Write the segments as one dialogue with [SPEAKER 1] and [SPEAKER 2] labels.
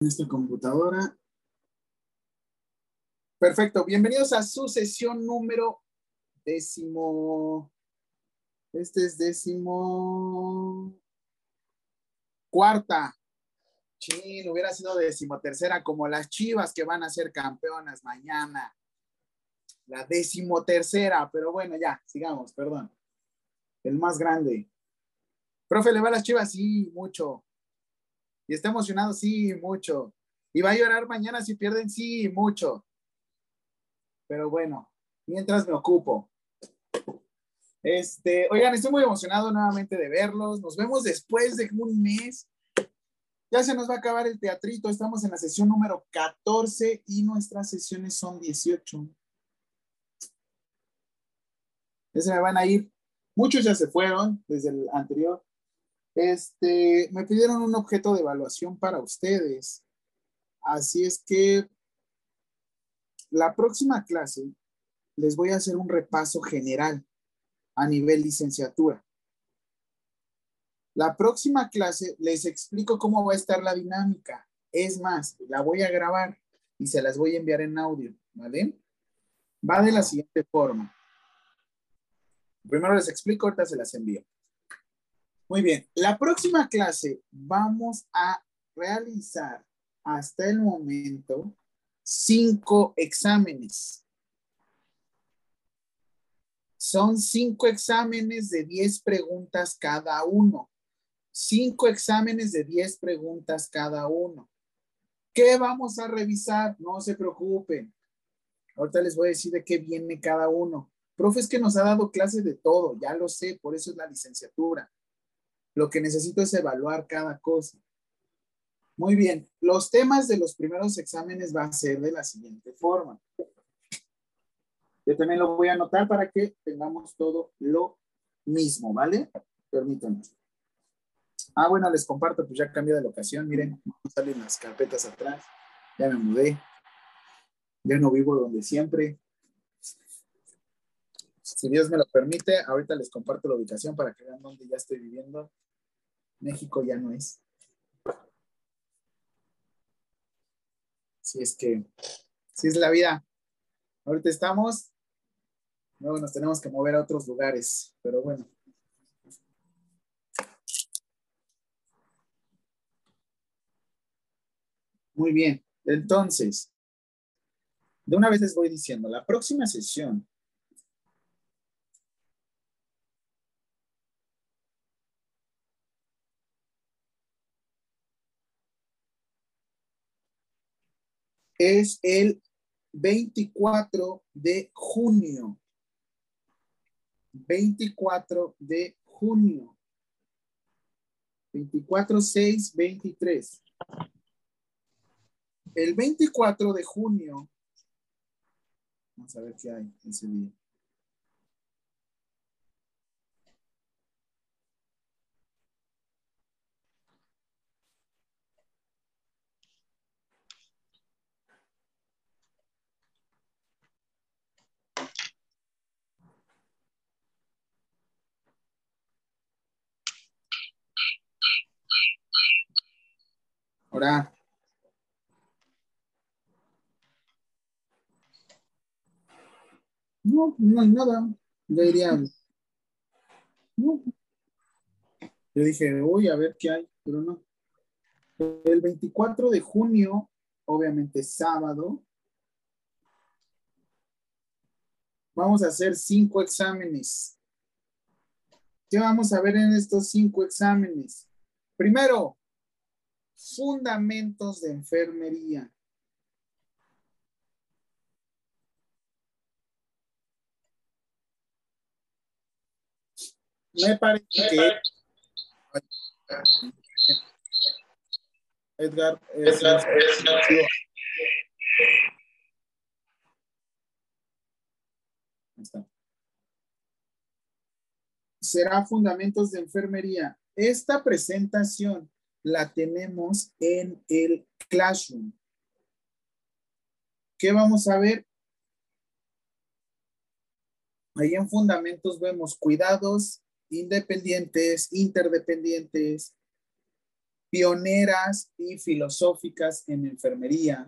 [SPEAKER 1] esta computadora. Perfecto, bienvenidos a su sesión número décimo. Este es décimo cuarta. Chin, hubiera sido decimotercera como las chivas que van a ser campeonas mañana. La decimotercera, pero bueno, ya, sigamos, perdón. El más grande. Profe, ¿le va a las chivas? Sí, mucho. Y está emocionado, sí, mucho. Y va a llorar mañana si pierden, sí, mucho. Pero bueno, mientras me ocupo. Este, oigan, estoy muy emocionado nuevamente de verlos. Nos vemos después de un mes. Ya se nos va a acabar el teatrito. Estamos en la sesión número 14 y nuestras sesiones son 18. Ya se me van a ir. Muchos ya se fueron desde el anterior. Este, me pidieron un objeto de evaluación para ustedes. Así es que la próxima clase les voy a hacer un repaso general a nivel licenciatura. La próxima clase les explico cómo va a estar la dinámica. Es más, la voy a grabar y se las voy a enviar en audio, ¿vale? Va de la siguiente forma. Primero les explico, ahorita se las envío. Muy bien, la próxima clase vamos a realizar hasta el momento cinco exámenes. Son cinco exámenes de diez preguntas cada uno. Cinco exámenes de diez preguntas cada uno. ¿Qué vamos a revisar? No se preocupen. Ahorita les voy a decir de qué viene cada uno. Profe, es que nos ha dado clases de todo, ya lo sé, por eso es la licenciatura. Lo que necesito es evaluar cada cosa. Muy bien, los temas de los primeros exámenes van a ser de la siguiente forma. Yo también lo voy a anotar para que tengamos todo lo mismo, ¿vale? Permítanme. Ah, bueno, les comparto, pues ya cambié de locación, miren, salen las carpetas atrás, ya me mudé, ya no vivo donde siempre. Si Dios me lo permite, ahorita les comparto la ubicación para que vean dónde ya estoy viviendo. México ya no es. Si es que, si es la vida. Ahorita estamos, luego nos tenemos que mover a otros lugares, pero bueno. Muy bien, entonces, de una vez les voy diciendo, la próxima sesión es el 24 de junio. 24 de junio. 24, 6, 23. El 24 de junio. Vamos a ver qué hay ese día. Ahora. No, no hay nada. Yo diría. No. Yo dije, voy a ver qué hay, pero no. El 24 de junio, obviamente sábado, vamos a hacer cinco exámenes. ¿Qué vamos a ver en estos cinco exámenes? Primero, fundamentos de enfermería. Me parece que Edgar, Será fundamentos de enfermería. Esta presentación la tenemos en el Classroom. ¿Qué vamos a ver? Ahí en fundamentos vemos cuidados independientes, interdependientes, pioneras y filosóficas en enfermería.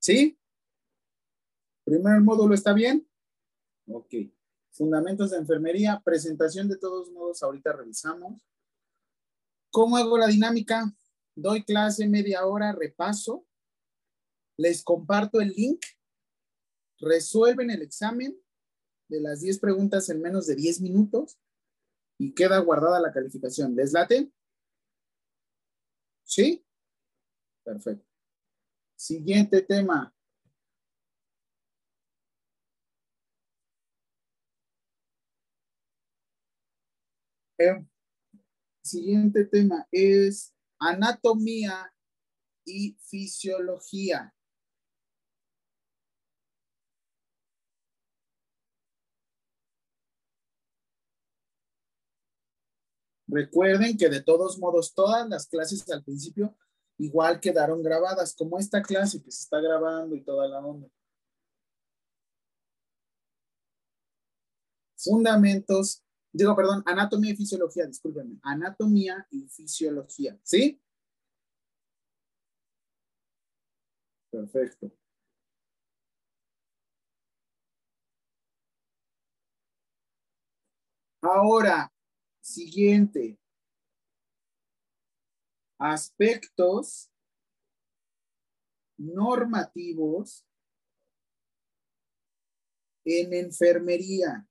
[SPEAKER 1] ¿Sí? Primer módulo está bien. Ok. Fundamentos de enfermería, presentación de todos modos, ahorita revisamos. ¿Cómo hago la dinámica? Doy clase media hora, repaso. Les comparto el link. Resuelven el examen de las 10 preguntas en menos de 10 minutos y queda guardada la calificación. ¿Les late? ¿Sí? Perfecto. Siguiente tema. Eh, siguiente tema es anatomía y fisiología. Recuerden que de todos modos todas las clases al principio igual quedaron grabadas, como esta clase que se está grabando y toda la onda. Fundamentos, digo, perdón, anatomía y fisiología, discúlpenme, anatomía y fisiología, ¿sí? Perfecto. Ahora, siguiente aspectos normativos en enfermería.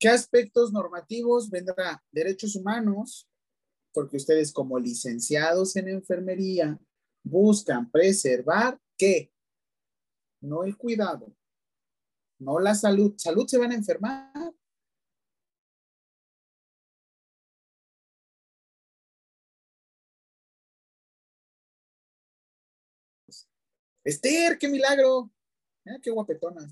[SPEAKER 1] ¿Qué aspectos normativos vendrá? Derechos humanos, porque ustedes como licenciados en enfermería buscan preservar qué? No el cuidado, no la salud. Salud se van a enfermar. Esther, qué milagro. qué guapetona.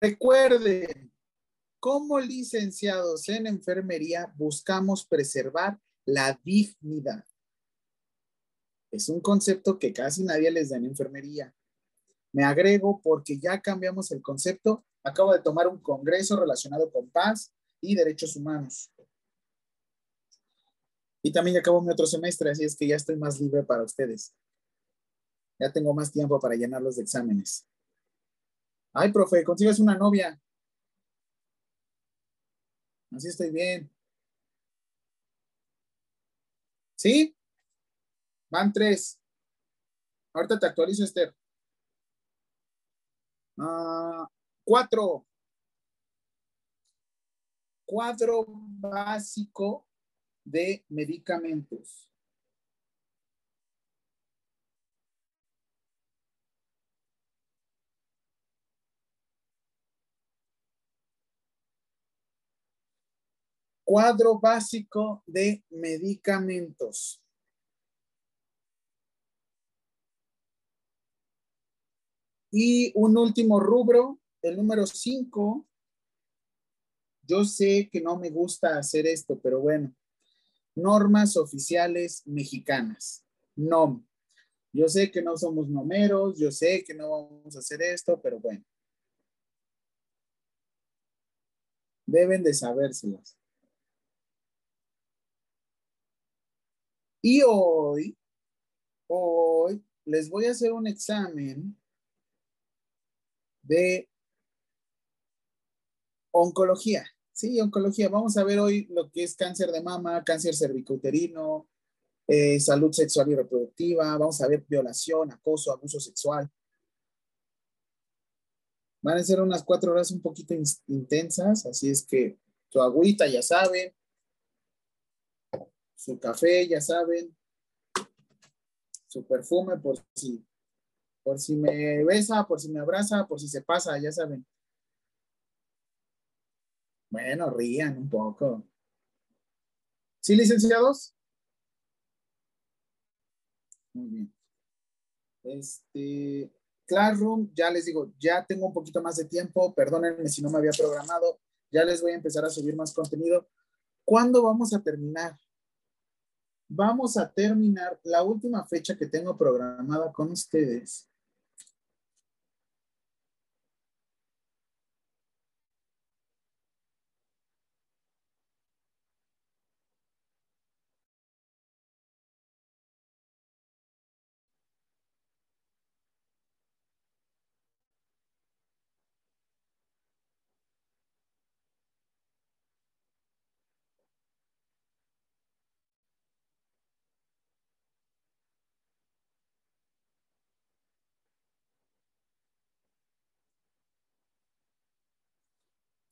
[SPEAKER 1] Recuerden, como licenciados en enfermería buscamos preservar la dignidad. Es un concepto que casi nadie les da en enfermería. Me agrego porque ya cambiamos el concepto. Acabo de tomar un congreso relacionado con paz y derechos humanos. Y también ya acabo mi otro semestre, así es que ya estoy más libre para ustedes. Ya tengo más tiempo para llenar los exámenes. Ay, profe, consigues una novia. Así estoy bien. ¿Sí? Van tres. Ahorita te actualizo, Esther. Ah, cuatro. Cuadro básico de medicamentos. Cuadro básico de medicamentos. Y un último rubro, el número 5. Yo sé que no me gusta hacer esto, pero bueno. Normas oficiales mexicanas. NOM. Yo sé que no somos nomeros, yo sé que no vamos a hacer esto, pero bueno. Deben de sabérselas. Y hoy, hoy les voy a hacer un examen de oncología. Sí, oncología. Vamos a ver hoy lo que es cáncer de mama, cáncer cervicouterino, eh, salud sexual y reproductiva. Vamos a ver violación, acoso, abuso sexual. Van a ser unas cuatro horas un poquito intensas, así es que su agüita, ya saben, su café, ya saben, su perfume por si, por si me besa, por si me abraza, por si se pasa, ya saben. Bueno, rían un poco. ¿Sí, licenciados? Muy bien. Este, Classroom, ya les digo, ya tengo un poquito más de tiempo, perdónenme si no me había programado, ya les voy a empezar a subir más contenido. ¿Cuándo vamos a terminar? Vamos a terminar la última fecha que tengo programada con ustedes.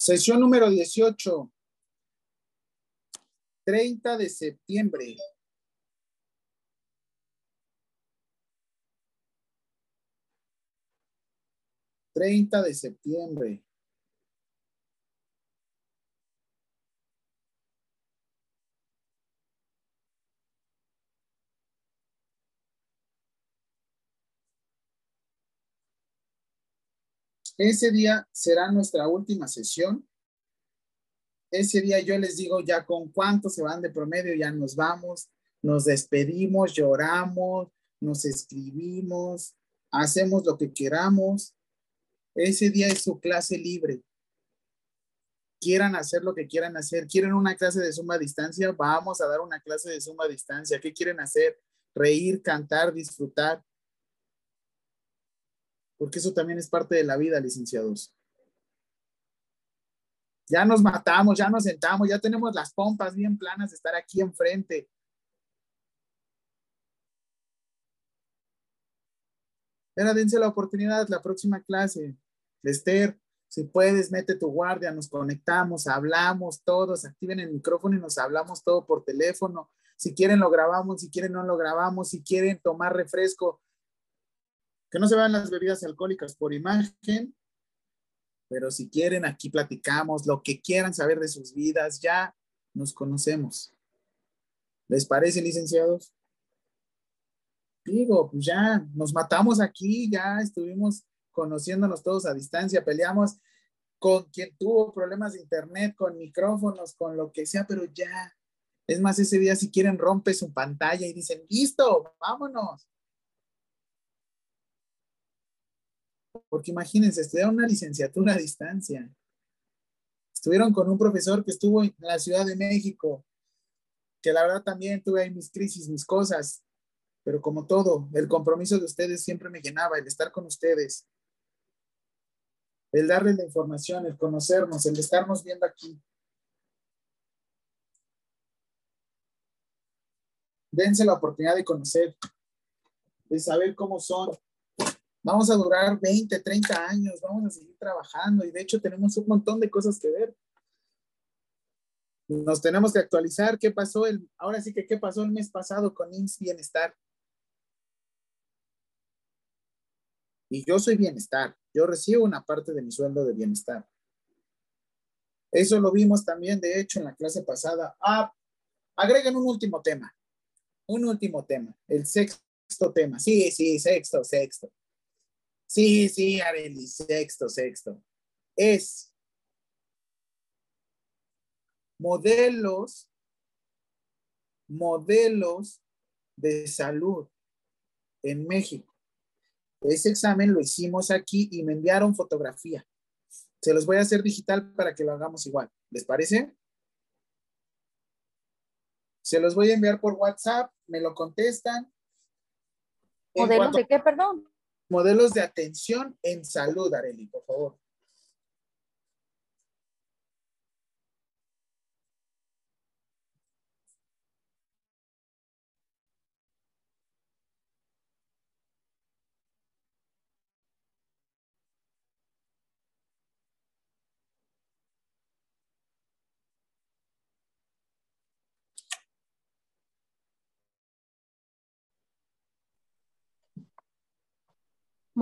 [SPEAKER 1] Sesión número 18. 30 de septiembre. Treinta de septiembre. Ese día será nuestra última sesión. Ese día yo les digo ya con cuánto se van de promedio, ya nos vamos, nos despedimos, lloramos, nos escribimos, hacemos lo que queramos. Ese día es su clase libre. Quieran hacer lo que quieran hacer. ¿Quieren una clase de suma distancia? Vamos a dar una clase de suma distancia. ¿Qué quieren hacer? Reír, cantar, disfrutar porque eso también es parte de la vida, licenciados. Ya nos matamos, ya nos sentamos, ya tenemos las pompas bien planas de estar aquí enfrente. Pero dense la oportunidad, la próxima clase. Esther, si puedes, mete tu guardia, nos conectamos, hablamos todos, activen el micrófono y nos hablamos todo por teléfono. Si quieren lo grabamos, si quieren no lo grabamos, si quieren tomar refresco, que no se vean las bebidas alcohólicas por imagen, pero si quieren, aquí platicamos lo que quieran saber de sus vidas, ya nos conocemos. ¿Les parece, licenciados? Digo, pues ya nos matamos aquí, ya estuvimos conociéndonos todos a distancia, peleamos con quien tuvo problemas de internet, con micrófonos, con lo que sea, pero ya. Es más, ese día si quieren rompe su pantalla y dicen, listo, vámonos. Porque imagínense, estudiaron una licenciatura a distancia. Estuvieron con un profesor que estuvo en la Ciudad de México, que la verdad también tuve ahí mis crisis, mis cosas, pero como todo, el compromiso de ustedes siempre me llenaba, el estar con ustedes, el darles la información, el conocernos, el estarnos viendo aquí. Dense la oportunidad de conocer, de saber cómo son, Vamos a durar 20, 30 años, vamos a seguir trabajando y de hecho tenemos un montón de cosas que ver. Nos tenemos que actualizar qué pasó el, ahora sí que qué pasó el mes pasado con INS Bienestar. Y yo soy bienestar, yo recibo una parte de mi sueldo de bienestar. Eso lo vimos también, de hecho, en la clase pasada. Ah, agreguen un último tema, un último tema, el sexto tema. Sí, sí, sexto, sexto. Sí, sí, Areli, sexto, sexto. Es modelos, modelos de salud en México. Ese examen lo hicimos aquí y me enviaron fotografía. Se los voy a hacer digital para que lo hagamos igual. ¿Les parece? Se los voy a enviar por WhatsApp, me lo contestan.
[SPEAKER 2] ¿Modelos de qué, perdón?
[SPEAKER 1] Modelos de atención en salud, Areli, por favor.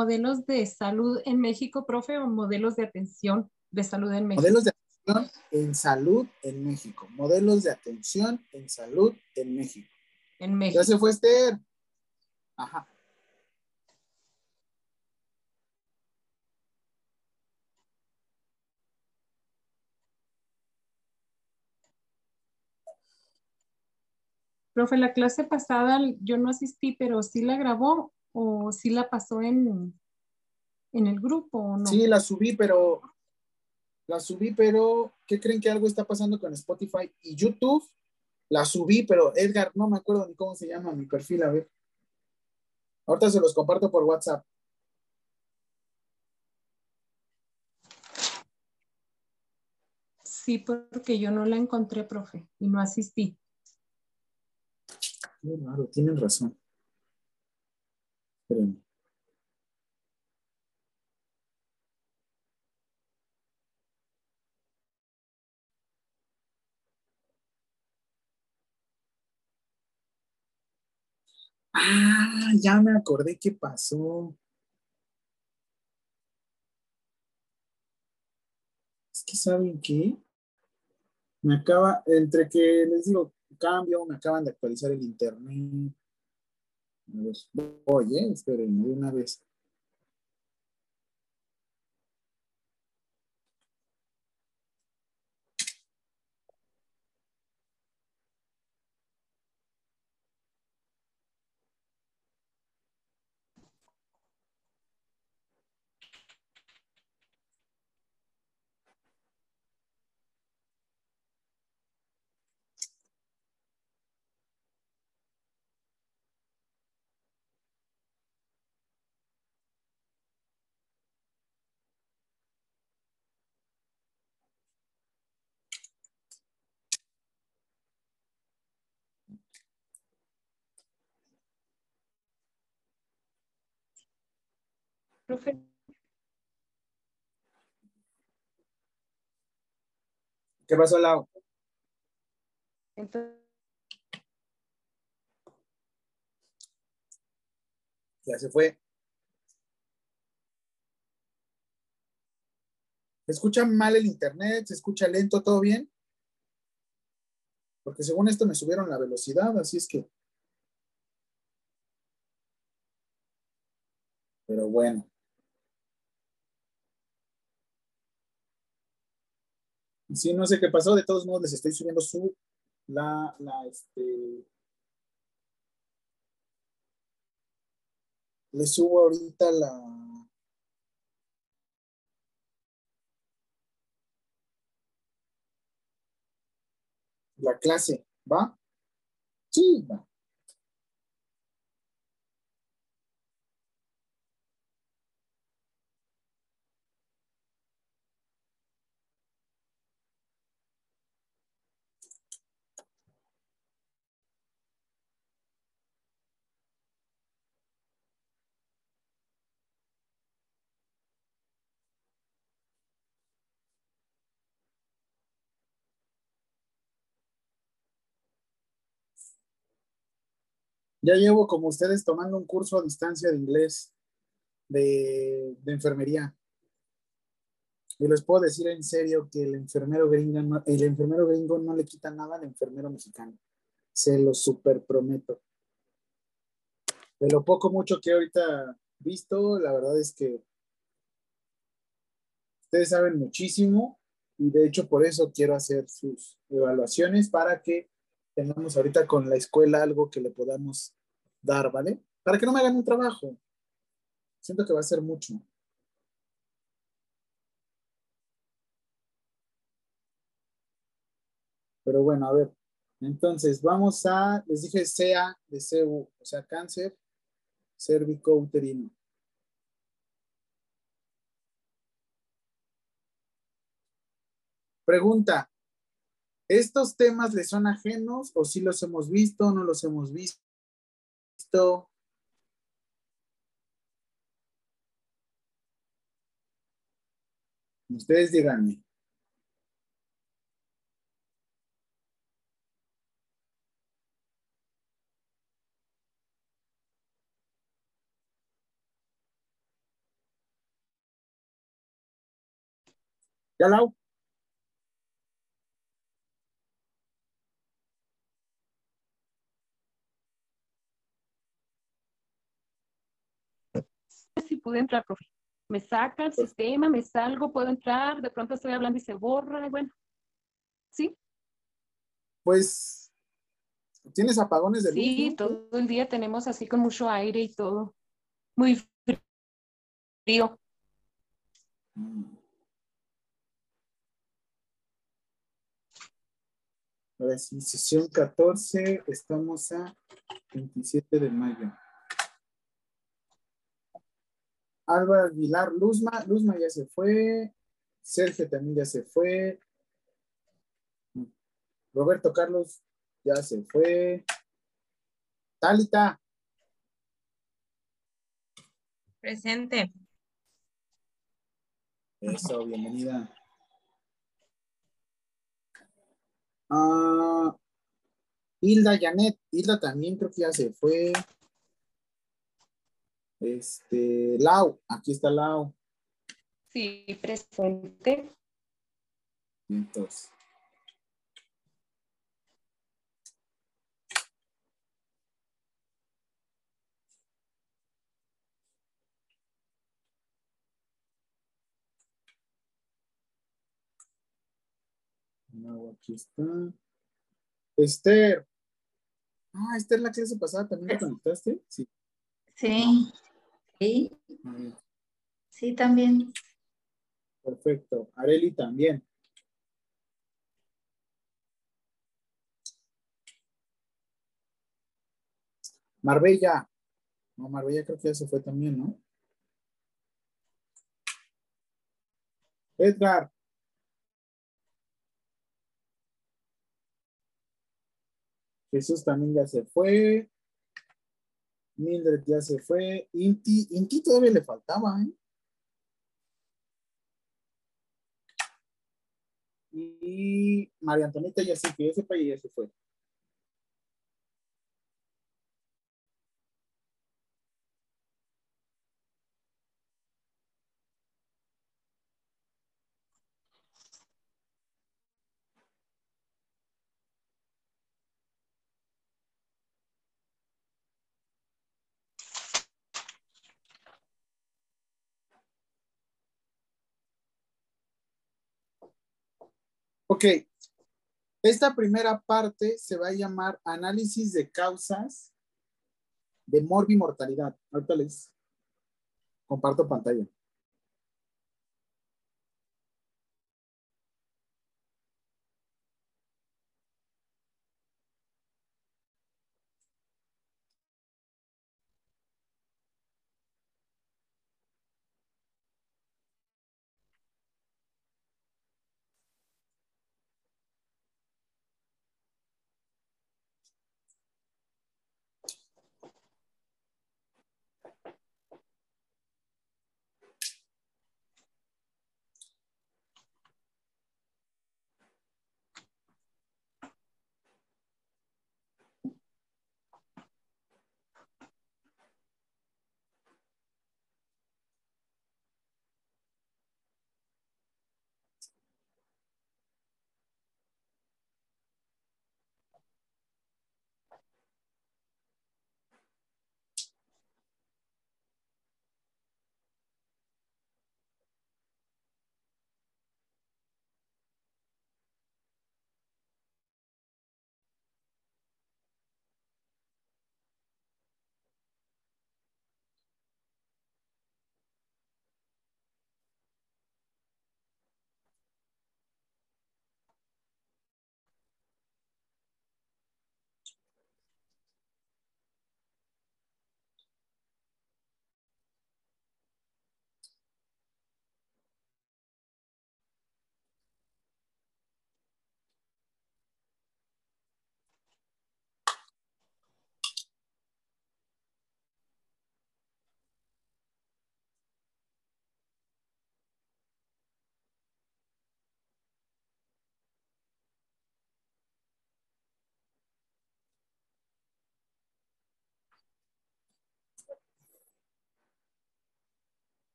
[SPEAKER 2] Modelos de salud en México, profe, o modelos de atención de salud en México.
[SPEAKER 1] Modelos de atención en salud en México. Modelos de atención en salud en México.
[SPEAKER 2] En México.
[SPEAKER 1] Ya se fue Esther. Ajá.
[SPEAKER 2] Profe, la clase pasada yo no asistí, pero sí la grabó o sí la pasó en, en el grupo o no.
[SPEAKER 1] Sí, la subí, pero la subí, pero ¿qué creen que algo está pasando con Spotify y YouTube? La subí, pero Edgar, no me acuerdo ni cómo se llama mi perfil, a ver. Ahorita se los comparto por WhatsApp.
[SPEAKER 2] Sí, porque yo no la encontré, profe, y no asistí.
[SPEAKER 1] Qué raro, tienen razón. Ah, ya me acordé qué pasó. Es que saben qué? Me acaba, entre que les digo, cambio, me acaban de actualizar el internet. A ver, voy, ¿eh? Espérenme de una vez.
[SPEAKER 2] Profe,
[SPEAKER 1] ¿Qué pasó, Lau?
[SPEAKER 2] entonces,
[SPEAKER 1] Ya se fue. ¿Se escucha mal el internet? ¿Se escucha lento? ¿Todo bien? Porque según esto me subieron la velocidad, así es que. Pero bueno. Sí, no sé qué pasó. De todos modos, les estoy subiendo su. La, la, este. Les subo ahorita la. La clase, ¿va? Sí, va. Ya llevo como ustedes tomando un curso a distancia de inglés, de, de enfermería. Y les puedo decir en serio que el enfermero gringo no, el enfermero gringo no le quita nada al enfermero mexicano. Se lo super prometo. De lo poco mucho que ahorita visto, la verdad es que ustedes saben muchísimo y de hecho por eso quiero hacer sus evaluaciones para que tengamos ahorita con la escuela algo que le podamos dar, ¿vale? Para que no me hagan un trabajo. Siento que va a ser mucho. Pero bueno, a ver. Entonces, vamos a, les dije SEA de CU, o sea, cáncer cérvico-uterino. Pregunta, ¿Estos temas les son ajenos o si sí los hemos visto, no los hemos visto? Ustedes díganme.
[SPEAKER 2] Si pude entrar, profe. Me saca el sistema, me salgo, puedo entrar, de pronto estoy hablando y se borra, y bueno. ¿Sí?
[SPEAKER 1] Pues, ¿tienes apagones de luz?
[SPEAKER 2] Sí, todo el día tenemos así con mucho aire y todo. Muy frío.
[SPEAKER 1] Ahora sí, sesión 14, estamos a 27 de mayo. Álvaro Aguilar, Luzma, Luzma ya se fue, Sergio también ya se fue, Roberto Carlos ya se fue, Talita,
[SPEAKER 3] Presente.
[SPEAKER 1] eso, bienvenida. Ah, Hilda Janet, Hilda también creo que ya se fue. Este, Lau, aquí está Lau.
[SPEAKER 2] Sí, presente.
[SPEAKER 1] Entonces. Aquí está. Esther. Ah, Esther, la clase pasada también te conectaste. Sí.
[SPEAKER 4] Sí, sí,
[SPEAKER 1] ver,
[SPEAKER 4] sí, también.
[SPEAKER 1] Perfecto. Areli también. Marbella. No, Marbella creo que ya se fue también, ¿no? Edgar. Jesús también ya se fue. Mildred ya se fue. Inti, Inti todavía le faltaba, ¿eh? Y María Antonieta ya sí que yo sepa y ya se fue. Ok. Esta primera parte se va a llamar análisis de causas de morbimortalidad. Ahorita les comparto pantalla.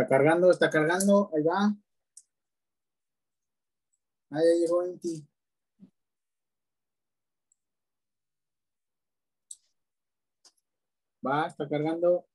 [SPEAKER 1] Está cargando, está cargando. Ahí va. Ahí ya llegó en ti. Va, está cargando.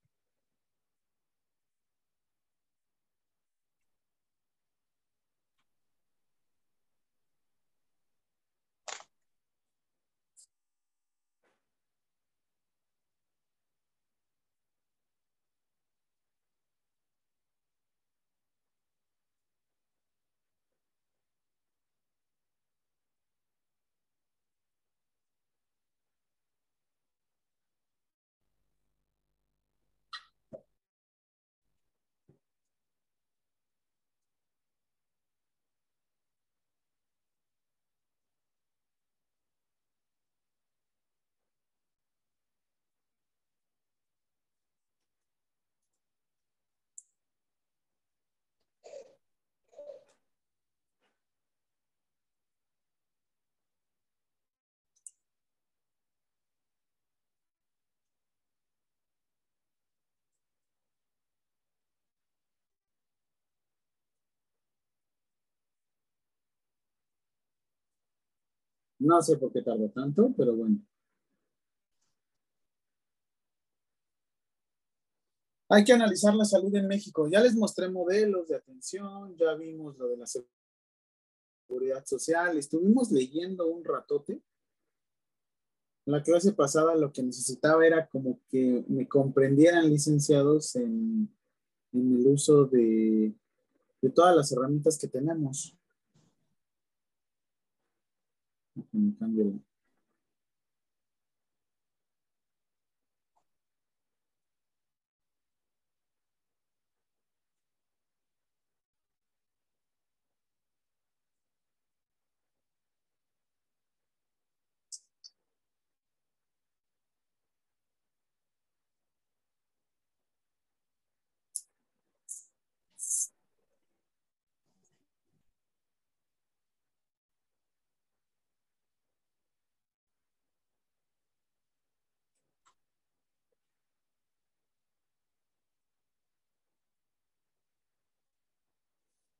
[SPEAKER 1] No sé por qué tardó tanto, pero bueno. Hay que analizar la salud en México. Ya les mostré modelos de atención, ya vimos lo de la seguridad social, estuvimos leyendo un ratote. la clase pasada lo que necesitaba era como que me comprendieran licenciados en, en el uso de, de todas las herramientas que tenemos. Cambio.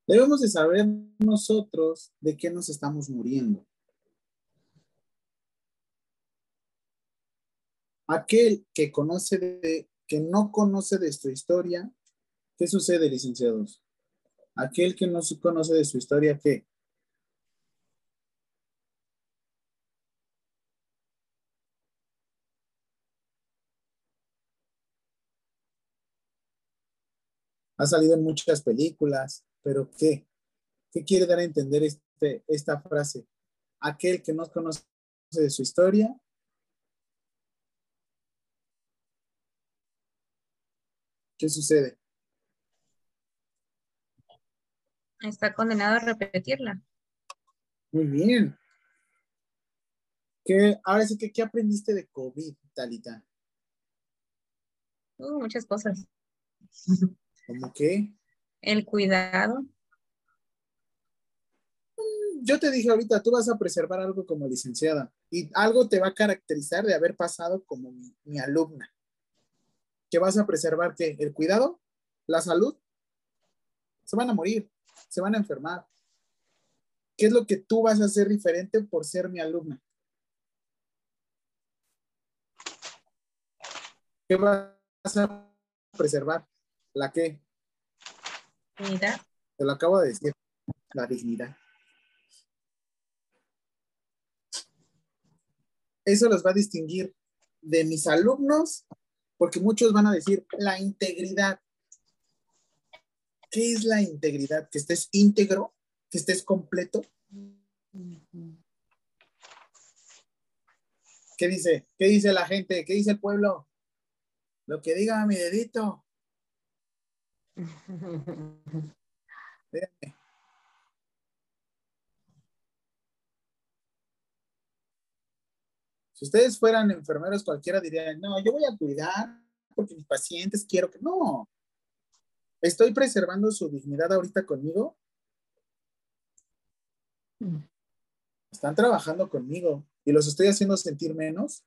[SPEAKER 1] Debemos de saber nosotros de qué nos estamos muriendo. Aquel que conoce de, que no conoce de su historia, ¿qué sucede, licenciados? Aquel que no conoce de su historia, ¿qué? Ha salido en muchas películas, pero ¿qué? ¿Qué quiere dar a entender este, esta frase? Aquel que no conoce de su historia. ¿Qué sucede?
[SPEAKER 3] Está condenado a repetirla.
[SPEAKER 1] Muy bien. ¿Qué, ahora sí que, ¿qué aprendiste de COVID, Talita?
[SPEAKER 3] Uh, muchas cosas.
[SPEAKER 1] ¿Cómo qué?
[SPEAKER 3] El cuidado.
[SPEAKER 1] Yo te dije ahorita, tú vas a preservar algo como licenciada y algo te va a caracterizar de haber pasado como mi, alumna. ¿Qué vas a preservar? ¿Qué? ¿El cuidado? ¿La salud? Se van a morir, se van a enfermar. ¿Qué es lo que tú vas a hacer diferente por ser mi alumna? ¿Qué vas a preservar? ¿La qué?
[SPEAKER 3] Dignidad.
[SPEAKER 1] Te lo acabo de decir, la dignidad. Eso los va a distinguir de mis alumnos, porque muchos van a decir la integridad. ¿Qué es la integridad? Que estés íntegro, que estés completo. ¿Qué dice? ¿Qué dice la gente? ¿Qué dice el pueblo? Lo que diga mi dedito. Si ustedes fueran enfermeros, cualquiera diría, no, yo voy a cuidar porque mis pacientes quiero que no. Estoy preservando su dignidad ahorita conmigo. Están trabajando conmigo y los estoy haciendo sentir menos.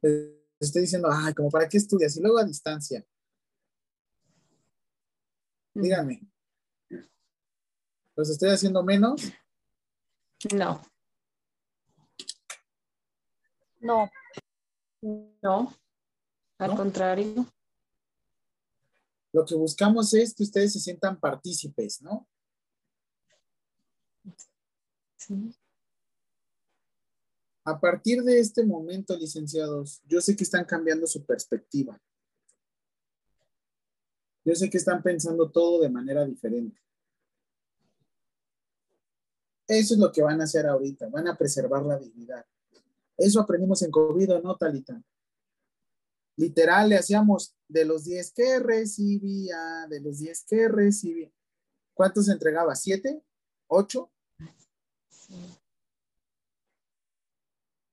[SPEAKER 1] Les estoy diciendo, ay, como para qué estudias y luego a distancia. Díganme. ¿Los estoy haciendo menos?
[SPEAKER 2] No.
[SPEAKER 5] No.
[SPEAKER 2] No. Al
[SPEAKER 1] ¿No?
[SPEAKER 2] contrario.
[SPEAKER 1] Lo que buscamos es que ustedes se sientan partícipes, ¿no?
[SPEAKER 2] Sí.
[SPEAKER 1] A partir de este momento, licenciados, yo sé que están cambiando su perspectiva. Yo sé que están pensando todo de manera diferente. Eso es lo que van a hacer ahorita, van a preservar la dignidad. Eso aprendimos en COVID, ¿o ¿no, Talita? Literal, le hacíamos de los 10 que recibía, de los 10 que recibía. ¿Cuántos entregaba? ¿Siete? ¿Ocho?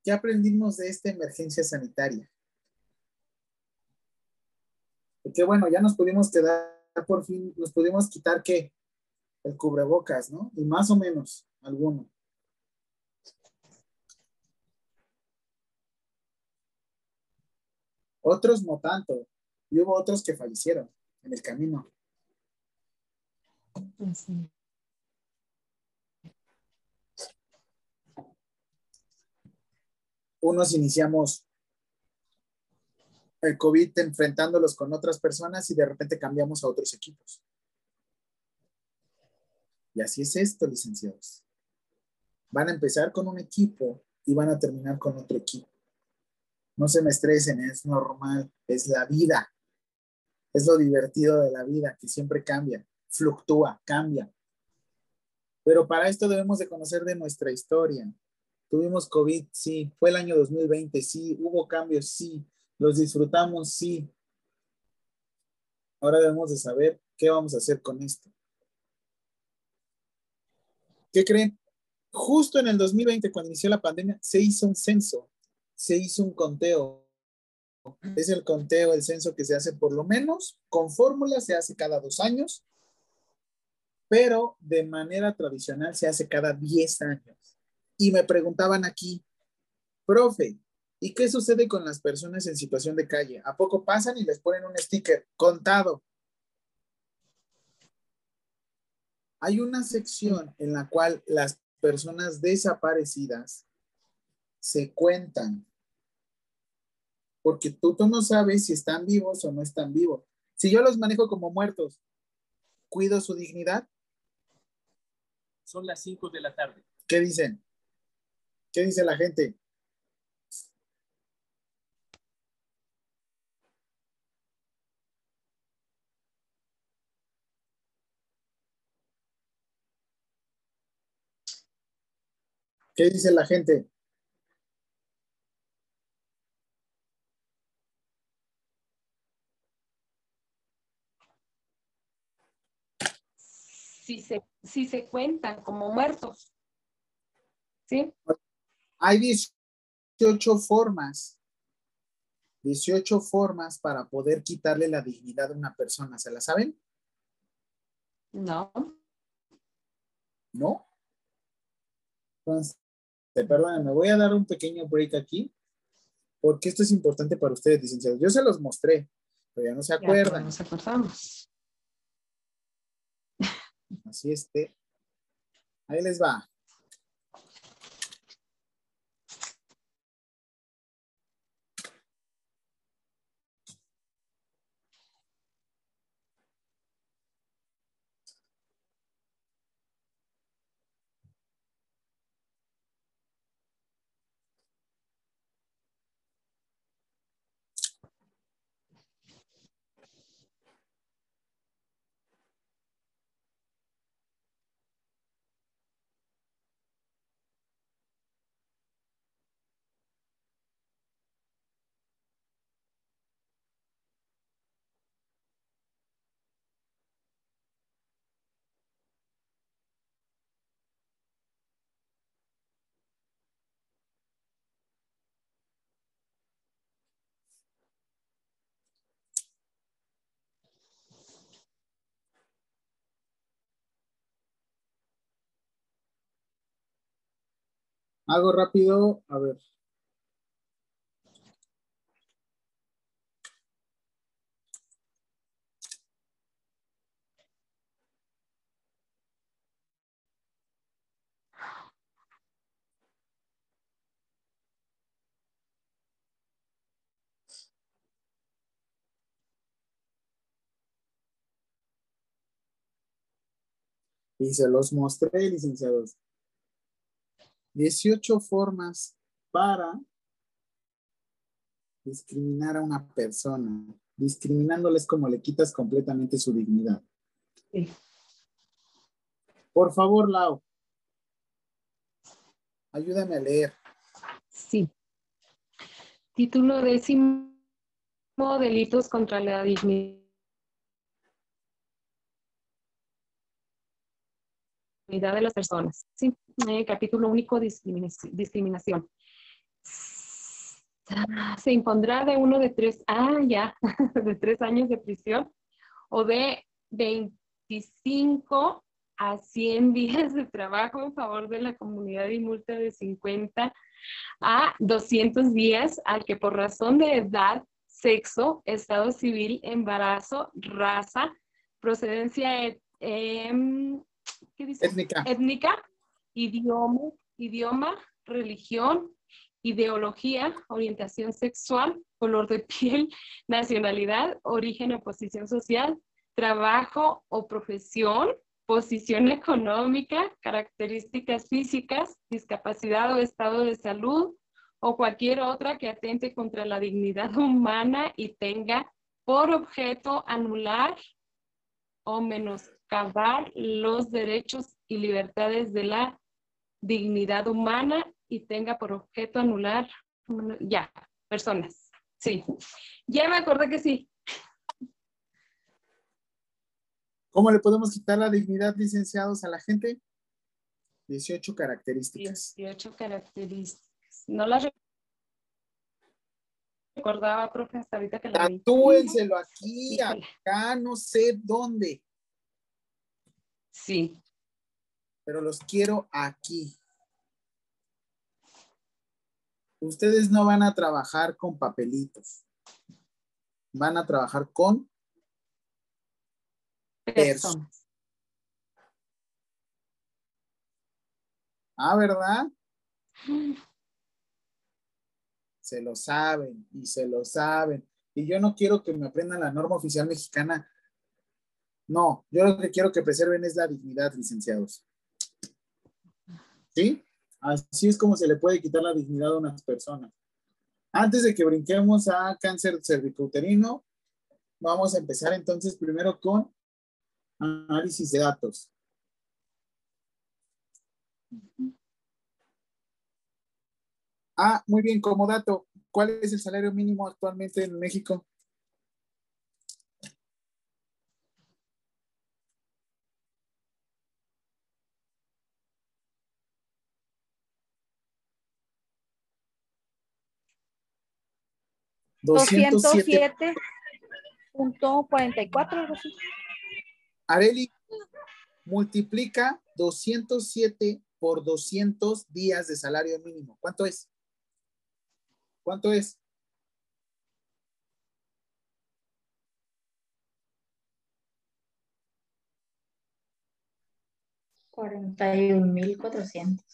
[SPEAKER 1] ¿Qué aprendimos de esta emergencia sanitaria? Que bueno, ya nos pudimos quedar por fin, nos pudimos quitar qué? El cubrebocas, ¿no? Y más o menos, alguno. Otros no tanto. Y hubo otros que fallecieron en el camino.
[SPEAKER 2] Sí.
[SPEAKER 1] Unos iniciamos el COVID enfrentándolos con otras personas y de repente cambiamos a otros equipos. Y así es esto, licenciados. Van a empezar con un equipo y van a terminar con otro equipo. No se me estresen, es normal, es la vida. Es lo divertido de la vida, que siempre cambia, fluctúa, cambia. Pero para esto debemos de conocer de nuestra historia. Tuvimos COVID, sí. Fue el año 2020, sí. Hubo cambios, sí. Los disfrutamos, sí. Ahora debemos de saber qué vamos a hacer con esto. ¿Qué creen? Justo en el 2020, cuando inició la pandemia, se hizo un censo, se hizo un conteo. Es el conteo, el censo que se hace por lo menos con fórmula, se hace cada dos años, pero de manera tradicional se hace cada 10 años. Y me preguntaban aquí, profe, ¿y qué sucede con las personas en situación de calle? ¿A poco pasan y les ponen un sticker contado? Hay una sección en la cual las personas desaparecidas se cuentan. Porque tú, tú no sabes si están vivos o no están vivos. Si yo los manejo como muertos, ¿cuido su dignidad?
[SPEAKER 6] Son las 5 de la tarde.
[SPEAKER 1] ¿Qué dicen? ¿Qué dice la gente? ¿Qué dice la gente?
[SPEAKER 2] Si se, si se cuentan como muertos. ¿Sí?
[SPEAKER 1] Hay 18 formas, 18 formas para poder quitarle la dignidad a una persona. ¿Se la saben?
[SPEAKER 2] No.
[SPEAKER 1] ¿No? Entonces, perdón, me voy a dar un pequeño break aquí, porque esto es importante para ustedes, licenciados. Yo se los mostré, pero ya no se
[SPEAKER 2] Ya,
[SPEAKER 1] acuerdan.
[SPEAKER 2] nos acordamos.
[SPEAKER 1] Así este. Ahí les va. Hago rápido, a ver. Y se los mostré, licenciados. 18 formas para discriminar a una persona. Discriminándoles como le quitas completamente su dignidad.
[SPEAKER 2] Sí.
[SPEAKER 1] Por favor, Lau. Ayúdame a leer.
[SPEAKER 2] Sí. Título décimo, delitos contra la dignidad de las personas. Sí. Eh, capítulo único, discriminaci- discriminación. Se impondrá de uno de tres, ah, ya, de tres años de prisión o de 25 a 100 días de trabajo en favor de la comunidad y multa de 50 a 200 días al que por razón de edad, sexo, estado civil, embarazo, raza, procedencia et- em, ¿qué dice?
[SPEAKER 1] Étnica.
[SPEAKER 2] étnica, idioma, idioma, religión, ideología, orientación sexual, color de piel, nacionalidad, origen o posición social, trabajo o profesión, posición económica, características físicas, discapacidad o estado de salud o cualquier otra que atente contra la dignidad humana y tenga por objeto anular o menoscabar los derechos y libertades de la dignidad humana y tenga por objeto anular, ya, personas. Sí, ya me acordé que sí.
[SPEAKER 1] ¿Cómo le podemos quitar la dignidad, licenciados, a la gente? 18 características.
[SPEAKER 2] 18 características. No las recordaba, profe, hasta ahorita que la vi.
[SPEAKER 1] Tatúenselo aquí, acá, no sé dónde,
[SPEAKER 2] Sí,
[SPEAKER 1] pero los quiero aquí. Ustedes no van a trabajar con papelitos. Van a trabajar con
[SPEAKER 2] personas.
[SPEAKER 1] Ah, ¿verdad? Se lo saben y se lo saben. Y yo no quiero que me aprendan la norma oficial mexicana. No, yo lo que quiero que preserven es la dignidad, licenciados. ¿Sí? Así es como se le puede quitar la dignidad a unas personas. Antes de que brinquemos a cáncer cervicouterino, vamos a empezar entonces primero con análisis de datos. Ah, muy bien, como dato, ¿cuál es el salario mínimo actualmente en México?
[SPEAKER 5] 207.44, algo así.
[SPEAKER 1] Areli, multiplica 207 por 200 días de salario mínimo. ¿Cuánto es? ¿Cuánto es?
[SPEAKER 4] Cuarenta y un mil cuatrocientos.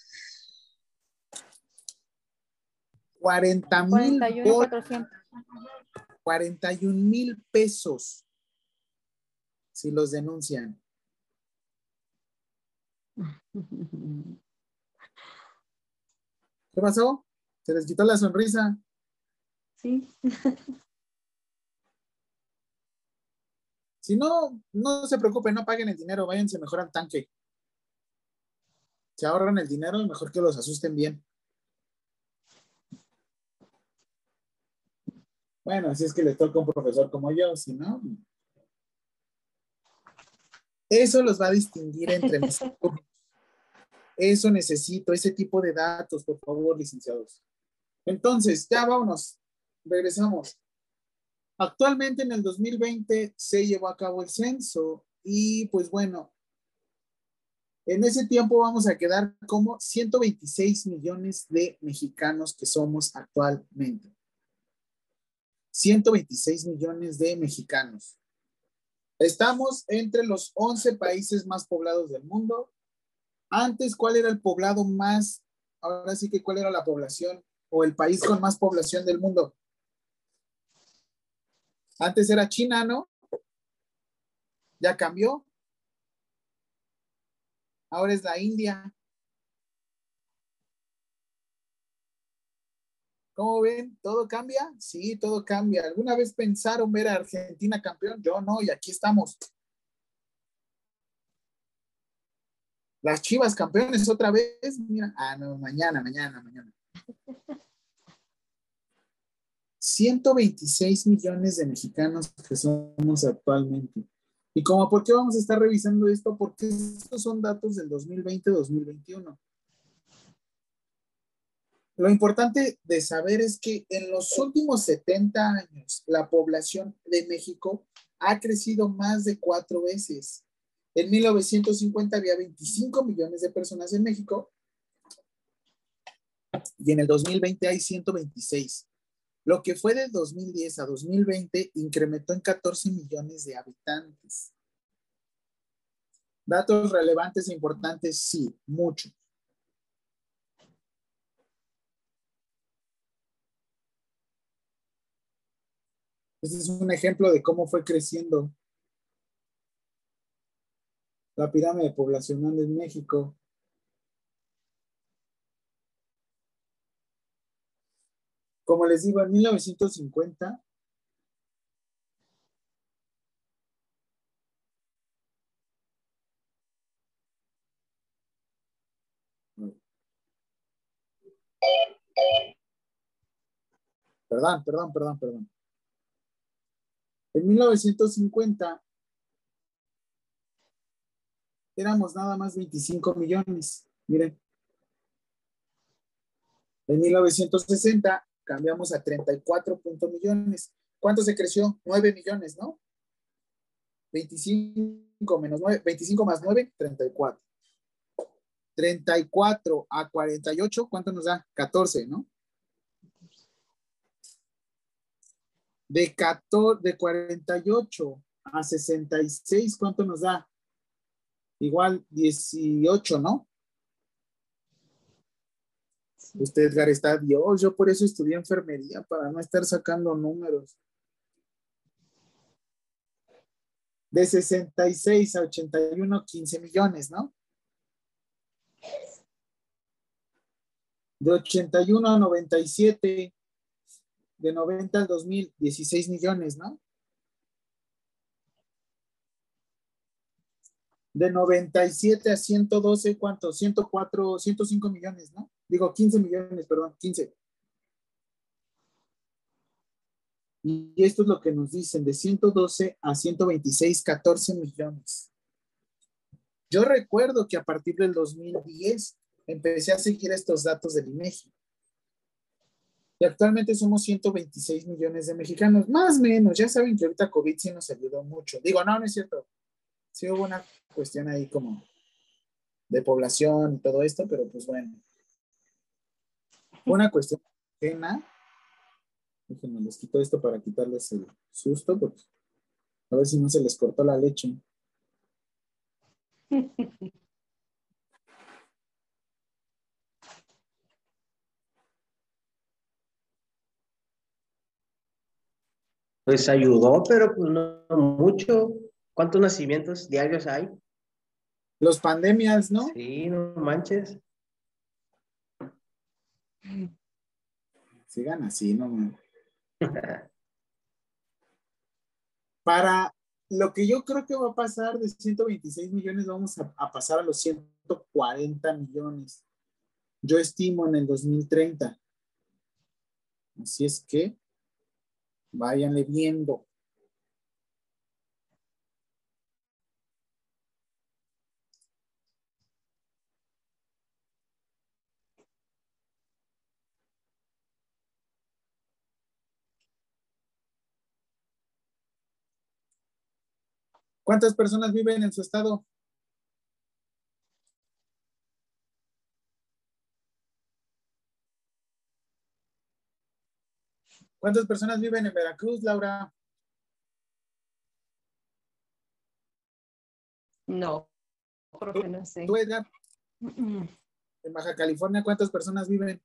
[SPEAKER 1] 40 mil
[SPEAKER 5] 41.400.
[SPEAKER 1] 41 mil pesos si los denuncian. ¿Qué pasó? Se les quitó la sonrisa.
[SPEAKER 2] Sí,
[SPEAKER 1] Si no, no se preocupen, no paguen el dinero, váyanse mejor al tanque. Se ahorran el dinero mejor que los asusten bien. Bueno, así es que les toca un profesor como yo, si no. Eso los va a distinguir entre mis. Eso necesito, ese tipo de datos, por favor, licenciados. Entonces, ya vámonos. Regresamos. Actualmente en el 2020 se llevó a cabo el censo y pues bueno, en ese tiempo vamos a quedar como 126 millones de mexicanos que somos actualmente. 126 millones de mexicanos. Estamos entre los 11 países más poblados del mundo. Antes, ¿cuál era el poblado más, ahora sí que cuál era la población o el país con más población del mundo? Antes era China, ¿no? ¿Ya cambió? ahora es la India. ¿Cómo ven? ¿Todo cambia? Sí, todo cambia. ¿Alguna vez pensaron ver a Argentina campeón? Yo no, y aquí estamos. Las Chivas campeones otra vez. Mira, ah, no, mañana, mañana, mañana. 126 millones de mexicanos que somos actualmente. ¿Y como por qué vamos a estar revisando esto? Porque estos son datos del 2020-2021. Lo importante de saber es que en los últimos 70 años la población de México ha crecido más de cuatro veces. En 1950 había 25 millones de personas en México y en el 2020 hay 126. Lo que fue de 2010 a 2020 incrementó en 14 millones de habitantes. Datos relevantes e importantes, sí, mucho. Este es un ejemplo de cómo fue creciendo la pirámide poblacional en México. Como les digo, en 1950 Perdón, perdón, perdón, perdón. En 1950 éramos nada más 25 millones. Miren. En 1960 cambiamos a 34 millones. ¿Cuánto se creció? 9 millones, ¿no? 25 menos 9, 25 más 9, 34. 34 a 48, ¿cuánto nos da? 14, ¿no? De, 14, de 48 a 66, ¿cuánto nos da? Igual 18, ¿no? Usted, Edgar, está Dios. Yo por eso estudié enfermería, para no estar sacando números. De 66 a 81, 15 millones, ¿no? De 81 a 97, de 90 al 2000, 16 millones, ¿no? De 97 a 112, ¿cuánto? 104, 105 millones, ¿no? Digo, 15 millones, perdón, 15. Y esto es lo que nos dicen, de 112 a 126, 14 millones. Yo recuerdo que a partir del 2010 empecé a seguir estos datos del INEGI. Y actualmente somos 126 millones de mexicanos, más o menos. Ya saben que ahorita COVID sí nos ayudó mucho. Digo, no, no es cierto. Sí hubo una cuestión ahí como de población y todo esto, pero pues bueno. Una cuestión pena. Déjenme les quito esto para quitarles el susto, porque a ver si no se les cortó la leche.
[SPEAKER 5] Pues ayudó, pero pues no mucho. ¿Cuántos nacimientos diarios hay?
[SPEAKER 1] Los pandemias, ¿no?
[SPEAKER 5] Sí, no manches.
[SPEAKER 1] Sigan así, no. Para lo que yo creo que va a pasar de 126 millones, vamos a, a pasar a los 140 millones. Yo estimo en el 2030. Así es que váyanle viendo. ¿Cuántas personas viven en su estado? ¿Cuántas personas viven en Veracruz, Laura?
[SPEAKER 2] No, profe, no sé.
[SPEAKER 1] ¿Tú, Edgar?
[SPEAKER 2] Mm,
[SPEAKER 1] En Baja California, ¿cuántas personas viven?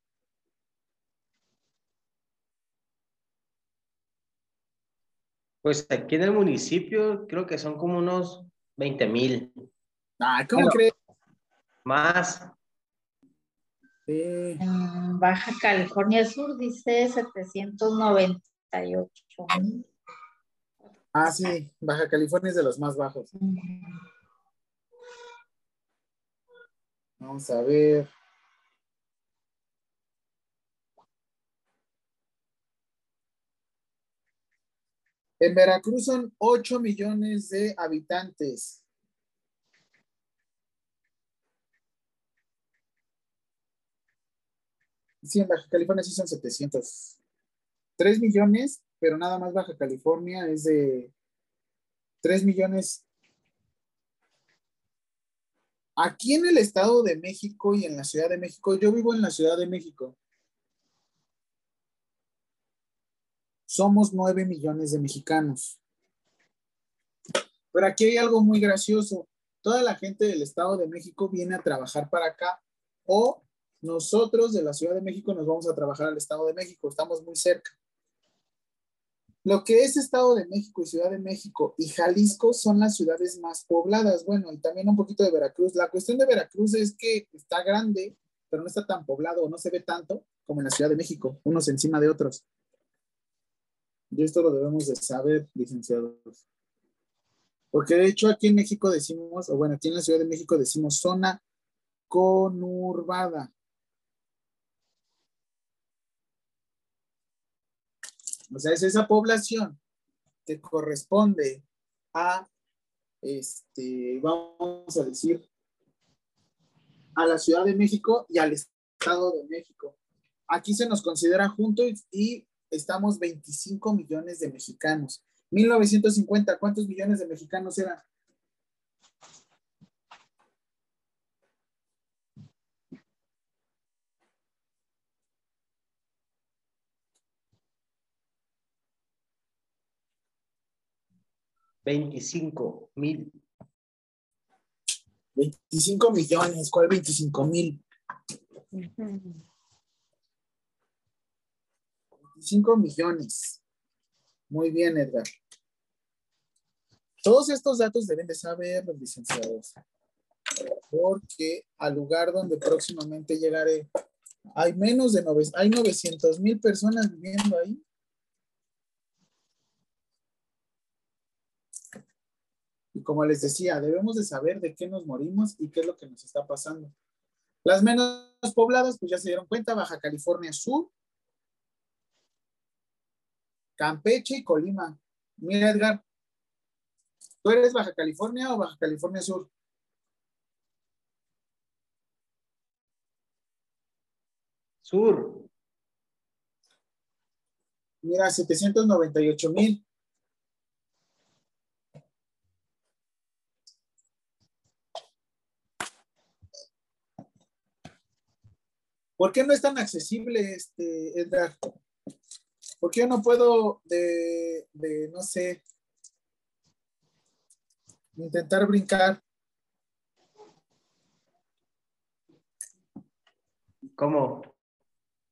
[SPEAKER 5] Pues aquí en el municipio creo que son como unos 20 mil.
[SPEAKER 1] Ah, ¿cómo
[SPEAKER 5] Bueno.
[SPEAKER 1] crees?
[SPEAKER 5] Más.
[SPEAKER 1] Sí.
[SPEAKER 4] En Baja California Sur dice 798 mil.
[SPEAKER 1] Ah, sí, Baja California es de los más bajos. Vamos a ver. En Veracruz son 8 millones de habitantes. Sí, en Baja California sí son 700. 3 millones, pero nada más Baja California es de 3 millones. Aquí en el Estado de México y en la Ciudad de México, yo vivo en la Ciudad de México. Somos 9 millones de mexicanos. Pero aquí hay algo muy gracioso. Toda la gente del Estado de México viene a trabajar para acá o nosotros de la Ciudad de México nos vamos a trabajar al Estado de México. Estamos muy cerca. Lo que es Estado de México y Ciudad de México y Jalisco son las ciudades más pobladas. Bueno, y también un poquito de Veracruz. La cuestión de Veracruz es que está grande, pero no está tan poblado, no se ve tanto como en la Ciudad de México, unos encima de otros. Y esto lo debemos de saber, licenciados. Porque de hecho aquí en México decimos, o bueno, aquí en la Ciudad de México decimos zona conurbada. O sea, es esa población que corresponde a, este, vamos a decir, a la Ciudad de México y al Estado de México. Aquí se nos considera juntos y estamos 25 millones de mexicanos. 1950, ¿cuántos millones de mexicanos eran?
[SPEAKER 5] Veinticinco mil.
[SPEAKER 1] 25 millones, ¿cuál 25 mil? 25 millones. Muy bien, Edgar. Todos estos datos deben de saber los licenciados, porque al lugar donde próximamente llegaré, hay menos de nove- hay 900 mil personas viviendo ahí. Como les decía, debemos de saber de qué nos morimos y qué es lo que nos está pasando. Las menos pobladas, pues ya se dieron cuenta, Baja California Sur, Campeche y Colima. Mira, Edgar, ¿tú eres Baja California o Baja California Sur?
[SPEAKER 5] Sur.
[SPEAKER 1] Mira, 798 mil. ¿Por qué no es tan accesible, este, Edgar? ¿Por qué yo no puedo de, de, no sé, intentar brincar?
[SPEAKER 5] ¿Cómo?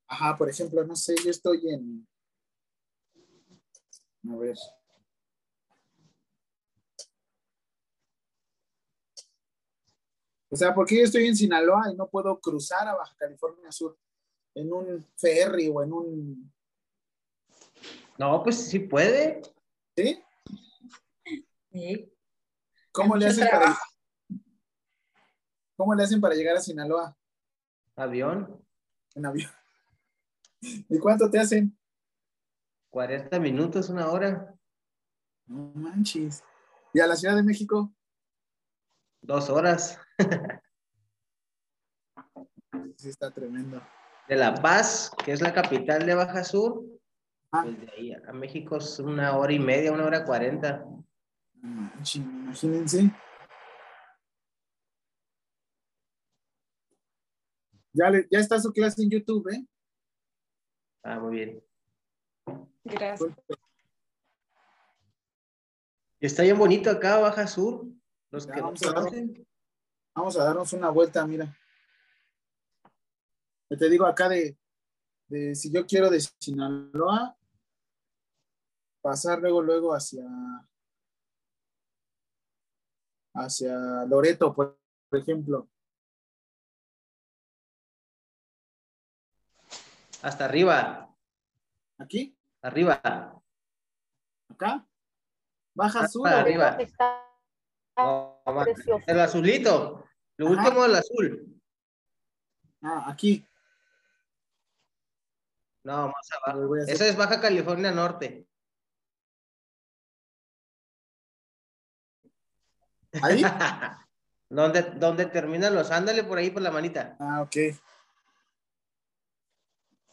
[SPEAKER 1] Ajá, por ejemplo, no sé, yo estoy en. A ver. O sea, ¿por qué yo estoy en Sinaloa y no puedo cruzar a Baja California Sur en un ferry o en un.
[SPEAKER 5] No, pues sí puede.
[SPEAKER 1] ¿Sí?
[SPEAKER 4] Sí.
[SPEAKER 1] ¿Cómo le hacen para. ¿Cómo le hacen para llegar a Sinaloa
[SPEAKER 5] Avión.
[SPEAKER 1] en avión? ¿Y cuánto te hacen?
[SPEAKER 5] 40 minutos, una hora.
[SPEAKER 1] No manches. ¿Y a la Ciudad de México?
[SPEAKER 5] Dos horas.
[SPEAKER 1] Sí, está tremendo.
[SPEAKER 5] De La Paz, que es la capital de Baja Sur,
[SPEAKER 1] Ah,
[SPEAKER 5] pues de ahí a México es una hora y media, una hora cuarenta.
[SPEAKER 1] imagínense. Ya, le- ya está su clase en YouTube, ¿eh?
[SPEAKER 5] Ah, muy bien.
[SPEAKER 2] Gracias.
[SPEAKER 5] Y está bien bonito acá, Baja Sur.
[SPEAKER 1] Vamos, a
[SPEAKER 5] darnos,
[SPEAKER 1] vamos, a darnos una vuelta, mira. Te digo acá de, si yo quiero de Sinaloa, pasar luego, luego hacia hacia Loreto, por, ejemplo.
[SPEAKER 5] Hasta arriba.
[SPEAKER 1] ¿Aquí?
[SPEAKER 5] Arriba.
[SPEAKER 1] ¿Acá? Baja Hasta.
[SPEAKER 5] Arriba. No,
[SPEAKER 7] precioso.
[SPEAKER 5] el azulito. Lo
[SPEAKER 1] Ajá.
[SPEAKER 5] último el azul.
[SPEAKER 1] Ah, aquí.
[SPEAKER 5] No, más abajo.
[SPEAKER 1] ver, voy a hacer-
[SPEAKER 5] Eso es Baja California Norte.
[SPEAKER 1] ¿Ahí?
[SPEAKER 5] donde, donde terminan los, ándale por ahí por la manita.
[SPEAKER 1] Ah, ok.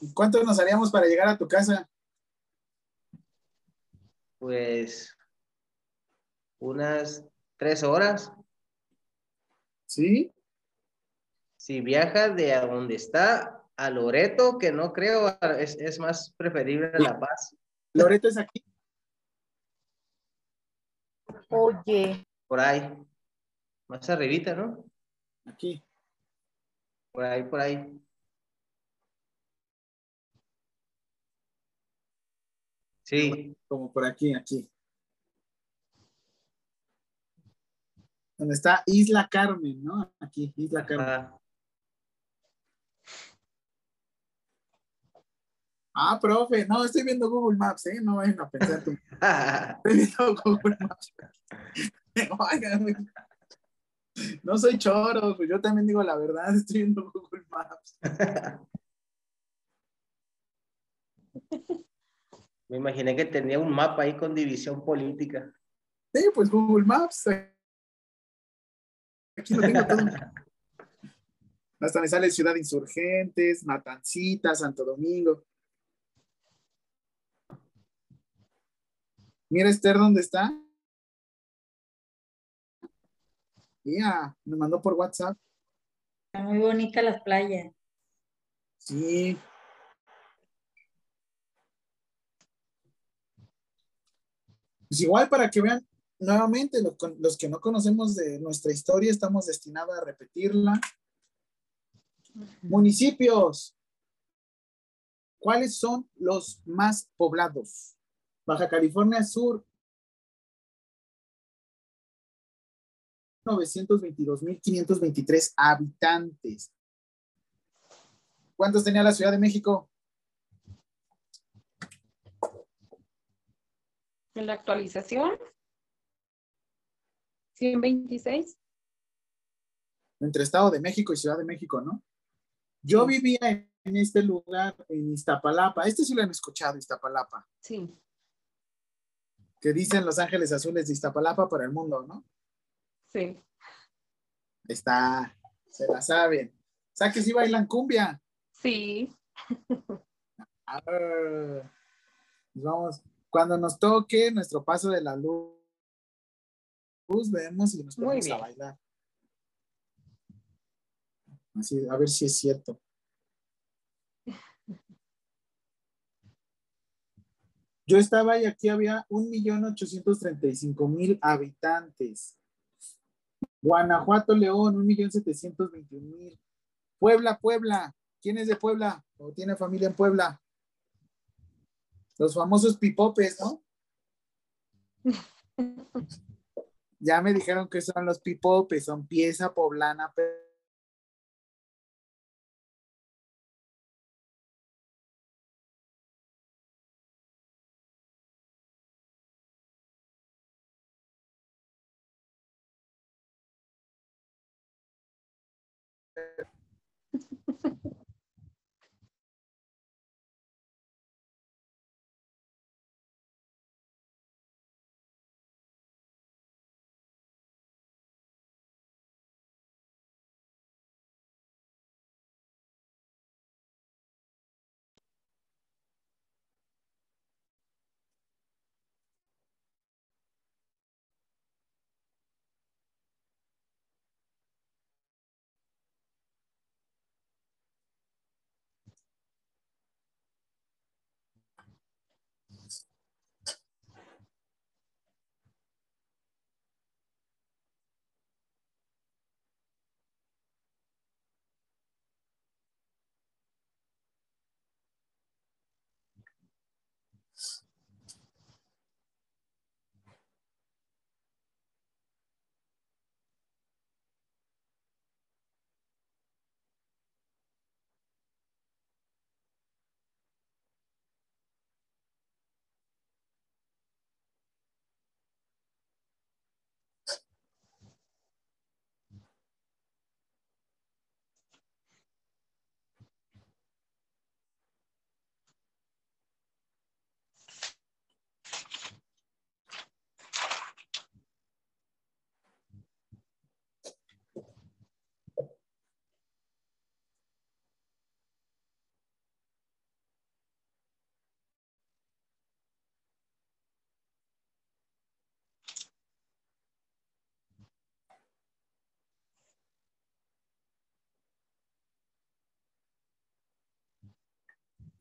[SPEAKER 1] ¿Y cuánto nos haríamos para llegar a tu casa?
[SPEAKER 5] Pues unas tres horas.
[SPEAKER 1] ¿Sí?
[SPEAKER 5] Si viaja de a donde está a Loreto, que no creo, es, es más preferible La Paz.
[SPEAKER 1] Loreto es aquí.
[SPEAKER 7] Oye,
[SPEAKER 5] Por ahí. Más arribita, ¿no?
[SPEAKER 1] Aquí.
[SPEAKER 5] Por ahí, por ahí. Sí,
[SPEAKER 1] Como por aquí, aquí. Donde está Isla Carmen, ¿no? Aquí, Isla Carmen. Ah, profe, no, estoy viendo Google Maps, ¿eh? No vayan a pensar tú. Estoy viendo Google Maps. No soy choro, pues yo también digo la verdad, estoy viendo Google Maps.
[SPEAKER 5] Me imaginé que tenía un mapa ahí con división política.
[SPEAKER 1] Sí, pues Google Maps. Aquí lo tengo todo. Hasta me sale Ciudad Insurgentes, Matancita, Santo Domingo. Mira Esther, ¿dónde está? Mira, me mandó por WhatsApp.
[SPEAKER 4] Está muy bonita las playas.
[SPEAKER 1] Sí. Pues igual para que vean nuevamente los, que no conocemos de nuestra historia, estamos destinados a repetirla. Municipios. ¿Cuáles son los más poblados? Baja California Sur. 922.523 habitantes. ¿Cuántos tenía la Ciudad de México?
[SPEAKER 2] En la actualización, 126.
[SPEAKER 1] Entre Estado de México y Ciudad de México, ¿no? Yo vivía en, este lugar, en Iztapalapa. Este sí lo han escuchado, Iztapalapa.
[SPEAKER 2] Sí,
[SPEAKER 1] Que dicen Los Ángeles Azules de Iztapalapa para el mundo, ¿no?
[SPEAKER 2] sí.
[SPEAKER 1] Está, se la saben. O sea que sí bailan cumbia.
[SPEAKER 2] Sí,
[SPEAKER 1] Ah, vamos, cuando nos toque nuestro paso de la luz, vemos y nos ponemos a bailar. Así, a ver si es cierto. Yo estaba y aquí había 1.835.000 habitantes. Guanajuato, León, 1.721.000. Puebla, Puebla. ¿Quién es de Puebla? ¿O tiene familia en Puebla? Los famosos pipopes, ¿no? Ya me dijeron que son los pipopes, son pieza poblana.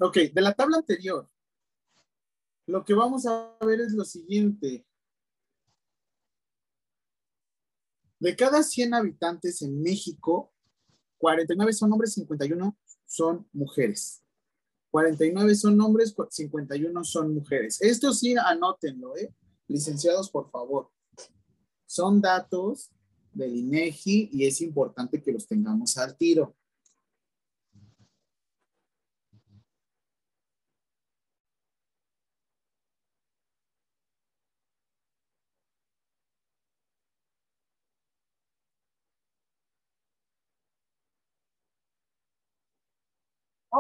[SPEAKER 1] Ok, de la tabla anterior, lo que vamos a ver es lo siguiente. De cada 100 habitantes en México, 49 son hombres, 51 son mujeres. 49 son hombres, 51 son mujeres. Esto sí, anótenlo, ¿eh? Licenciados, por favor. Son datos del INEGI y es importante que los tengamos al tiro.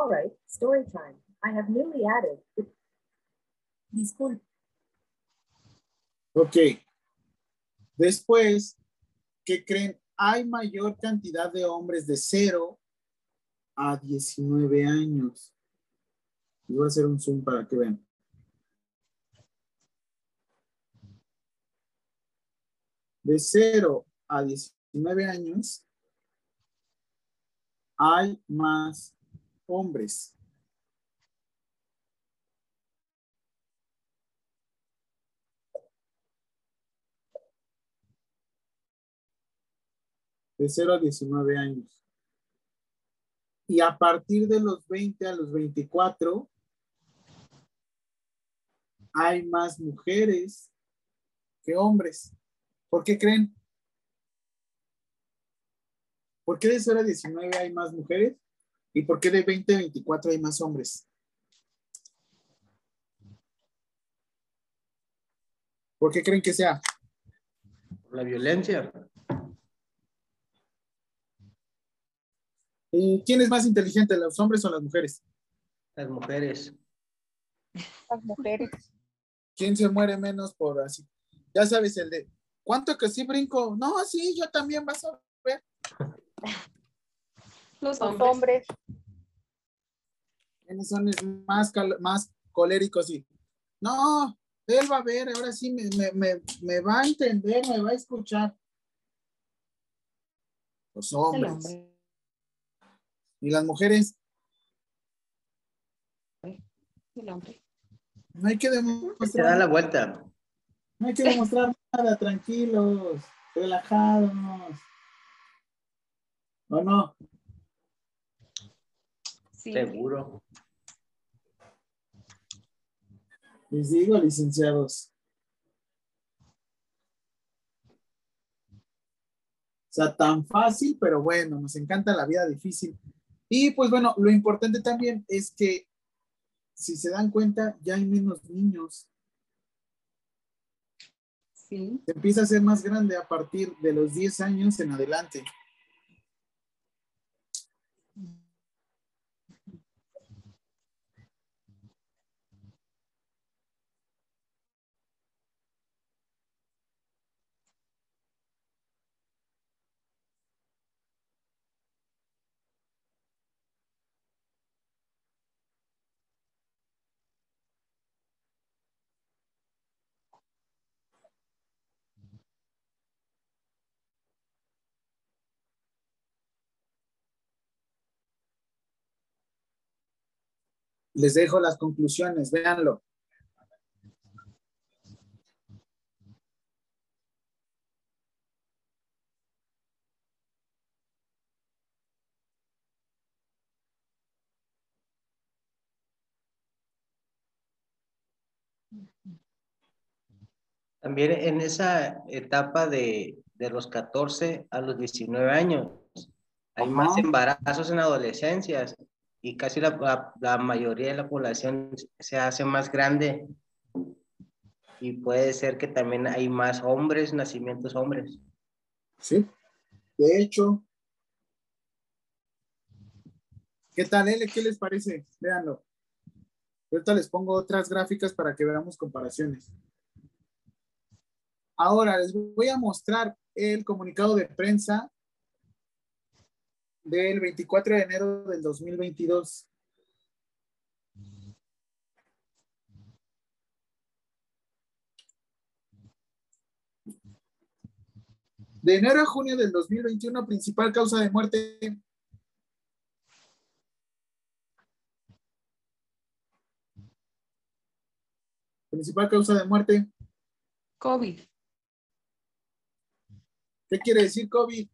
[SPEAKER 8] All right, story time. I have newly added. Disculpe.
[SPEAKER 1] Ok. Después, ¿qué creen? Hay mayor cantidad de hombres de 0 a 19 años. Y voy a hacer un zoom para que vean. De 0 a 19 años hay más hombres. De 0 a 19 años. Y a partir de los 20 a los 24, hay más mujeres que hombres. ¿Por qué creen? ¿Por qué de 0 a 19 hay más mujeres? ¿Y por qué de 20 a 24 hay más hombres? ¿Por qué creen que sea?
[SPEAKER 5] La violencia.
[SPEAKER 1] ¿Y quién es más inteligente, los hombres o las mujeres?
[SPEAKER 5] Las mujeres.
[SPEAKER 7] Las mujeres.
[SPEAKER 1] ¿Quién se muere menos por así? Ya sabes, el de, ¿cuánto que sí brinco? No, sí, yo también vas a ver.
[SPEAKER 2] Los
[SPEAKER 7] Los
[SPEAKER 2] hombres.
[SPEAKER 7] hombres.
[SPEAKER 1] ¿Quiénes son más, cal- más coléricos? Y, no, él va a ver, ahora sí me, me, me, me va a entender, me va a escuchar. Los hombres.
[SPEAKER 3] hombre.
[SPEAKER 1] ¿Y las mujeres?
[SPEAKER 2] El hombre.
[SPEAKER 1] No hay que
[SPEAKER 5] Se da
[SPEAKER 1] demostrar,
[SPEAKER 5] la vuelta.
[SPEAKER 1] no hay que demostrar nada, tranquilos, relajados. ¿O no?
[SPEAKER 2] Sí.
[SPEAKER 5] Seguro.
[SPEAKER 1] Les digo, licenciados. O sea, tan fácil, pero bueno, nos encanta la vida difícil. Y pues bueno, lo importante también es que, si se dan cuenta, ya hay menos niños.
[SPEAKER 2] Sí.
[SPEAKER 1] Se empieza a ser más grande a partir de los 10 años en adelante. Les dejo las conclusiones, véanlo.
[SPEAKER 5] También en esa etapa de, de los 14 a los 19 años, hay
[SPEAKER 1] Ajá.
[SPEAKER 5] más embarazos en adolescencias y casi la, la- mayoría de la población se hace más grande. Y puede ser que también hay más hombres, nacimientos hombres.
[SPEAKER 1] Sí. De hecho, ¿qué tal, L? ¿Qué les parece? Véanlo. Ahorita les pongo otras gráficas para que veamos comparaciones. Ahora les voy a mostrar el comunicado de prensa del 24 de enero del 2022. De enero a junio del 2021, principal causa de muerte. Principal causa de muerte.
[SPEAKER 2] COVID.
[SPEAKER 1] ¿Qué quiere decir COVID?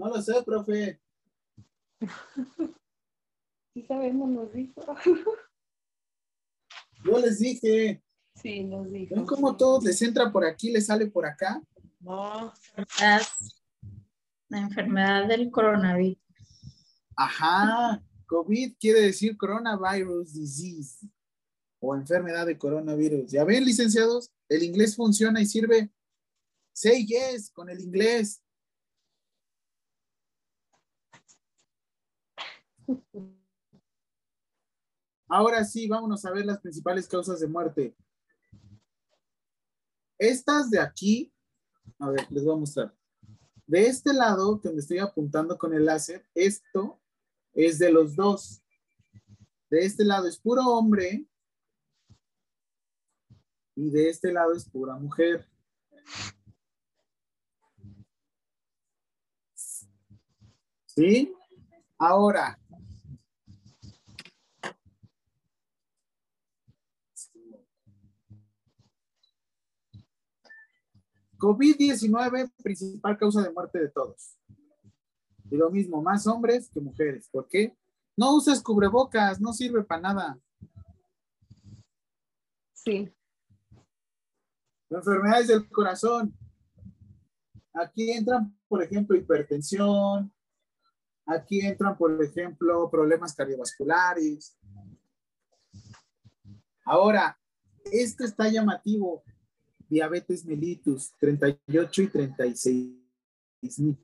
[SPEAKER 1] No lo sé, profe.
[SPEAKER 2] Sí sabemos, nos dijo.
[SPEAKER 1] Yo les dije.
[SPEAKER 2] Sí, nos dijo.
[SPEAKER 1] ¿Ven cómo todo les entra por aquí, les sale por acá?
[SPEAKER 4] No, enfermedad, la enfermedad del coronavirus.
[SPEAKER 1] Ajá. COVID quiere decir coronavirus disease o enfermedad de coronavirus. ¿Ya ven, licenciados? El inglés funciona y sirve. Say yes con el inglés. Ahora sí, vámonos a ver las principales causas de muerte. Estas de aquí, a ver, les voy a mostrar. De este lado, que me estoy apuntando con el láser, esto es de los dos. De este lado es puro hombre y de este lado es pura mujer. ¿Sí? Ahora. COVID-19, principal causa de muerte de todos. Y lo mismo, más hombres que mujeres. ¿Por qué? No uses cubrebocas, no sirve para nada.
[SPEAKER 2] Sí.
[SPEAKER 1] Enfermedades del corazón. Aquí entran, por ejemplo, hipertensión. Aquí entran, por ejemplo, problemas cardiovasculares. Ahora, esto está llamativo. Diabetes mellitus, 38 y 36 mil.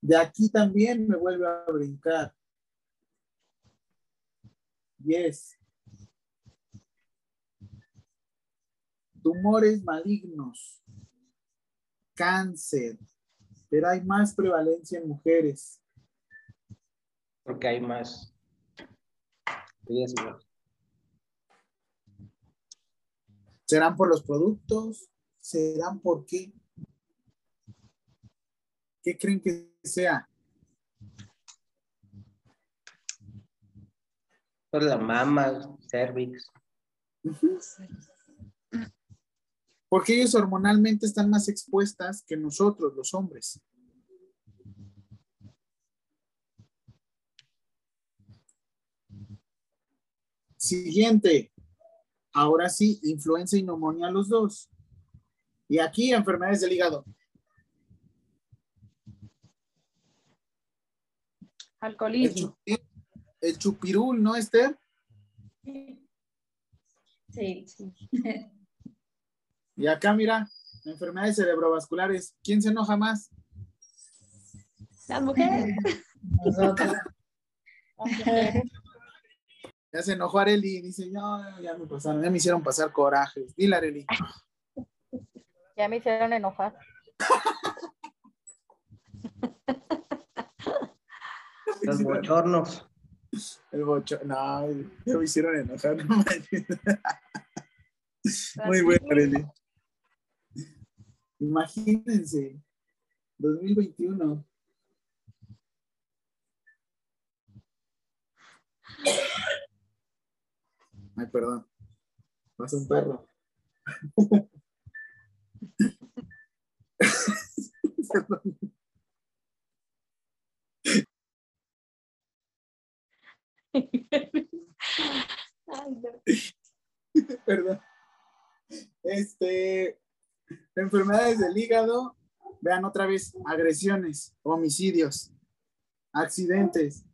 [SPEAKER 1] De aquí también me vuelve a brincar. Yes. Tumores malignos. Cáncer. Pero hay más prevalencia en mujeres.
[SPEAKER 5] Porque hay más
[SPEAKER 1] ¿Serán por los productos? ¿Serán por qué? ¿Qué creen que sea?
[SPEAKER 5] Por la mama, cervix.
[SPEAKER 1] Porque ellos hormonalmente están más expuestas que nosotros, los hombres. Siguiente. Ahora sí, influenza y neumonía los dos. Y aquí enfermedades del hígado. El,
[SPEAKER 2] Alcoholismo.
[SPEAKER 1] el chupirul, ¿no, Esther?
[SPEAKER 4] Sí.
[SPEAKER 1] Y acá, mira, enfermedades cerebrovasculares. ¿Quién se enoja más?
[SPEAKER 2] Las mujeres.
[SPEAKER 4] Nosotros.
[SPEAKER 1] Ya se enojó Areli. Dice, no, ya me pasaron, ya me hicieron pasar corajes. Dile, Areli.
[SPEAKER 7] Ya me hicieron enojar.
[SPEAKER 5] Los bochornos.
[SPEAKER 1] El bocho. No, ya me hicieron enojar. no. Muy bueno, Areli. Imagínense. 2021. Ay, perdón. Pasa un perro. Perdón.
[SPEAKER 2] Ay, no.
[SPEAKER 1] Perdón. Este, enfermedades del hígado, vean otra vez, agresiones, homicidios, accidentes.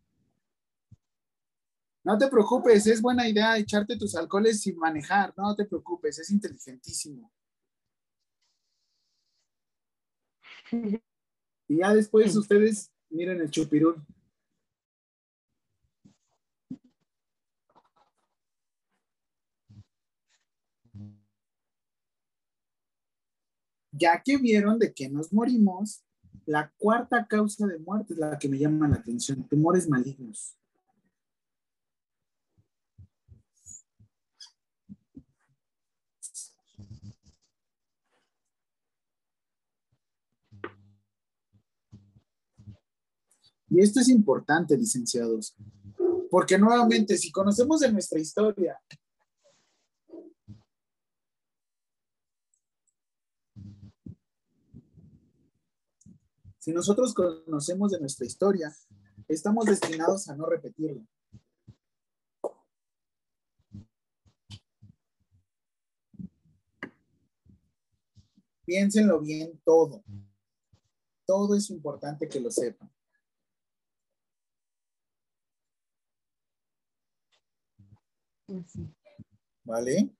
[SPEAKER 1] No te preocupes, es buena idea echarte tus alcoholes sin manejar, no te preocupes, es inteligentísimo. Y ya después ustedes miren el chupirul. Ya que vieron de que nos morimos, la cuarta causa de muerte es la que me llama la atención, tumores malignos. Y esto es importante, licenciados, porque nuevamente, si conocemos de nuestra historia, si nosotros conocemos de nuestra historia, estamos destinados a no repetirlo. Piénsenlo bien todo. Todo es importante que lo sepan. ¿Vale?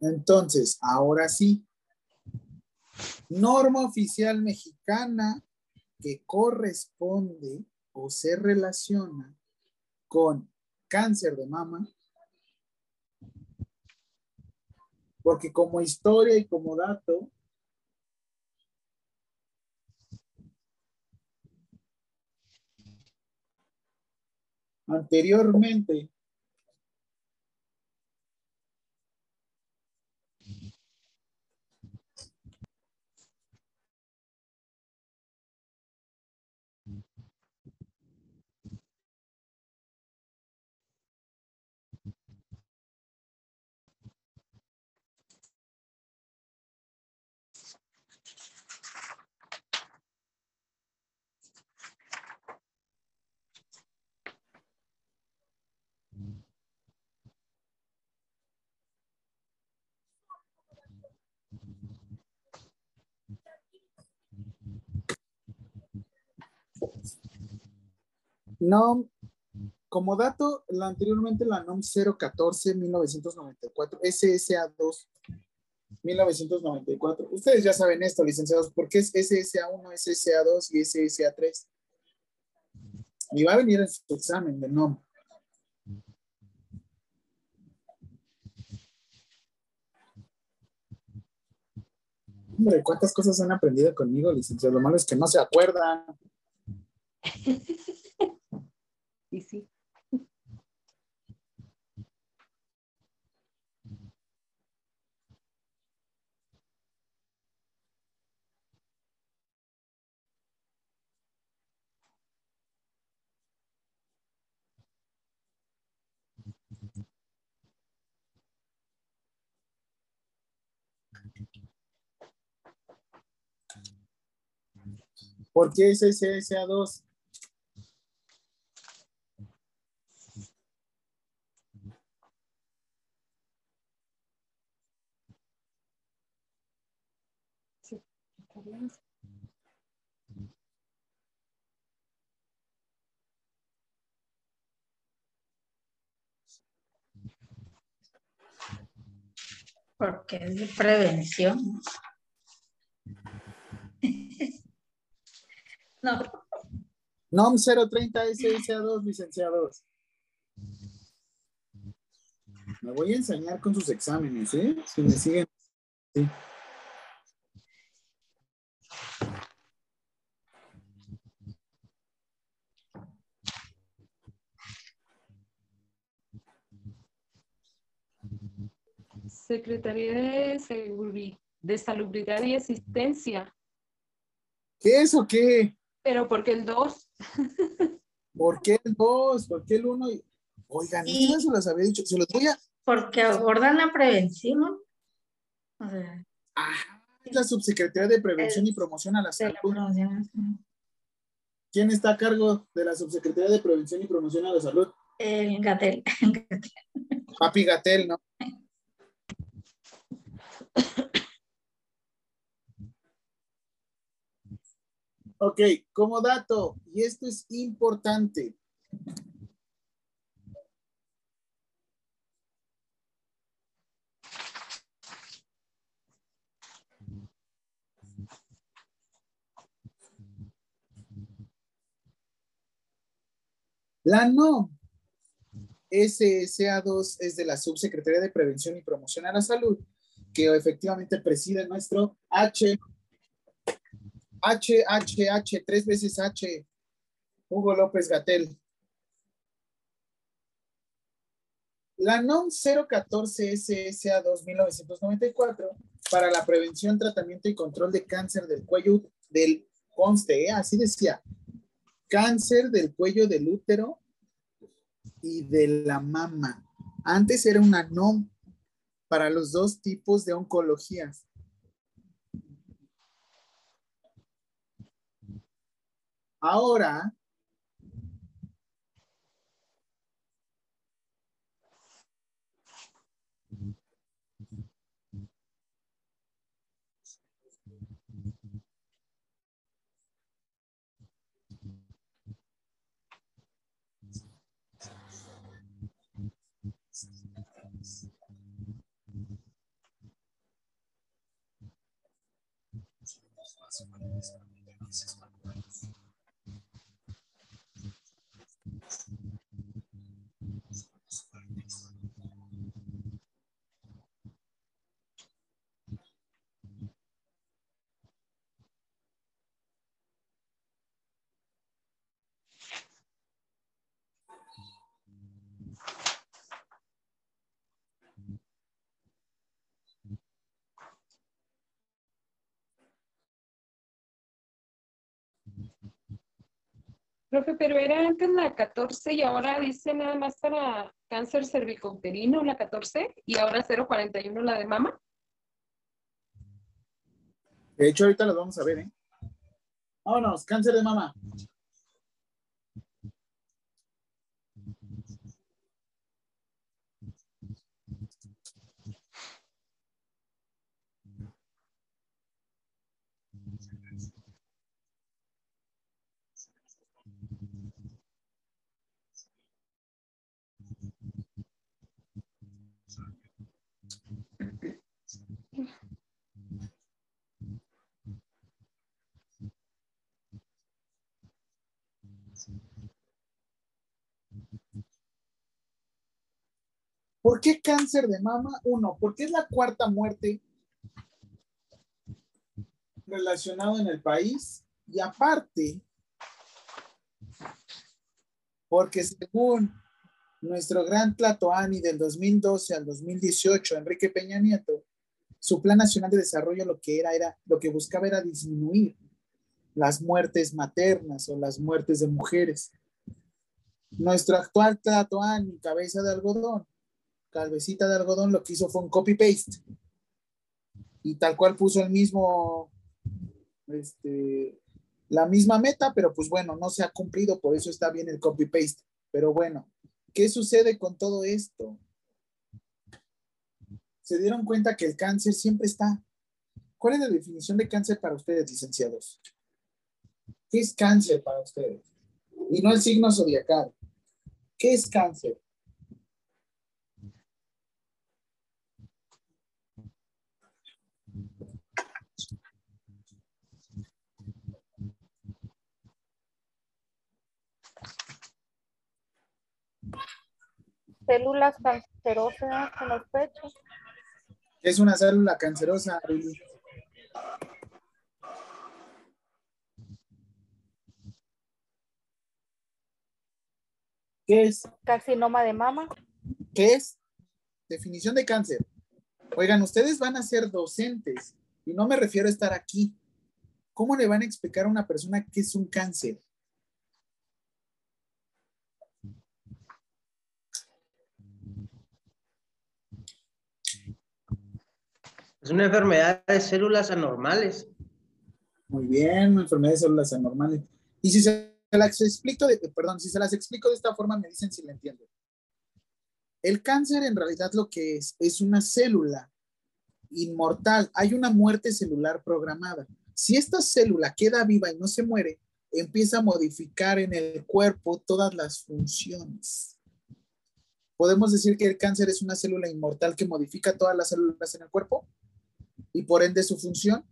[SPEAKER 1] Entonces, ahora sí. Norma oficial mexicana que corresponde o se relaciona con cáncer de mama. Porque como historia y como dato, anteriormente NOM, como dato, la, anteriormente la NOM 014-1994, SSA2 1994. Ustedes ya saben esto, licenciados, porque es SSA1, SSA2 y SSA3. Y va a venir en su examen de NOM. Hombre, ¿cuántas cosas han aprendido conmigo, licenciado? Lo malo es que no se acuerdan.
[SPEAKER 2] Y sí.
[SPEAKER 1] ¿Por qué es SSA2?
[SPEAKER 4] Porque es de prevención. No,
[SPEAKER 1] NOM 030 SSA2, licenciados. Me voy a enseñar con sus exámenes, ¿eh? Si me siguen. Sí.
[SPEAKER 2] Secretaría de, Seguri- de Salubridad y Asistencia.
[SPEAKER 1] ¿Qué es o qué?
[SPEAKER 2] Pero porque el 2,
[SPEAKER 1] ¿Por qué el 2? ¿Por qué el 1? Oigan,
[SPEAKER 4] Y-
[SPEAKER 1] esto ya se los había dicho. Se los voy a.
[SPEAKER 4] porque abordan la prevención. O sea,
[SPEAKER 1] Ajá, es la subsecretaría de Prevención y Promoción a la Salud. ¿Quién está a cargo de la subsecretaría de Prevención y Promoción a la Salud?
[SPEAKER 4] El Gatel.
[SPEAKER 1] Papi Gatel, ¿no? Ok, como dato, y esto es importante. La NOM SSA2 es de la Subsecretaría de Prevención y Promoción a la Salud, que efectivamente preside nuestro H, H, H, H, tres veces H, Hugo López Gatel. La NOM 014 SSA 2994 para la prevención, tratamiento y control de cáncer del cuello del conste, ¿eh? así decía, cáncer del cuello del útero y de la mama. Antes era una NOM para los dos tipos de oncologías. Ahora, 26
[SPEAKER 2] Profe, pero era antes la 14 y ahora dice nada más para cáncer cervicouterino la 14 y ahora 041 la de mama.
[SPEAKER 1] de hecho ahorita los vamos a ver, ¿eh? Vámonos, cáncer de mama. ¿Por qué cáncer de mama? Uno, porque es la cuarta muerte relacionada en el país y aparte, porque según nuestro gran Tlatoani del 2012 al 2018, Enrique Peña Nieto, su plan nacional de desarrollo lo que era, era lo que buscaba era disminuir las muertes maternas o las muertes de mujeres. Nuestro actual Tlatoani, cabeza de algodón, cabecita de algodón, lo que hizo fue un copy-paste. Y tal cual puso el mismo, este, la misma meta, pero pues bueno, no se ha cumplido, por eso está bien el copy-paste. Pero bueno, ¿qué sucede con todo esto? Se dieron cuenta que el cáncer siempre está. ¿Cuál es la definición de cáncer para ustedes, licenciados? ¿Qué es cáncer para ustedes? Y no el signo zodiacal. ¿Qué es cáncer?
[SPEAKER 7] Células cancerosas en los pechos.
[SPEAKER 1] ¿Qué es una célula cancerosa? Arely? ¿Qué es?
[SPEAKER 7] Carcinoma de mama.
[SPEAKER 1] ¿Qué es? Definición de cáncer. Oigan, ustedes van a ser docentes y no me refiero a estar aquí. ¿Cómo le van a explicar a una persona qué es un cáncer?
[SPEAKER 5] Es una enfermedad de células anormales.
[SPEAKER 1] Muy bien, una enfermedad de células anormales. Y si se las explico, de, perdón, si se las explico de esta forma, me dicen si la entienden. El cáncer en realidad lo que es, es una célula inmortal. Hay una muerte celular programada. Si esta célula queda viva y no se muere, empieza a modificar en el cuerpo todas las funciones. ¿Podemos decir que el cáncer es una célula inmortal que modifica todas las células en el cuerpo? Y por ende su función.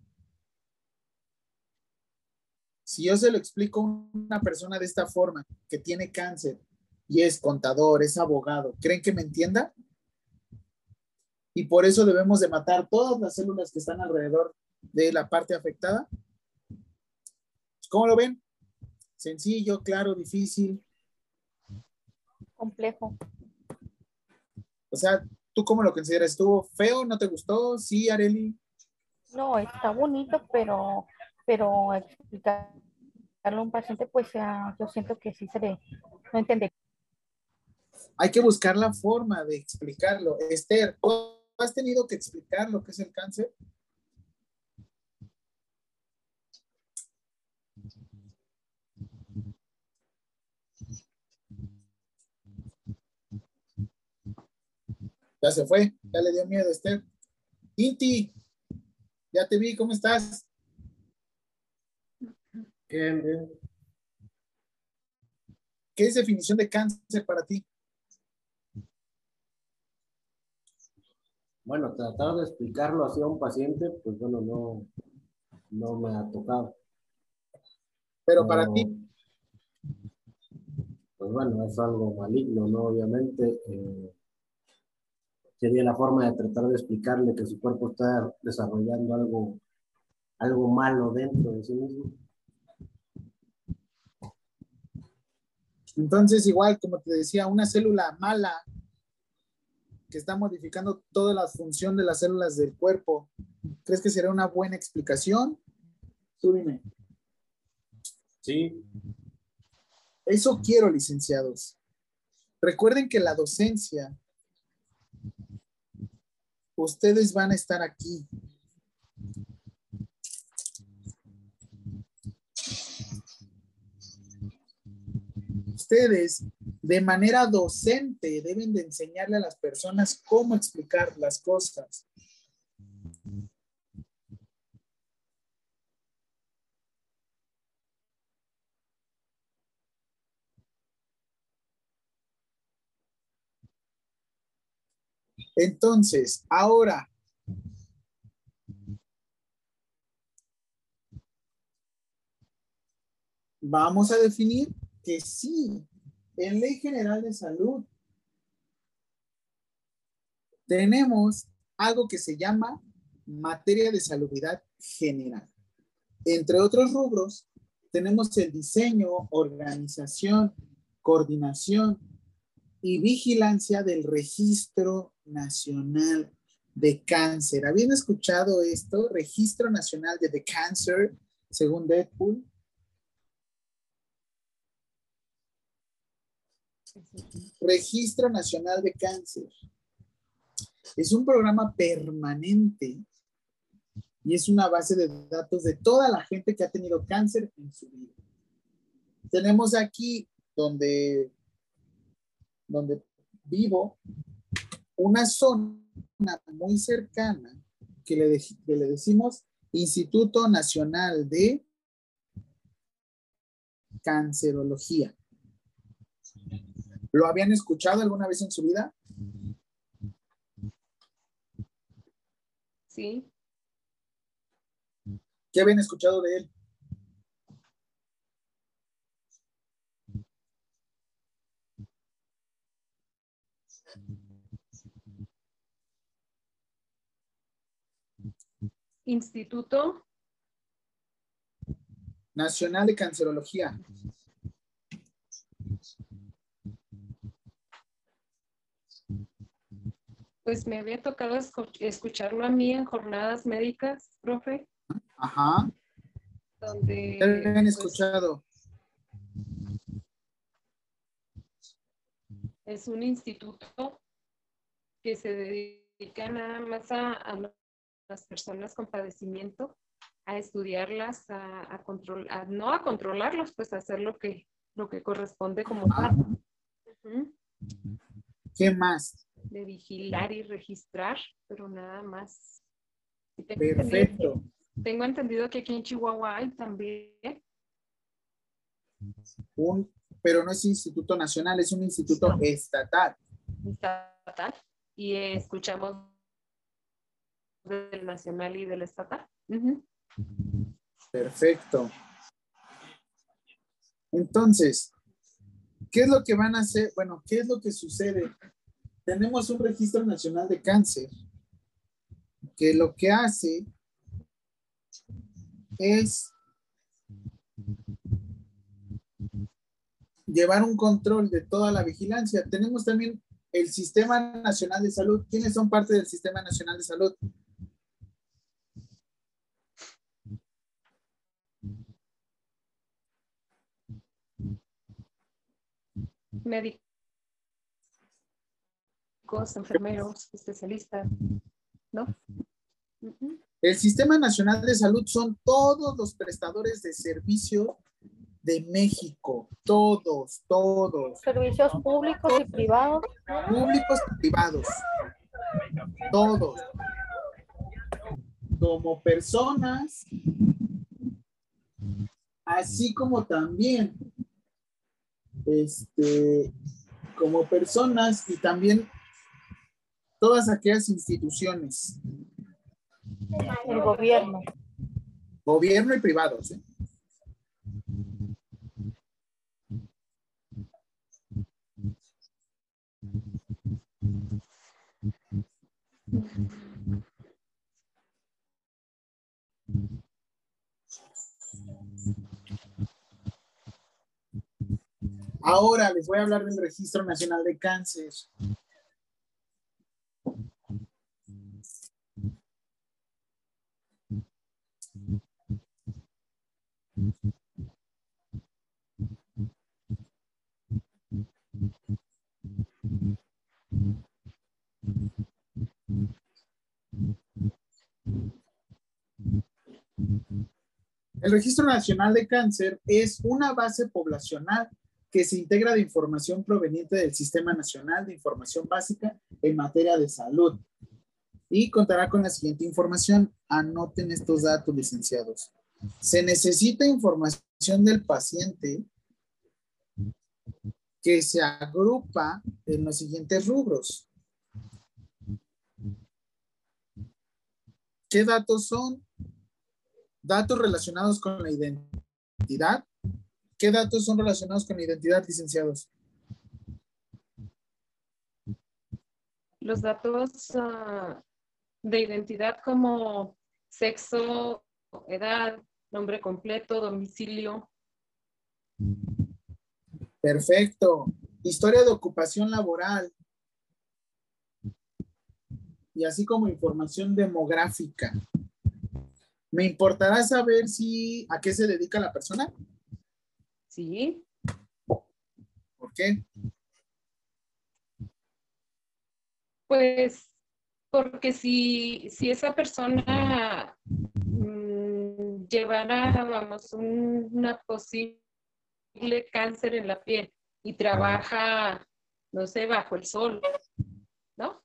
[SPEAKER 1] Si yo se lo explico a una persona de esta forma, que tiene cáncer y es contador, es abogado, ¿creen que me entienda? Y por eso debemos de matar todas las células que están alrededor de la parte afectada. ¿Cómo lo ven? Sencillo, claro, difícil.
[SPEAKER 7] Complejo.
[SPEAKER 1] O sea, ¿tú cómo lo consideras? ¿Estuvo feo? ¿No te gustó? Sí, Areli.
[SPEAKER 7] No, está bonito, pero, pero explicarlo a un paciente, pues yo siento que sí se le, no entiende.
[SPEAKER 1] Hay que buscar la forma de explicarlo. Esther, ¿tú has tenido que explicar lo que es el cáncer? Ya se fue, ya le dio miedo, Esther. Inti, ya te vi, ¿cómo estás?
[SPEAKER 9] Bien, bien.
[SPEAKER 1] ¿Qué es definición de cáncer para ti?
[SPEAKER 9] Bueno, tratar de explicarlo así a un paciente, pues bueno, no, no me ha tocado.
[SPEAKER 1] Pero para
[SPEAKER 9] No.
[SPEAKER 1] ti,
[SPEAKER 9] Pues bueno, es algo maligno, ¿no? Obviamente. eh, sería la forma de tratar de explicarle que su cuerpo está desarrollando algo, algo malo dentro de sí mismo.
[SPEAKER 1] entonces igual, como te decía, una célula mala que está modificando toda la función de las células del cuerpo, ¿crees que sería una buena explicación? Tú dime.
[SPEAKER 9] Sí,
[SPEAKER 1] Eso quiero, licenciados. Recuerden que la docencia, ustedes van a estar aquí. Ustedes, de manera docente, deben de enseñarle a las personas cómo explicar las cosas. Entonces, ahora, vamos a definir que sí, en Ley General de Salud tenemos algo que se llama materia de salubridad general. Entre otros rubros, tenemos el diseño, organización, coordinación y vigilancia del Registro Nacional de Cáncer. ¿Habían escuchado esto? Registro Nacional de The Cancer, según Deadpool. Registro Nacional de Cáncer. Es un programa permanente y es una base de datos de toda la gente que ha tenido cáncer en su vida. Tenemos aquí donde, donde vivo una zona muy cercana que le, de- que le decimos Instituto Nacional de Cancerología. ¿Lo habían escuchado alguna vez en su vida?
[SPEAKER 2] Sí,
[SPEAKER 1] ¿Qué habían escuchado de él?
[SPEAKER 2] Instituto
[SPEAKER 1] Nacional de Cancerología.
[SPEAKER 2] Pues me había tocado escu- escucharlo a mí en jornadas médicas, profe,
[SPEAKER 1] Ajá.
[SPEAKER 2] donde
[SPEAKER 1] ¿Qué habían
[SPEAKER 2] pues,
[SPEAKER 1] escuchado?
[SPEAKER 2] es un instituto que se dedica nada más a, a las personas con padecimiento, a estudiarlas, a, a control, a- no a controlarlos, pues a hacer lo que, lo que corresponde como
[SPEAKER 1] Ah.
[SPEAKER 2] tal. Ujú.
[SPEAKER 1] ¿Qué más?
[SPEAKER 2] de vigilar y registrar, pero nada más. Entendido
[SPEAKER 1] Perfecto.
[SPEAKER 2] Tengo entendido que aquí en Chihuahua hay también.
[SPEAKER 1] Un, pero no es instituto nacional, es un instituto
[SPEAKER 2] No.
[SPEAKER 1] estatal.
[SPEAKER 2] estatal y escuchamos del nacional y del estatal.
[SPEAKER 1] Perfecto. Entonces, ¿qué es lo que van a hacer? Bueno, ¿qué es lo que sucede? Tenemos un registro nacional de cáncer que lo que hace es llevar un control de toda la vigilancia. Tenemos también el Sistema Nacional de Salud. ¿Quiénes son parte del Sistema Nacional de Salud?
[SPEAKER 2] Médicos, enfermeros, especialistas, ¿no?
[SPEAKER 1] El Sistema Nacional de Salud son todos los prestadores de servicio de México. Todos, todos.
[SPEAKER 7] Servicios públicos y privados.
[SPEAKER 1] Públicos y privados. Todos. Como personas, así como también, este, como personas y también todas aquellas instituciones,
[SPEAKER 7] El gobierno.
[SPEAKER 1] gobierno y privados. ¿eh? Ahora les voy a hablar del Registro Nacional de Cáncer. El Registro Nacional de Cáncer es una base poblacional que se integra de información proveniente del Sistema Nacional de Información Básica en materia de salud y contará con la siguiente información. Anoten estos datos, licenciados. Se necesita información del paciente que se agrupa en los siguientes rubros. ¿Qué datos son? Datos relacionados con la identidad. ¿Qué datos son relacionados con la identidad, licenciados?
[SPEAKER 2] Los datos ah, de identidad como sexo, edad, nombre completo, domicilio.
[SPEAKER 1] Perfecto. Historia de ocupación laboral. Y así como información demográfica. ¿Me importará saber si a qué se dedica la persona?
[SPEAKER 2] Sí,
[SPEAKER 1] ¿Por qué?
[SPEAKER 2] pues porque si, si esa persona mm, llevara, vamos, un- una posible cáncer en la piel y trabaja, no sé, bajo el sol, ¿no?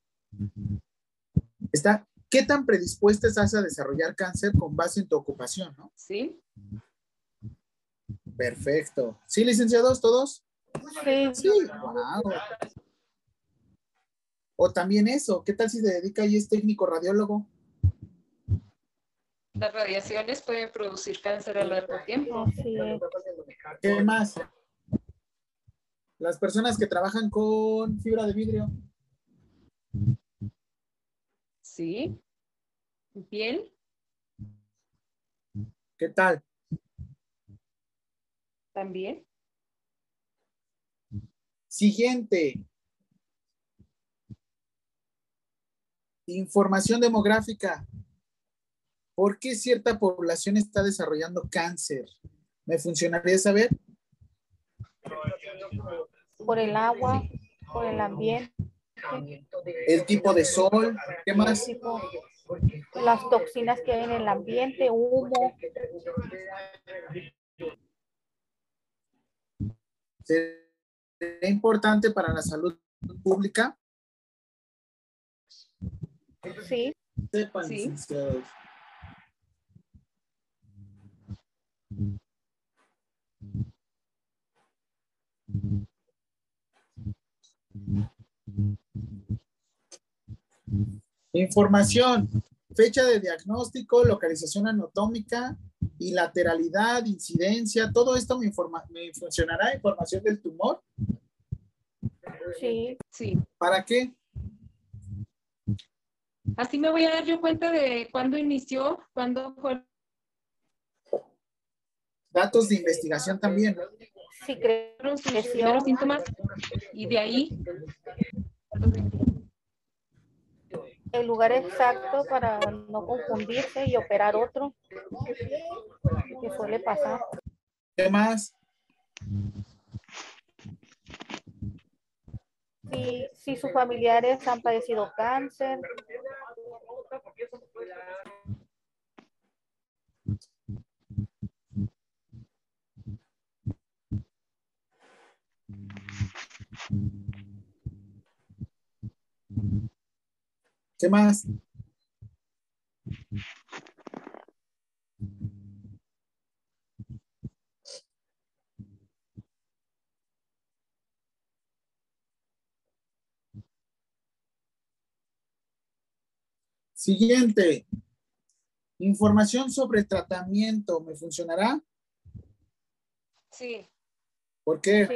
[SPEAKER 1] Está, ¿Qué tan predispuesta estás a desarrollar cáncer con base en tu ocupación, no?
[SPEAKER 2] Sí,
[SPEAKER 1] Perfecto. ¿Sí, licenciados, todos?
[SPEAKER 7] Sí,
[SPEAKER 1] Sí, wow. O también eso, ¿qué tal si se dedica y es técnico radiólogo?
[SPEAKER 2] las radiaciones pueden producir cáncer a largo tiempo.
[SPEAKER 7] es.
[SPEAKER 1] ¿Qué más? Las personas que trabajan con fibra de vidrio.
[SPEAKER 2] Sí, piel,
[SPEAKER 1] ¿Qué tal?
[SPEAKER 2] También.
[SPEAKER 1] Siguiente. Información demográfica. ¿Por qué cierta población está desarrollando cáncer? ¿Me funcionaría saber?
[SPEAKER 7] Por el agua, por el ambiente,
[SPEAKER 1] El tipo de sol, ¿qué más?
[SPEAKER 7] tipo- las toxinas que hay en el ambiente, humo.
[SPEAKER 1] ¿Sería importante para la salud pública?
[SPEAKER 7] Sí,
[SPEAKER 1] Sepan,
[SPEAKER 2] Sí.
[SPEAKER 1] licenciados. Información, fecha de diagnóstico, localización anatómica y lateralidad, incidencia, todo esto me, informa- me funcionará, información del tumor.
[SPEAKER 7] sí,
[SPEAKER 2] Sí,
[SPEAKER 1] ¿Para qué?
[SPEAKER 2] así me voy a dar yo cuenta de cuándo inició, cuándo fue
[SPEAKER 1] Datos de investigación también.
[SPEAKER 7] sí, creo que sí.
[SPEAKER 2] primeros síntomas y de ahí
[SPEAKER 7] El lugar exacto para no confundirse y operar otro, que suele pasar.
[SPEAKER 1] ¿Qué más?
[SPEAKER 7] Si, si sus familiares han padecido cáncer,
[SPEAKER 1] ¿Qué más? Siguiente. Información sobre tratamiento. ¿Me funcionará?
[SPEAKER 2] Sí.
[SPEAKER 1] ¿Por qué?
[SPEAKER 7] sí,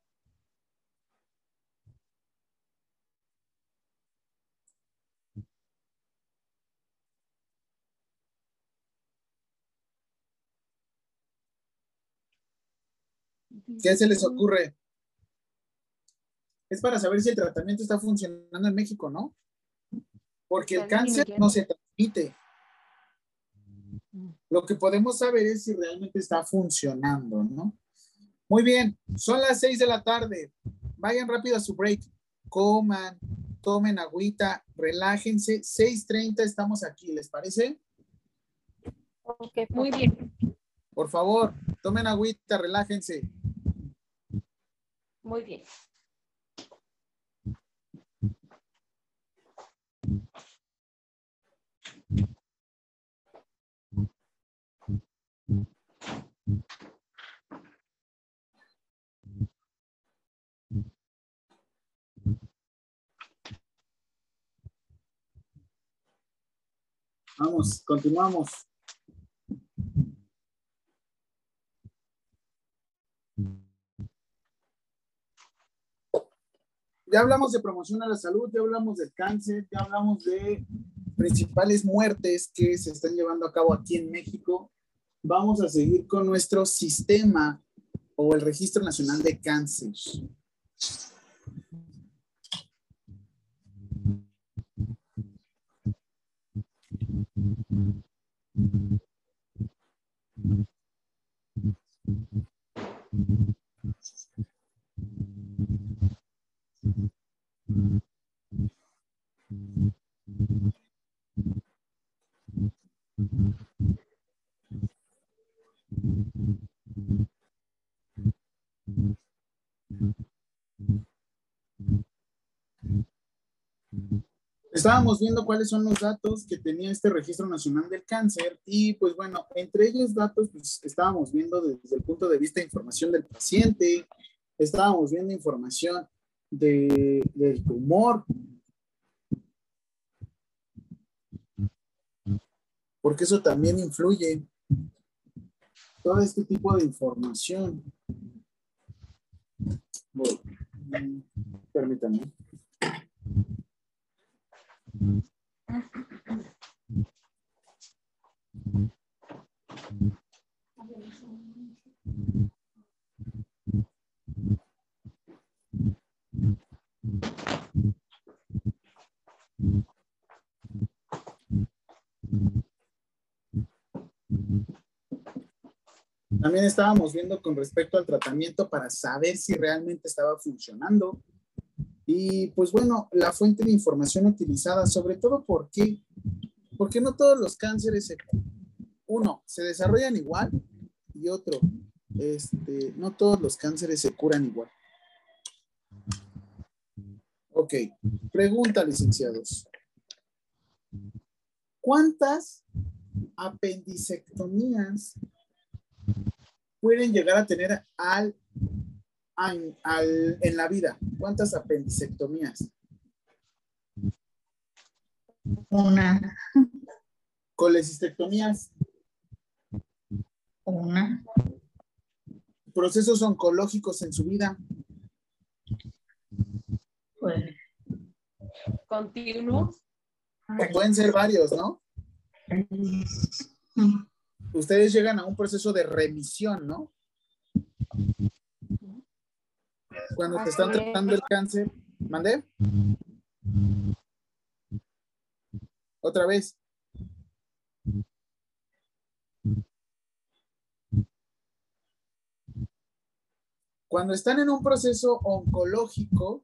[SPEAKER 1] ¿Qué se les ocurre? Es para saber si el tratamiento está funcionando en México, ¿no? Porque el cáncer no se transmite. Lo que podemos saber es si realmente está funcionando, ¿no? Muy bien, son las seis de la tarde. Vayan rápido a su break. Coman, tomen agüita, relájense. 6.30 estamos aquí, ¿les parece?
[SPEAKER 7] ok,
[SPEAKER 2] Muy bien.
[SPEAKER 1] Por favor, tomen agüita, relájense.
[SPEAKER 2] Muy bien.
[SPEAKER 1] Vamos, continuamos. Ya hablamos de promoción a la salud, ya hablamos del cáncer, ya hablamos de principales muertes que se están llevando a cabo aquí en México. Vamos a seguir con nuestro sistema o el Registro Nacional de Cáncer. Estábamos viendo cuáles son los datos que tenía este Registro Nacional del Cáncer y pues bueno, entre ellos datos pues estábamos viendo desde el punto de vista de información del paciente, estábamos viendo información de, del tumor, porque eso también influye. Todo este tipo de información. Mm, Permítanme. También estábamos viendo con respecto al tratamiento para saber si realmente estaba funcionando. Y pues bueno, la fuente de información utilizada, sobre todo porque, porque no todos los cánceres, se, uno, se desarrollan igual y otro, este, no todos los cánceres se curan igual. Ok, pregunta, licenciados. ¿Cuántas apendicectomías pueden llegar a tener al, al- al- en la vida? ¿Cuántas apendicectomías?
[SPEAKER 4] Una.
[SPEAKER 1] Colecistectomías,
[SPEAKER 4] Una.
[SPEAKER 1] procesos oncológicos en su vida,
[SPEAKER 2] Continuos.
[SPEAKER 1] pueden ser varios, ¿no? Ustedes llegan a un proceso de remisión, ¿no? Cuando te están tratando el cáncer, ¿mandé? Otra vez. Cuando están en un proceso oncológico,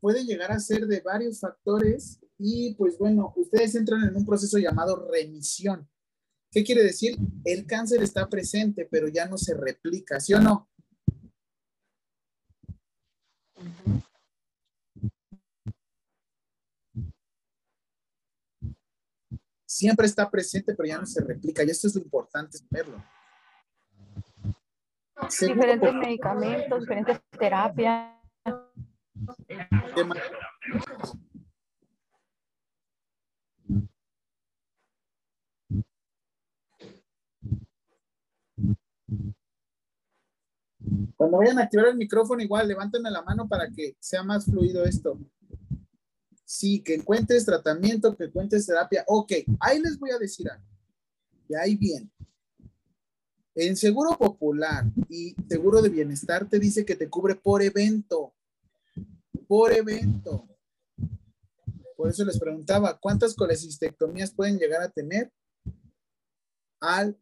[SPEAKER 1] puede llegar a ser de varios factores y pues bueno, ustedes entran en un proceso llamado remisión. ¿Qué quiere decir? El cáncer está presente, pero ya no se replica, ¿sí o no? Siempre está presente, pero ya no se replica. Y esto es lo importante. Segundo,
[SPEAKER 7] Diferentes medicamentos, diferentes terapias.
[SPEAKER 1] Cuando vayan a activar el micrófono, igual levántenme la mano para que sea más fluido esto. Sí, que encuentres tratamiento, que encuentres terapia. Ok, ahí les voy a decir algo. Y ahí bien. En Seguro Popular y Seguro de Bienestar te dice que te cubre por evento. Por evento. Por eso les preguntaba, ¿cuántas colecistectomías pueden llegar a tener al,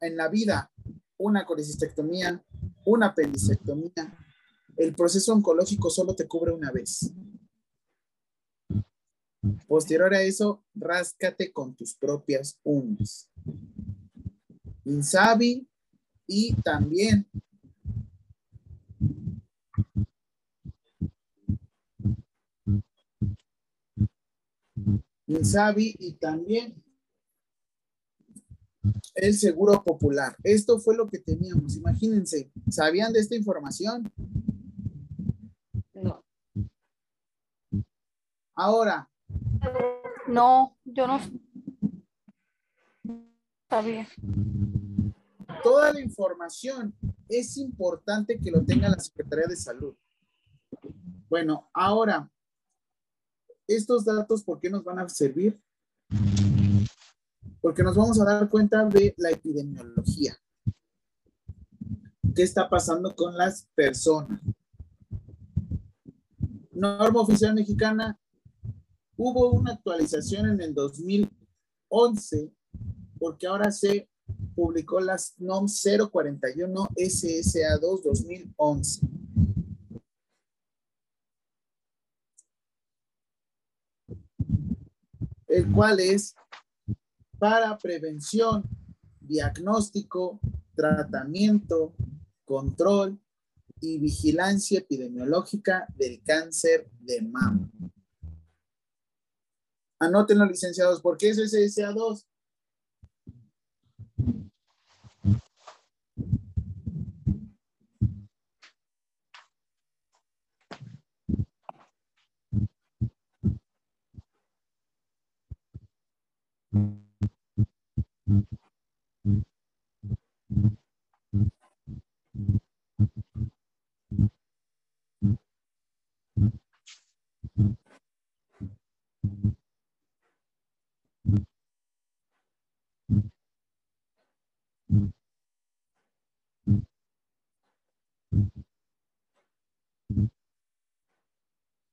[SPEAKER 1] en la vida? Una colecistectomía, una apendicectomía. El proceso oncológico solo te cubre una vez. Posterior a eso, ráscate con tus propias uñas. Insabi y también Insabi y también el seguro popular. Esto fue lo que teníamos. Imagínense, ¿sabían de esta información?
[SPEAKER 2] No.
[SPEAKER 1] Ahora,
[SPEAKER 7] No, yo no sabía.
[SPEAKER 1] toda la información es importante que lo tenga la Secretaría de Salud. Bueno, ahora, estos datos, ¿por qué nos van a servir? Porque nos vamos a dar cuenta de la epidemiología. ¿Qué está pasando con las personas? Norma oficial mexicana, hubo una actualización en el 2011 porque ahora se publicó las NOM 041 SSA2 2011. El cual es para prevención, diagnóstico, tratamiento, control y vigilancia epidemiológica del cáncer de mama. Anótenlo, licenciados, ¿por qué es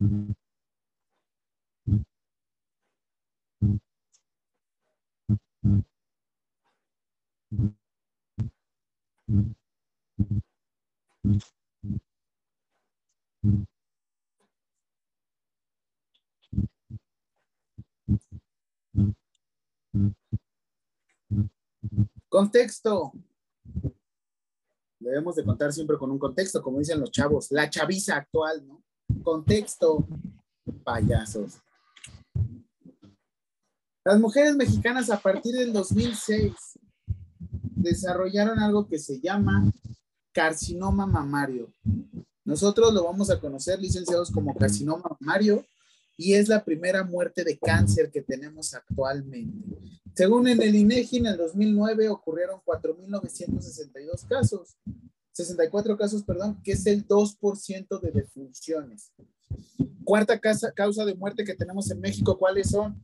[SPEAKER 1] SSA2? Contexto. Debemos de contar siempre con un contexto, como dicen los chavos, la chaviza actual, ¿no? Contexto, payasos. Las mujeres mexicanas a partir del 2006 desarrollaron algo que se llama carcinoma mamario. Nosotros lo vamos a conocer, licenciados, como carcinoma mamario y es la primera muerte de cáncer que tenemos actualmente. Según en el INEGI, en el 2009 ocurrieron 4.962 casos, 64 casos, perdón, que es el 2% de defunciones. Cuarta causa, causa de muerte que tenemos en México, ¿cuáles son?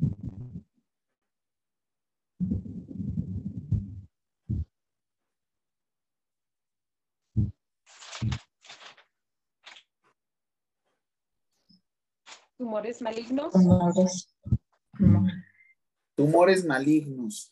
[SPEAKER 2] Tumores malignos.
[SPEAKER 4] Tumores.
[SPEAKER 1] Tumores malignos.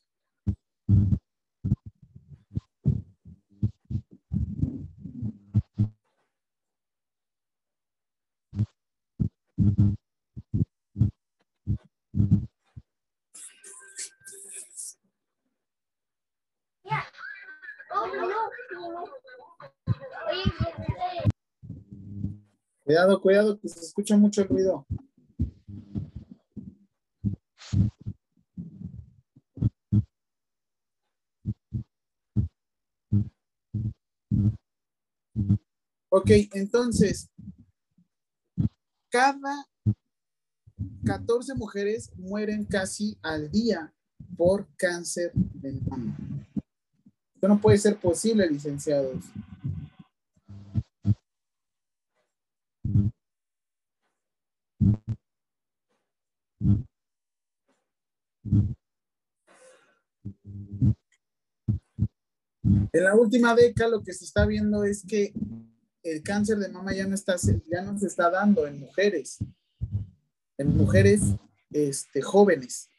[SPEAKER 1] Cuidado, cuidado, que se escucha mucho ruido. Ok, entonces, cada 14 mujeres mueren casi al día por cáncer de mama. Esto no puede ser posible, licenciados. En la última década lo que se está viendo es que el cáncer de mama ya no está, ya no se está dando en mujeres, en mujeres este, jóvenes.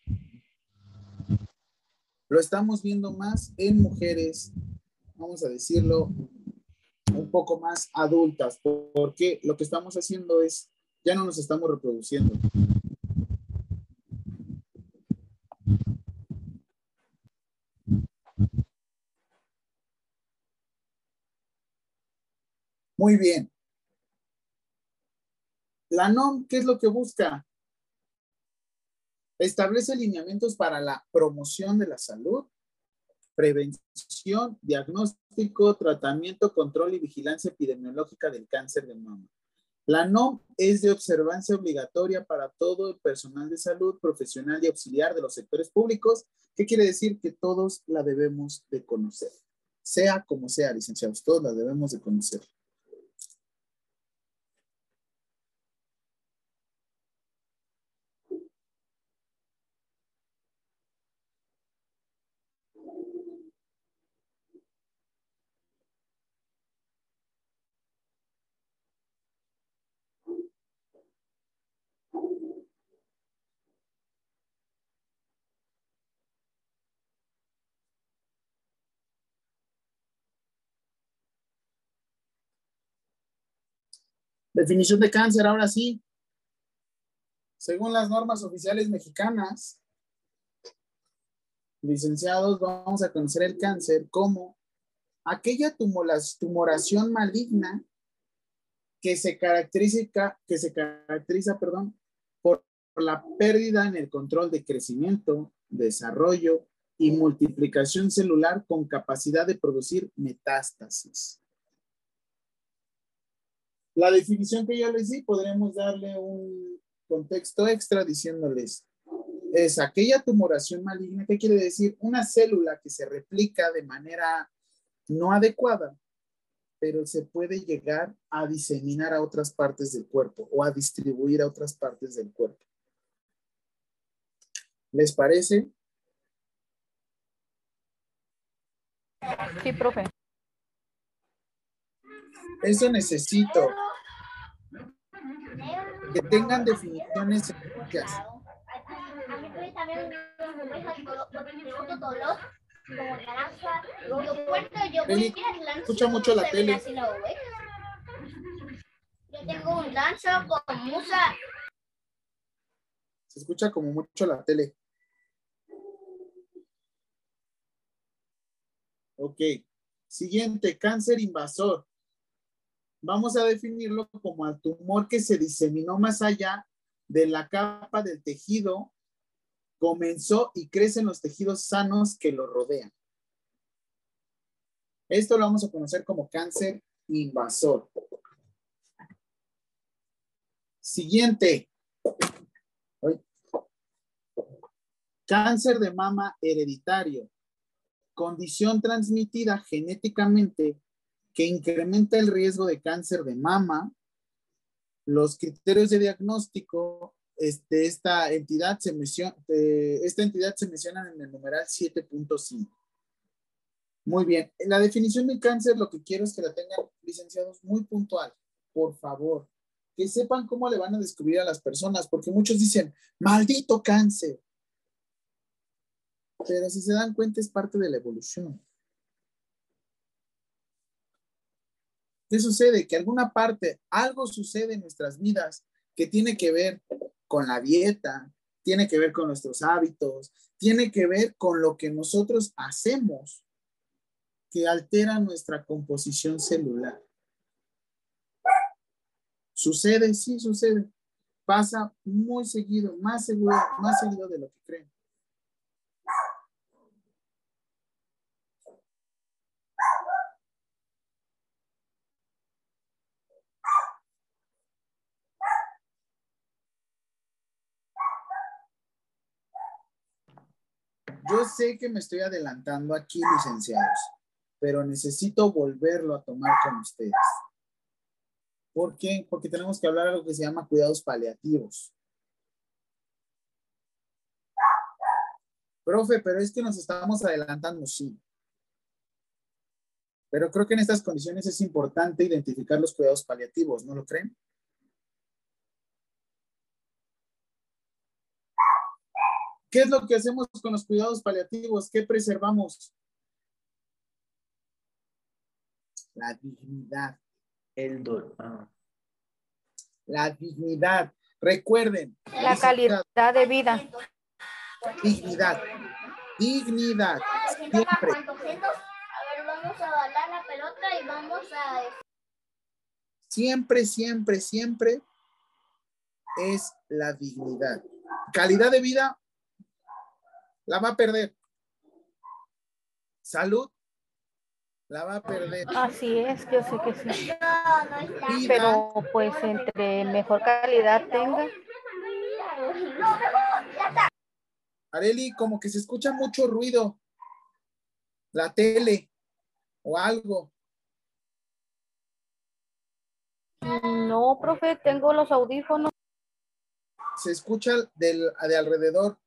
[SPEAKER 1] Lo estamos viendo más en mujeres, vamos a decirlo, un poco más adultas, porque lo que estamos haciendo es, ya no nos estamos reproduciendo. Muy bien. La NOM, ¿qué es lo que busca? Establece lineamientos para la promoción de la salud, prevención, diagnóstico, tratamiento, control y vigilancia epidemiológica del cáncer de mama. La NOM es de observancia obligatoria para todo el personal de salud, profesional y auxiliar de los sectores públicos. ¿Qué quiere decir? Que todos la debemos de conocer. Sea como sea, licenciados, todos la debemos de conocer. Definición de cáncer, ahora sí. Según las normas oficiales mexicanas, licenciados, vamos a conocer el cáncer como aquella tumoración maligna que se caracteriza, por la pérdida en el control de crecimiento, desarrollo y multiplicación celular con capacidad de producir metástasis. La definición que yo les di, podremos darle un contexto extra diciéndoles, es aquella tumoración maligna, ¿qué quiere decir? Una célula que se replica de manera no adecuada, pero se puede llegar a diseminar a otras partes del cuerpo o a distribuir a otras partes del cuerpo. ¿Les parece?
[SPEAKER 7] Sí, profe.
[SPEAKER 1] Eso necesito. Que tengan definiciones sencillas. Eli, escucha mucho la tele.
[SPEAKER 10] Yo tengo un danza con musa.
[SPEAKER 1] Se escucha como mucho la tele. Ok. Siguiente, cáncer invasor. Vamos a definirlo como el tumor que se diseminó más allá de la capa del tejido, comenzó y crece en los tejidos sanos que lo rodean. Esto lo vamos a conocer como cáncer invasor. Siguiente, Cáncer de mama hereditario. Condición transmitida genéticamente que incrementa el riesgo de cáncer de mama. Los criterios de diagnóstico este, esta entidad se menciona, menciona en el numeral 7.5. Muy bien. En la definición de cáncer, lo que quiero es que la tengan licenciados muy puntual, por favor. Que sepan cómo le van a descubrir a las personas, porque muchos dicen, maldito cáncer. Pero si se dan cuenta, es parte de la evolución. ¿Qué sucede? Que alguna parte, algo sucede en nuestras vidas que tiene que ver con la dieta, tiene que ver con nuestros hábitos, tiene que ver con lo que nosotros hacemos que altera nuestra composición celular. ¿Sucede? Sí, sucede. Pasa muy seguido, más seguro, más seguido de lo que creen. Yo sé que me estoy adelantando aquí, licenciados, pero necesito volverlo a tomar con ustedes. ¿Por qué? Porque tenemos que hablar de algo que se llama cuidados paliativos. Profe, pero es que nos estamos adelantando, sí. Pero creo que en estas condiciones es importante identificar los cuidados paliativos, ¿no lo creen? ¿Qué es lo que hacemos con los cuidados paliativos? ¿Qué preservamos? La dignidad.
[SPEAKER 5] El dolor. Ah.
[SPEAKER 1] La dignidad. Recuerden.
[SPEAKER 7] La calidad de vida.
[SPEAKER 1] Dignidad. Dignidad. Siempre.
[SPEAKER 10] A ver, vamos a balar la pelota y vamos a...
[SPEAKER 1] Siempre, siempre, siempre es la dignidad. Calidad de vida la va a perder. Salud, la va a perder.
[SPEAKER 7] Así es, yo sé que sí. Pero pues entre mejor calidad tenga.
[SPEAKER 1] Areli, como que se escucha mucho ruido. La tele o algo.
[SPEAKER 7] No, profe, tengo los audífonos.
[SPEAKER 1] Se escucha del, de alrededor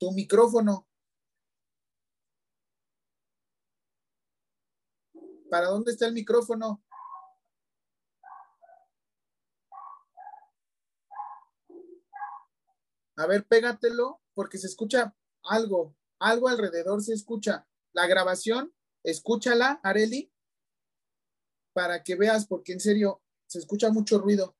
[SPEAKER 1] tu micrófono. ¿Para dónde está el micrófono? A ver, pégatelo porque se escucha algo, algo alrededor se escucha. La grabación, escúchala, Areli, para que veas, porque en serio, se escucha mucho ruido.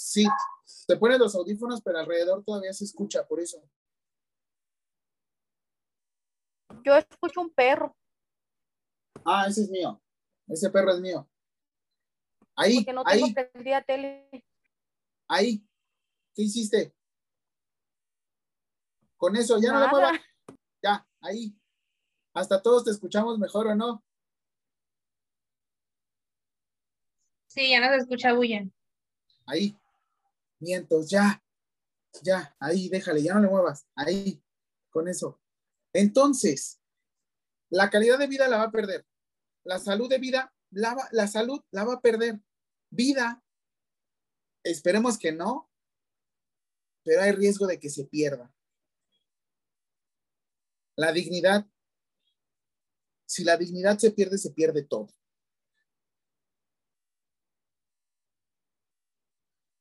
[SPEAKER 1] Sí, te pones los audífonos, pero alrededor todavía se escucha, por eso.
[SPEAKER 7] Yo escucho un perro.
[SPEAKER 1] Ah, ese es mío. Ese perro es mío. Ahí,
[SPEAKER 7] Porque no tengo
[SPEAKER 1] ahí,
[SPEAKER 7] prendida tele.
[SPEAKER 1] ahí. ¿Qué hiciste? Con eso, ya no le
[SPEAKER 7] Nada.
[SPEAKER 1] muevas. Ya, ahí. Hasta todos te escuchamos mejor o no.
[SPEAKER 3] Sí, ya no se escucha bulla.
[SPEAKER 1] Ahí. Mientos, ya. Ya, ahí, déjale, ya no le muevas. Ahí, con eso. Entonces, la calidad de vida la va a perder. La salud de vida, la, va- la salud la va a perder. Vida, esperemos que no, pero hay riesgo de que se pierda. La dignidad, si la dignidad se pierde, se pierde todo.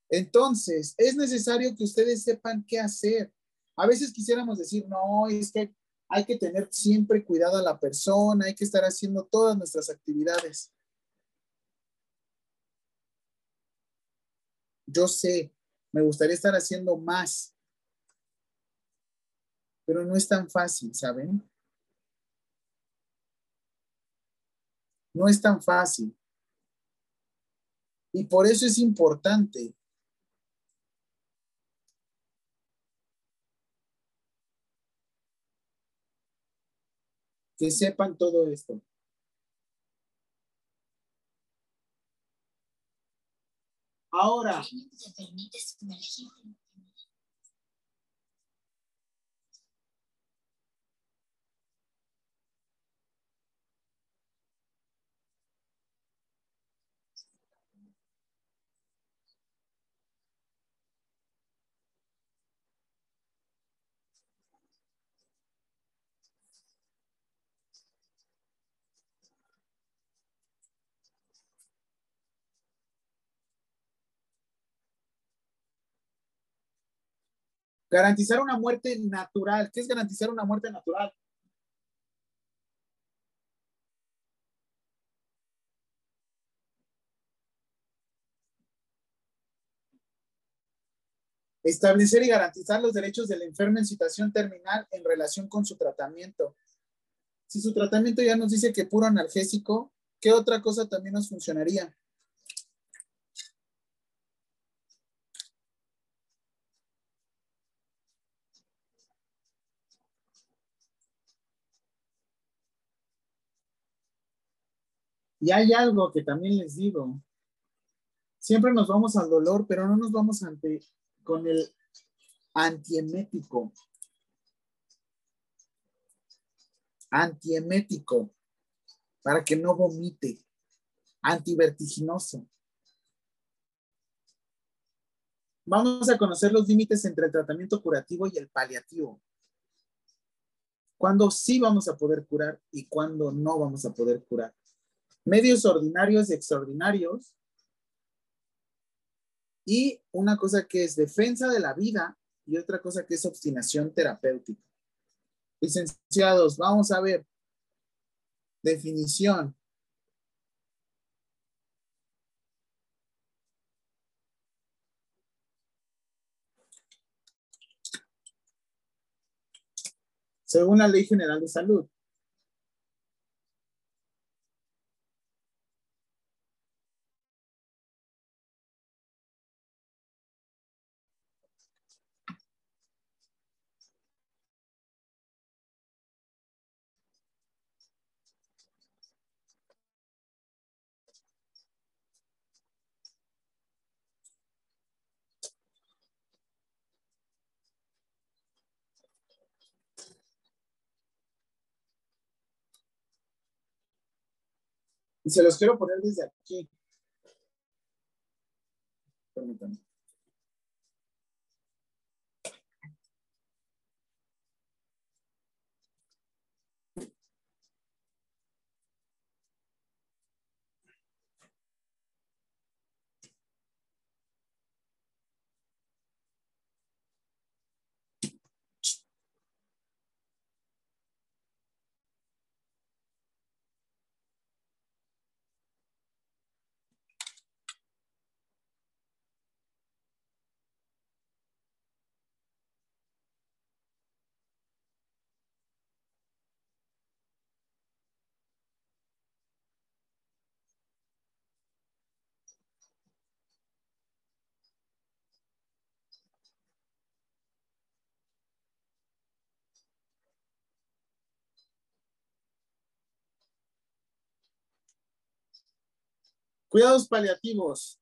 [SPEAKER 1] Entonces, es necesario que ustedes sepan qué hacer. A veces quisiéramos decir, no, es que hay que tener siempre cuidado a la persona, hay que estar haciendo todas nuestras actividades. Yo sé, me gustaría estar haciendo más, pero no es tan fácil, ¿saben? No es tan fácil. Y por eso es importante que sepan todo esto. Ahora, garantizar una muerte natural. ¿Qué es garantizar una muerte natural? Establecer y garantizar los derechos del enfermo en situación terminal en relación con su tratamiento. Si su tratamiento ya nos dice que puro analgésico, ¿qué otra cosa también nos funcionaría? Y hay algo que también les digo. Siempre nos vamos al dolor, pero no nos vamos ante con el antiemético. Antiemético, para que no vomite. Antivertiginoso. Vamos a conocer los límites entre el tratamiento curativo y el paliativo. Cuándo sí vamos a poder curar y cuándo no vamos a poder curar medios ordinarios y extraordinarios, y una cosa que es defensa de la vida y otra cosa que es obstinación terapéutica. Licenciados, vamos a ver. Definición. Según la Ley General de Salud, Y se los quiero poner desde aquí. Permítanme. Cuidados paliativos.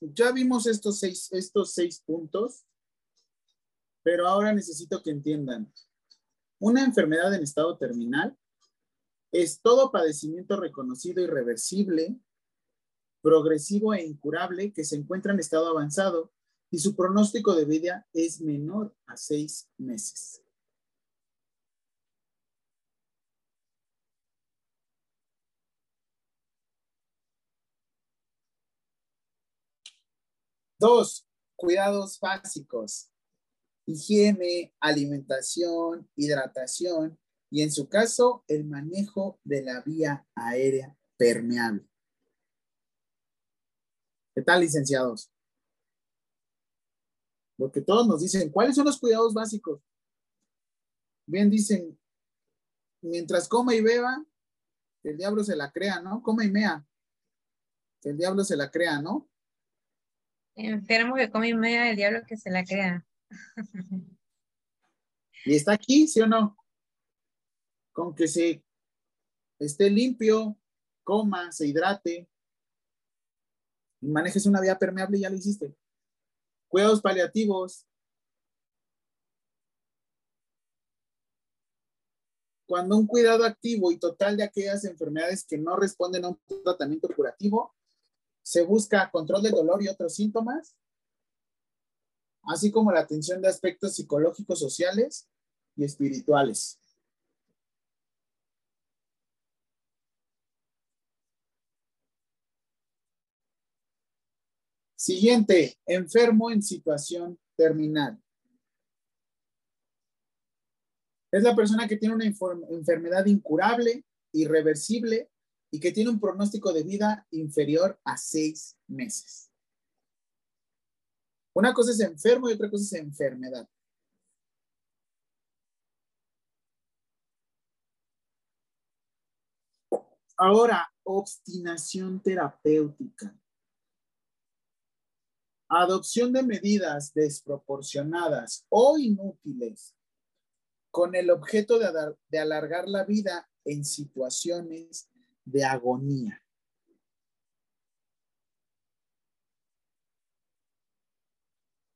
[SPEAKER 1] Ya vimos estos seis, estos seis puntos, pero ahora necesito que entiendan. Una enfermedad en estado terminal es todo padecimiento reconocido irreversible, progresivo e incurable que se encuentra en estado avanzado y su pronóstico de vida es menor a seis meses. Dos, cuidados básicos. Higiene, alimentación, hidratación y en su caso el manejo de la vía aérea permeable. ¿Qué tal, licenciados? Porque todos nos dicen, ¿cuáles son los cuidados básicos? Bien dicen, mientras coma y beba, el diablo se la crea, ¿no? Coma y mea. el diablo se la crea, ¿no?
[SPEAKER 3] Enfermo que come media del diablo que se la crea.
[SPEAKER 1] ¿Y está aquí, sí o no? Con que se esté limpio, coma, se hidrate manejes una vía permeable, ya lo hiciste. Cuidados paliativos. Cuando un cuidado activo y total de aquellas enfermedades que no responden a un tratamiento curativo, se busca control del dolor y otros síntomas, así como la atención de aspectos psicológicos, sociales y espirituales. Siguiente, enfermo en situación terminal. Es la persona que tiene una enfermedad incurable, irreversible y que tiene un pronóstico de vida inferior a seis meses. Una cosa es enfermo y otra cosa es enfermedad. Ahora, obstinación terapéutica. Adopción de medidas desproporcionadas o inútiles con el objeto de, alargar la vida en situaciones de agonía.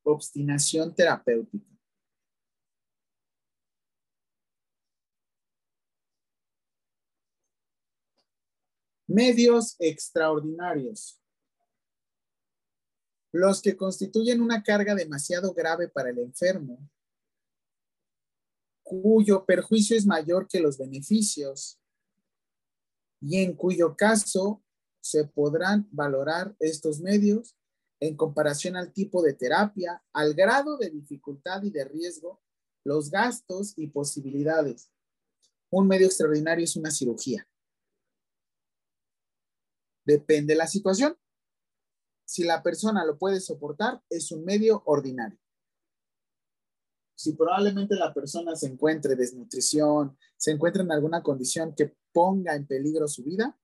[SPEAKER 1] Obstinación terapéutica. Medios extraordinarios. Los que constituyen una carga demasiado grave para el enfermo, cuyo perjuicio es mayor que los beneficios y en cuyo caso se podrán valorar estos medios en comparación al tipo de terapia, al grado de dificultad y de riesgo, los gastos y posibilidades. Un medio extraordinario es una cirugía. Depende de la situación. Si la persona lo puede soportar, es un medio ordinario. Si probablemente la persona se encuentre desnutrición, se encuentre en alguna condición que ponga en peligro su vida,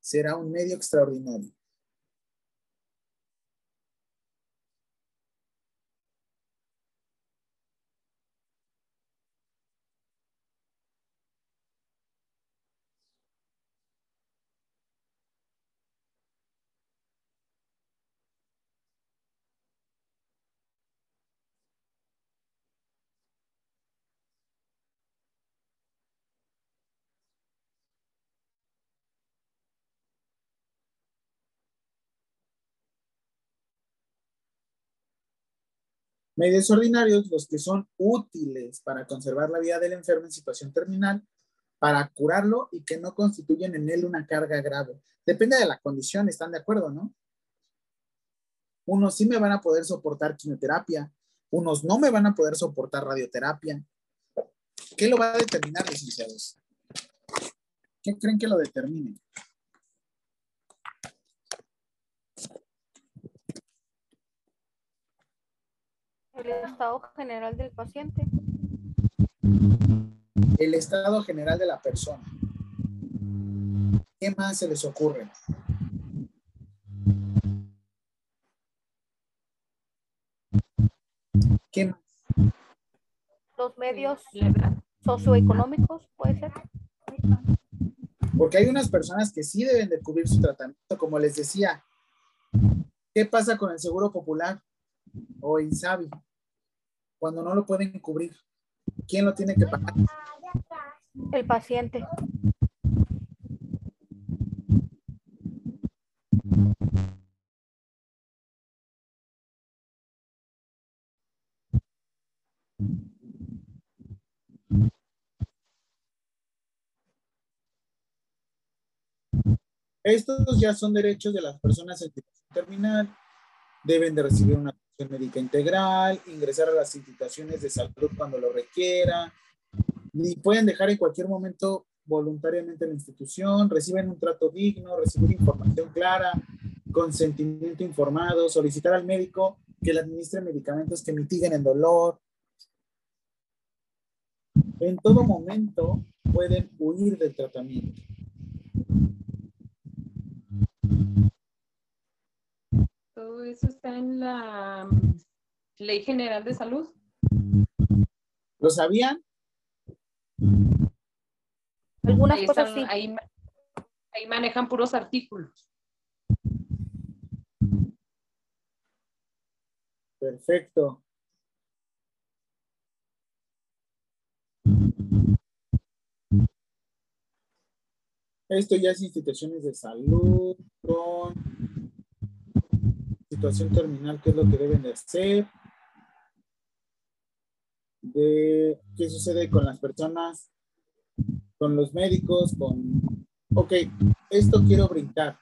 [SPEAKER 1] será un medio extraordinario. Medios ordinarios, los que son útiles para conservar la vida del enfermo en situación terminal, para curarlo y que no constituyen en él una carga grave. Depende de la condición, ¿están de acuerdo, no? Unos sí me van a poder soportar quimioterapia, unos no me van a poder soportar radioterapia. ¿Qué lo va a determinar, licenciados? ¿Qué creen que lo determine?
[SPEAKER 7] El estado general del paciente.
[SPEAKER 1] El estado general de la persona. ¿Qué más se les ocurre? ¿Qué más?
[SPEAKER 7] Los medios socioeconómicos, puede ser.
[SPEAKER 1] Porque hay unas personas que sí deben de cubrir su tratamiento, como les decía. ¿Qué pasa con el seguro popular o INSABI? cuando no lo pueden cubrir? ¿Quién lo tiene que pagar?
[SPEAKER 7] El paciente.
[SPEAKER 1] Estos ya son derechos de las personas en situación terminal. Deben de recibir una médica integral, ingresar a las instituciones de salud cuando lo requiera, y pueden dejar en cualquier momento voluntariamente la institución, reciben un trato digno, recibir información clara, consentimiento informado, solicitar al médico que le administre medicamentos que mitiguen el dolor. En todo momento pueden huir del tratamiento.
[SPEAKER 2] Todo eso está en la mm, Ley General de Salud.
[SPEAKER 1] ¿Lo sabían?
[SPEAKER 7] Algunas
[SPEAKER 2] Ahí,
[SPEAKER 7] cosas
[SPEAKER 2] están-
[SPEAKER 7] sí.
[SPEAKER 2] ahí, ahí manejan puros artículos.
[SPEAKER 1] Perfecto. Esto ya es instituciones de salud, con situación terminal, qué es lo que deben de hacer, de qué sucede con las personas, con los médicos, con... Ok, esto quiero brincar.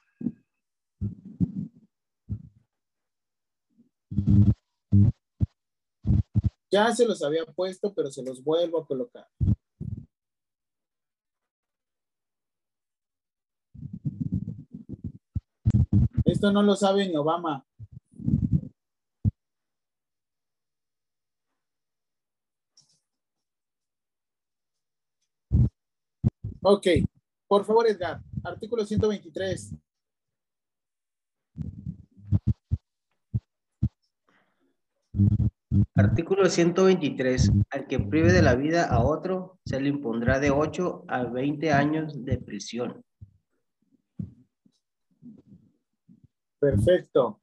[SPEAKER 1] Ya se los había puesto, pero se los vuelvo a colocar. Esto no lo sabe ni Obama. Ok, por favor, Edgar, artículo 123.
[SPEAKER 5] Artículo 123. Al que prive de la vida a otro, se le impondrá de 8 a 20 años de prisión.
[SPEAKER 1] Perfecto.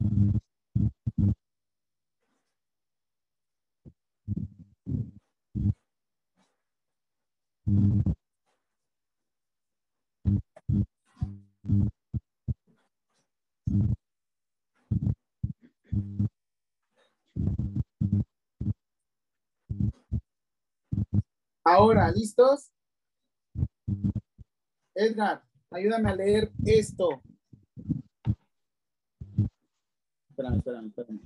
[SPEAKER 1] Ahora, ¿listos? Edgar, ayúdame a leer esto. Espérame, espérame, espérame.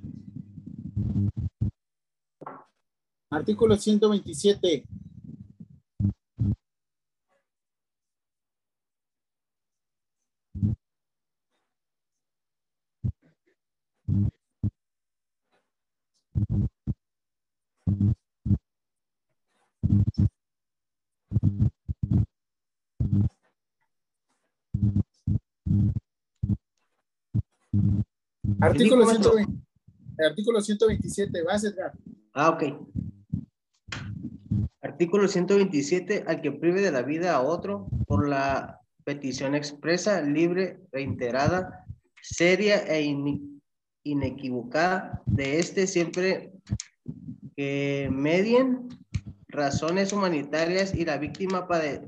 [SPEAKER 1] Artículo 127. Artículo,
[SPEAKER 5] dijo eso?
[SPEAKER 1] 120 artículo 127, vas Edgar.
[SPEAKER 5] Ah, ok. Artículo 127. Al que prive de la vida a otro por la petición expresa, libre, reiterada, seria e in- inequivocada de este siempre que medien razones humanitarias y la víctima pade-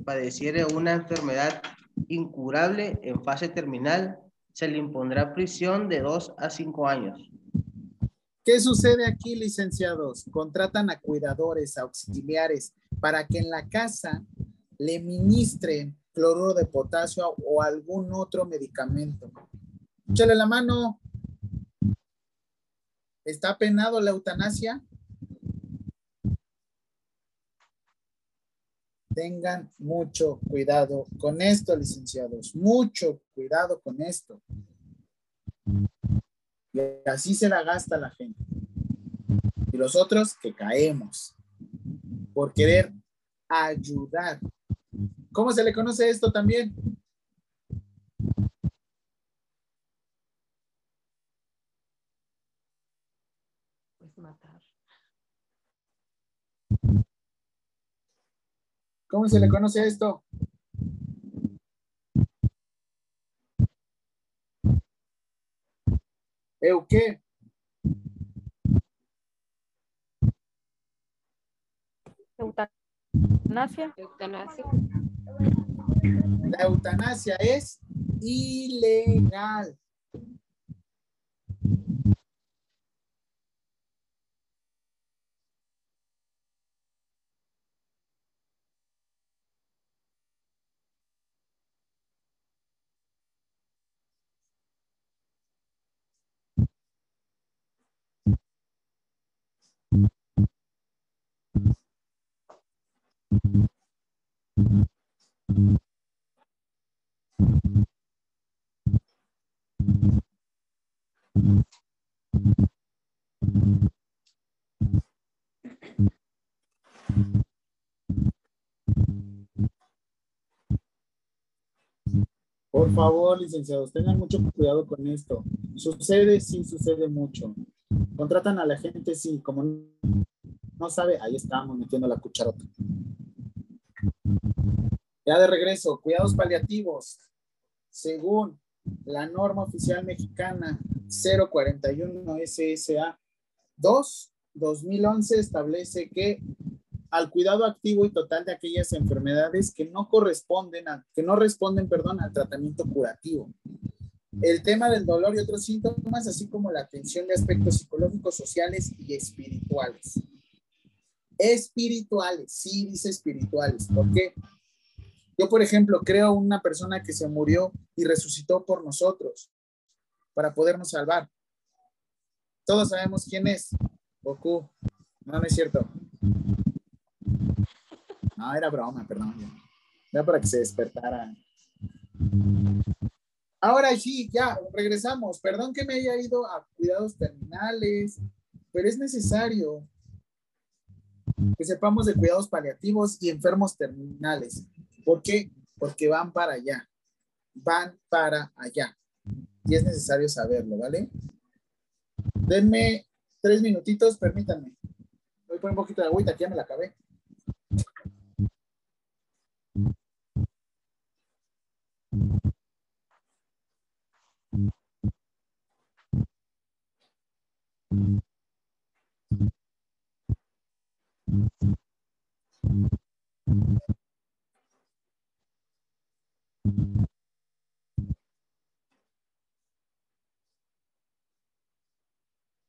[SPEAKER 5] una enfermedad incurable en fase terminal, se le impondrá prisión de dos a cinco años.
[SPEAKER 1] ¿Qué sucede aquí, licenciados? Contratan a cuidadores, auxiliares, para que en la casa le ministren cloruro de potasio o algún otro medicamento. Échale la mano. ¿Está penado la eutanasia? Tengan mucho cuidado con esto, licenciados. Mucho cuidado con esto. Y así se la gasta la gente. Y los otros que caemos por querer ayudar. ¿Cómo se le conoce esto también?
[SPEAKER 2] Pues matar.
[SPEAKER 1] ¿Cómo se le conoce esto? ¿Eu qué?
[SPEAKER 7] Eutanasia.
[SPEAKER 2] Eutanasia.
[SPEAKER 1] La eutanasia es ilegal. Por favor, licenciados, tengan mucho cuidado con esto. Sucede, sí, sucede mucho. Contratan a la gente, sí, como no sabe, ahí estamos metiendo la cucharota. Ya de regreso, cuidados paliativos. Según la norma oficial mexicana 041 SSA 2, 2011 establece que al cuidado activo y total de aquellas enfermedades que no corresponden a, que no responden, perdón, al tratamiento curativo. El tema del dolor y otros síntomas, así como la atención de aspectos psicológicos, sociales y espirituales. Espirituales, sí dice espirituales. ¿Por qué? Yo, por ejemplo, creo una persona que se murió y resucitó por nosotros para podernos salvar. Todos sabemos quién es. Goku. No, no es cierto. No, era broma, perdón. Era para que se despertara. Ahora sí, ya, regresamos. Perdón que me haya ido a cuidados terminales, pero es necesario que sepamos de cuidados paliativos y enfermos terminales. ¿Por qué? Porque van para allá. Van para allá. Y es necesario saberlo, ¿vale? Denme tres minutitos, permítanme. Voy a poner un poquito de agüita, que ya me la acabé.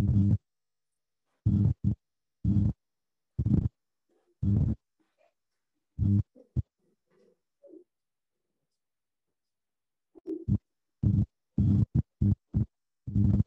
[SPEAKER 1] Mm-hmm. Mm-hmm.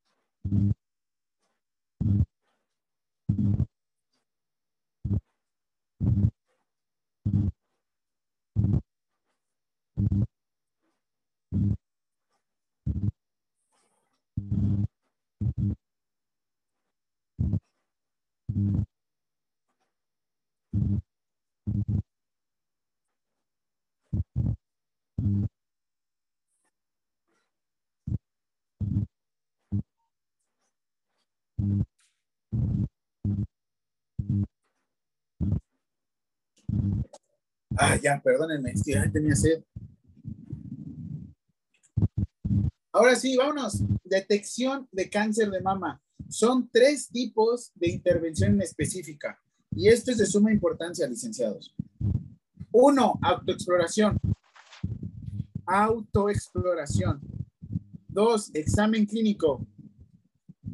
[SPEAKER 1] Ah, ya, perdónenme, ya tenía sed. Ahora sí, vámonos. Detección de cáncer de mama. Son tres tipos de intervención específica. Y esto es de suma importancia, licenciados. Uno, autoexploración. Autoexploración. Dos, examen clínico.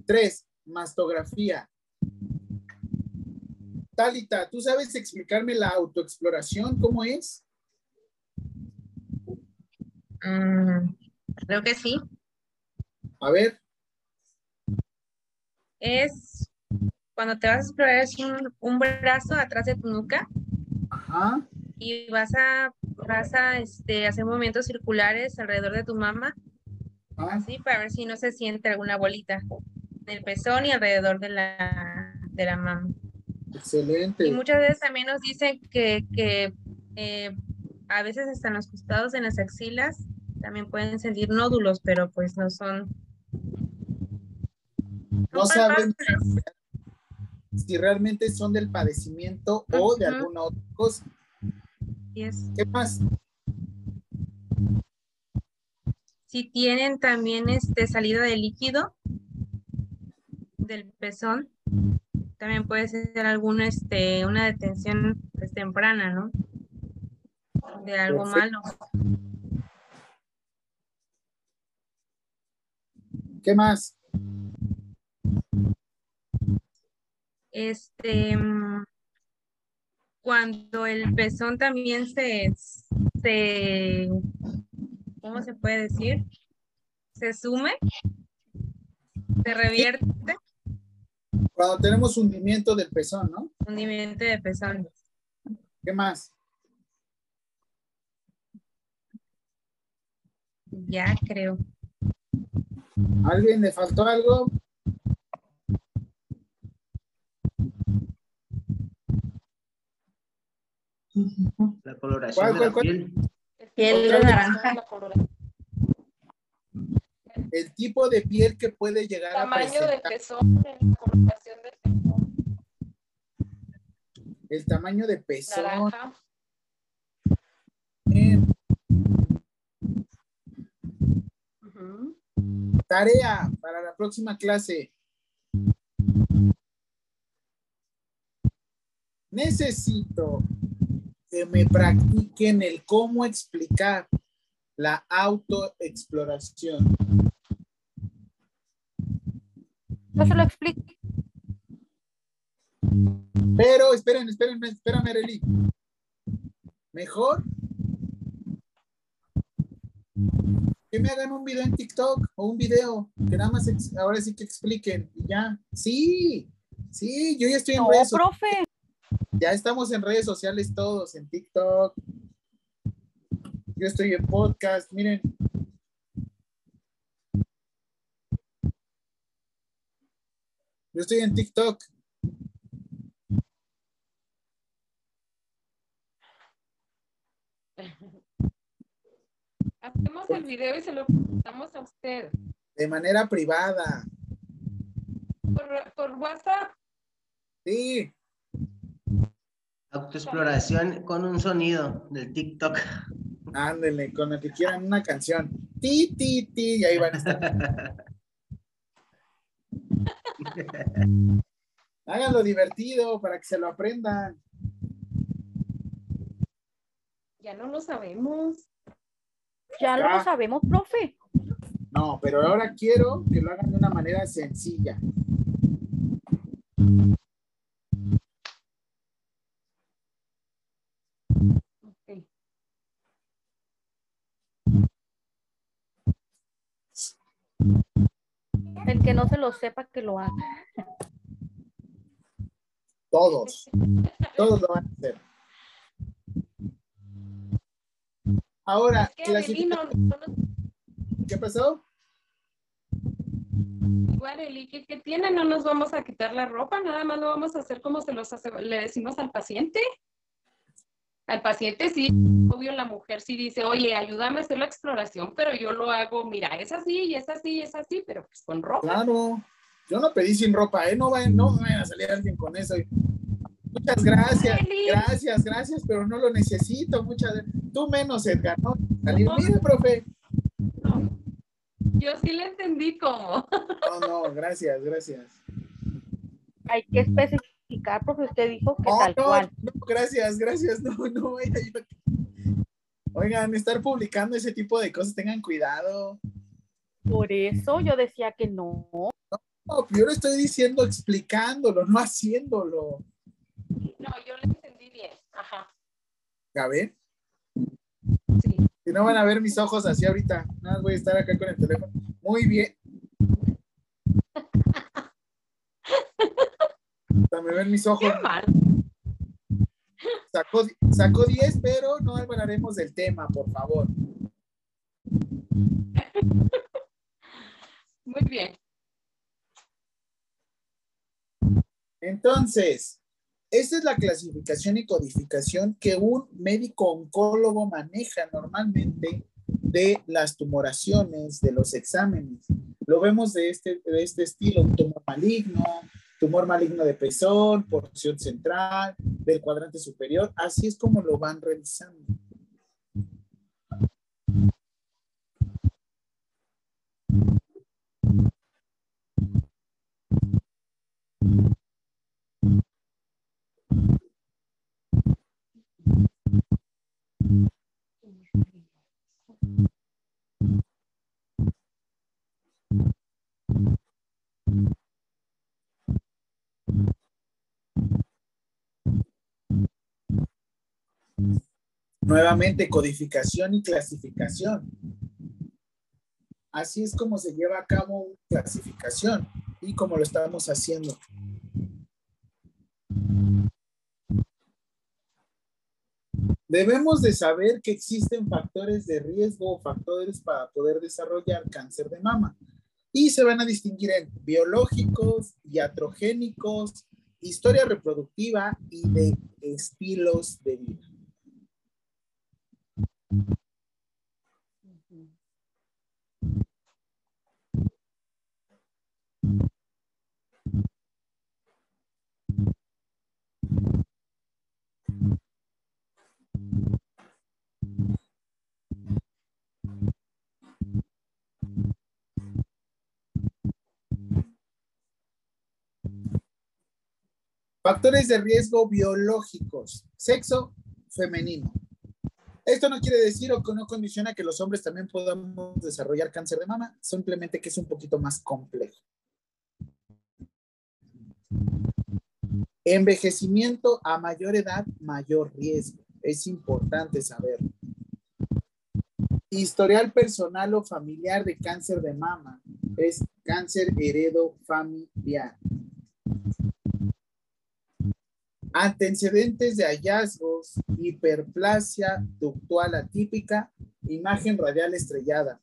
[SPEAKER 1] Tres, mastografía. Talita, ¿tú sabes explicarme la autoexploración? ¿Cómo es?
[SPEAKER 3] Mm, creo que sí.
[SPEAKER 1] A ver.
[SPEAKER 3] es cuando te vas a explorar es un, un brazo atrás de tu nuca
[SPEAKER 1] Ajá.
[SPEAKER 3] y vas a, vas a este, hacer movimientos circulares alrededor de tu mama,
[SPEAKER 1] Ah,
[SPEAKER 3] así para ver si no se siente alguna bolita en el pezón y alrededor de la, de la mama.
[SPEAKER 1] Excelente.
[SPEAKER 3] Y muchas veces también nos dicen que, que eh, a veces hasta en los costados, en las axilas, también pueden sentir nódulos, pero pues no son.
[SPEAKER 1] No saben si realmente son del padecimiento o de alguna otra cosa. ¿Qué más?
[SPEAKER 3] Si tienen también este salida de líquido del pezón, también puede ser alguna este, una detención pues, temprana, ¿no? De algo
[SPEAKER 1] Perfecto.
[SPEAKER 3] malo.
[SPEAKER 1] ¿Qué más?
[SPEAKER 3] Este, mm, cuando el pezón también se, se, ¿cómo se puede decir? Se sume, se revierte,
[SPEAKER 1] Cuando tenemos hundimiento del pezón, ¿no?
[SPEAKER 3] hundimiento de pezón.
[SPEAKER 1] ¿Qué más?
[SPEAKER 3] Ya creo.
[SPEAKER 1] ¿A ¿Alguien le faltó algo?
[SPEAKER 5] La coloración
[SPEAKER 1] ¿Cuál,
[SPEAKER 5] de la
[SPEAKER 1] cuál, cuál?
[SPEAKER 5] piel.
[SPEAKER 4] Piel naranja.
[SPEAKER 2] La coloración.
[SPEAKER 1] El tipo de piel que puede llegar a
[SPEAKER 2] Tamaño
[SPEAKER 1] presentar.
[SPEAKER 2] pezón, la coloración del pezón.
[SPEAKER 1] El tamaño de pezón.
[SPEAKER 2] Naranja.
[SPEAKER 1] Tarea para la próxima clase. Necesito que me practiquen el cómo explicar la autoexploración.
[SPEAKER 7] Yo se lo explico.
[SPEAKER 1] Pero esperen, esperen, espérame, Arely. Mejor que me hagan un video en TikTok o un video que nada más ahora sí que expliquen y ya. Sí, sí, yo ya estoy en
[SPEAKER 7] No,
[SPEAKER 1] redes
[SPEAKER 7] profe.
[SPEAKER 1] Ya estamos en redes sociales todos, en TikTok. Yo estoy en podcast, miren. Yo estoy en TikTok.
[SPEAKER 2] Hacemos el video y se lo damos a usted.
[SPEAKER 1] de manera privada.
[SPEAKER 2] Por, por WhatsApp.
[SPEAKER 1] Sí,
[SPEAKER 5] Autoexploración con un sonido del TikTok.
[SPEAKER 1] ándenle, con lo que quieran una canción. Ti, ti, ti, y ahí van a estar. Háganlo divertido para que se lo aprendan.
[SPEAKER 2] Ya no lo sabemos.
[SPEAKER 7] Ya
[SPEAKER 1] Ya.
[SPEAKER 7] lo sabemos, profe.
[SPEAKER 1] No, pero ahora quiero que lo hagan de una manera sencilla.
[SPEAKER 7] Lo sepa, que lo haga.
[SPEAKER 1] Todos. Todos lo van a hacer. Ahora,
[SPEAKER 2] Es que
[SPEAKER 1] clasificación.
[SPEAKER 2] no
[SPEAKER 1] ¿qué pasó?
[SPEAKER 2] igual Eli, ¿qué, qué tiene? No nos vamos a quitar la ropa, nada más lo vamos a hacer como se los hace- le decimos al paciente. Al paciente sí, obvio la mujer sí dice, oye, ayúdame a hacer la exploración, pero yo lo hago, mira, es así, y es así, y es así, pero pues con ropa.
[SPEAKER 1] Claro. Yo no pedí sin ropa, ¿eh? No vayan, no vayan a salir alguien con eso. Muchas gracias, gracias, gracias, pero no lo necesito. Muchas Tú menos, Edgar, ¿no? Salir, mire, profe.
[SPEAKER 2] No. Yo sí le entendí cómo.
[SPEAKER 1] No, no, gracias, gracias.
[SPEAKER 7] Hay que especificar, profe. Usted dijo que
[SPEAKER 1] No,
[SPEAKER 7] tal
[SPEAKER 1] no,
[SPEAKER 7] cual.
[SPEAKER 1] no, gracias, gracias. No, no, vaya, yo- Oigan, estar publicando ese tipo de cosas, tengan cuidado.
[SPEAKER 7] Por eso yo decía que no.
[SPEAKER 1] No, yo lo estoy diciendo explicándolo, no haciéndolo.
[SPEAKER 2] No, yo le entendí bien. Ajá.
[SPEAKER 1] ¿Ya ven?
[SPEAKER 2] Sí.
[SPEAKER 1] Si no van a ver mis ojos así ahorita, nada más voy a estar acá con el teléfono. Muy bien. me ven mis ojos.
[SPEAKER 2] Qué mal.
[SPEAKER 1] Sacó, sacó 10, pero no hablaremos del tema, por favor.
[SPEAKER 2] Muy bien.
[SPEAKER 1] Entonces, esta es la clasificación y codificación que un médico oncólogo maneja normalmente de las tumoraciones, de los exámenes. Lo vemos de este, de este estilo, un tumor maligno, tumor maligno de pezón, porción central, del cuadrante superior. Así es como lo van revisando. Nuevamente, codificación y clasificación. Así es como se lleva a cabo una clasificación y como lo estamos haciendo. Debemos de saber que existen factores de riesgo o factores para poder desarrollar cáncer de mama y se van a distinguir en biológicos, iatrogénicos, historia reproductiva y de estilos de vida. Factores de riesgo biológicos. Sexo femenino. Esto no quiere decir o que no condiciona que los hombres también podamos desarrollar cáncer de mama, simplemente que es un poquito más complejo. Envejecimiento a mayor edad, mayor riesgo. Es importante saberlo. Historial personal o familiar de cáncer de mama es cáncer heredo familiar. Antecedentes de hallazgos, hiperplasia ductual atípica, imagen radial estrellada.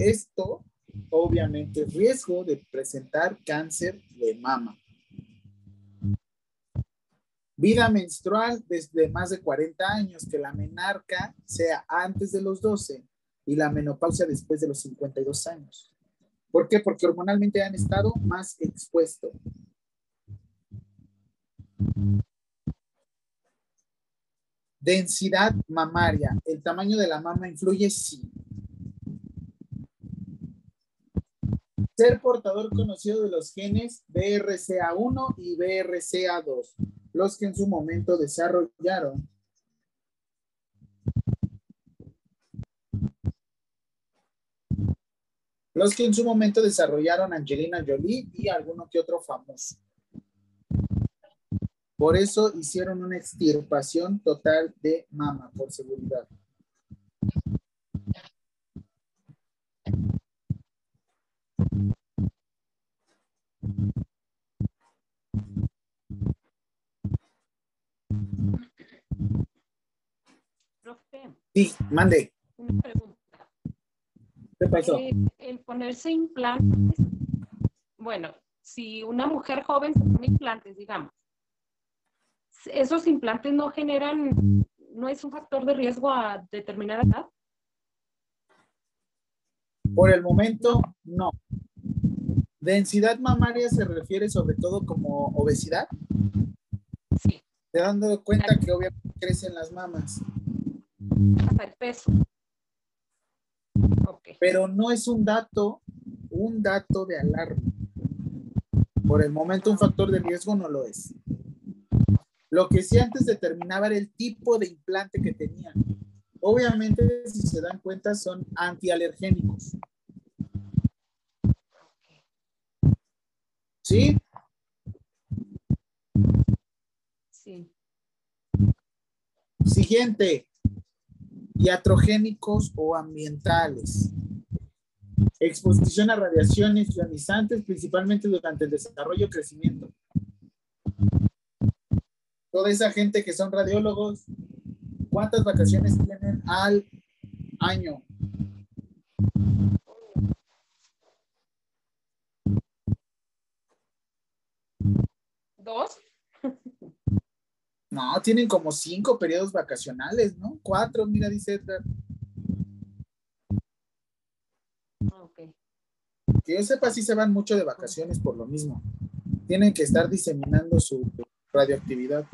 [SPEAKER 1] Esto, obviamente, riesgo de presentar cáncer de mama. Vida menstrual desde más de 40 años, que la menarca sea antes de los 12 y la menopausia después de los 52 años. ¿Por qué? Porque hormonalmente han estado más expuestos. Densidad mamaria. ¿El tamaño de la mama influye? Sí. Ser portador conocido de los genes BRCA1 y BRCA2, los que en su momento desarrollaron los que en su momento desarrollaron Angelina Jolie y alguno que otro famoso. Por eso hicieron una extirpación total de mama por seguridad.
[SPEAKER 2] Profe,
[SPEAKER 1] Sí, mande.
[SPEAKER 2] una pregunta.
[SPEAKER 1] ¿Qué pasó?
[SPEAKER 2] Eh, el ponerse implantes, bueno, si una mujer joven se pone implantes, digamos, esos implantes no generan, no es un factor de riesgo a determinada edad.
[SPEAKER 1] Por el momento, no. Densidad mamaria se refiere sobre todo como obesidad.
[SPEAKER 2] Sí,
[SPEAKER 1] Te dando cuenta que obviamente crecen las mamas,
[SPEAKER 2] hasta el peso. Ok,
[SPEAKER 1] pero no es un dato, un dato de alarma. Por el momento, un factor de riesgo no lo es. Lo que sí antes determinaba era el tipo de implante que tenían. Obviamente, si se dan cuenta, son antialergénicos. ¿Sí?
[SPEAKER 2] sí.
[SPEAKER 1] Siguiente. Iatrogénicos o ambientales. Exposición a radiaciones ionizantes, principalmente durante el desarrollo y crecimiento. Toda esa gente que son radiólogos, ¿cuántas vacaciones tienen al año?
[SPEAKER 2] ¿Dos?
[SPEAKER 1] No, tienen como cinco periodos vacacionales, ¿no? Cuatro, mira, dice Edgar.
[SPEAKER 2] Ok.
[SPEAKER 1] Que yo sepa, sí se van mucho de vacaciones por lo mismo. Tienen que estar diseminando su radioactividad.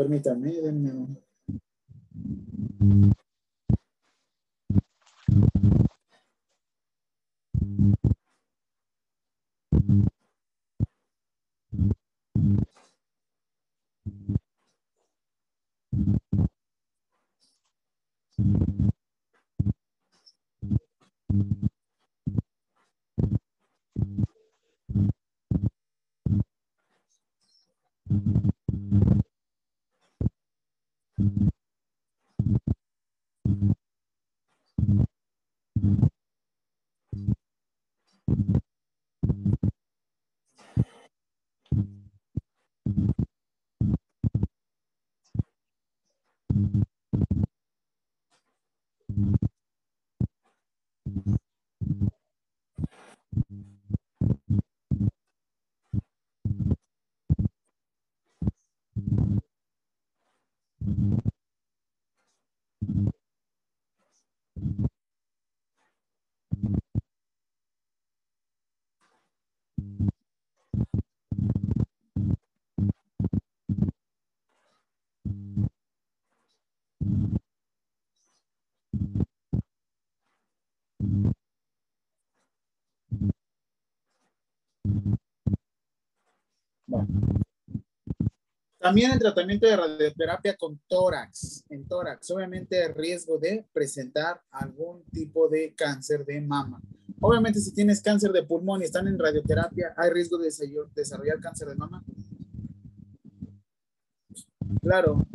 [SPEAKER 1] Permítame, denme un- También el tratamiento de radioterapia con tórax, en tórax, obviamente el riesgo de presentar algún tipo de cáncer de mama. Obviamente si tienes cáncer de pulmón y están en radioterapia, ¿hay riesgo de desarrollar- cáncer de mama? Claro.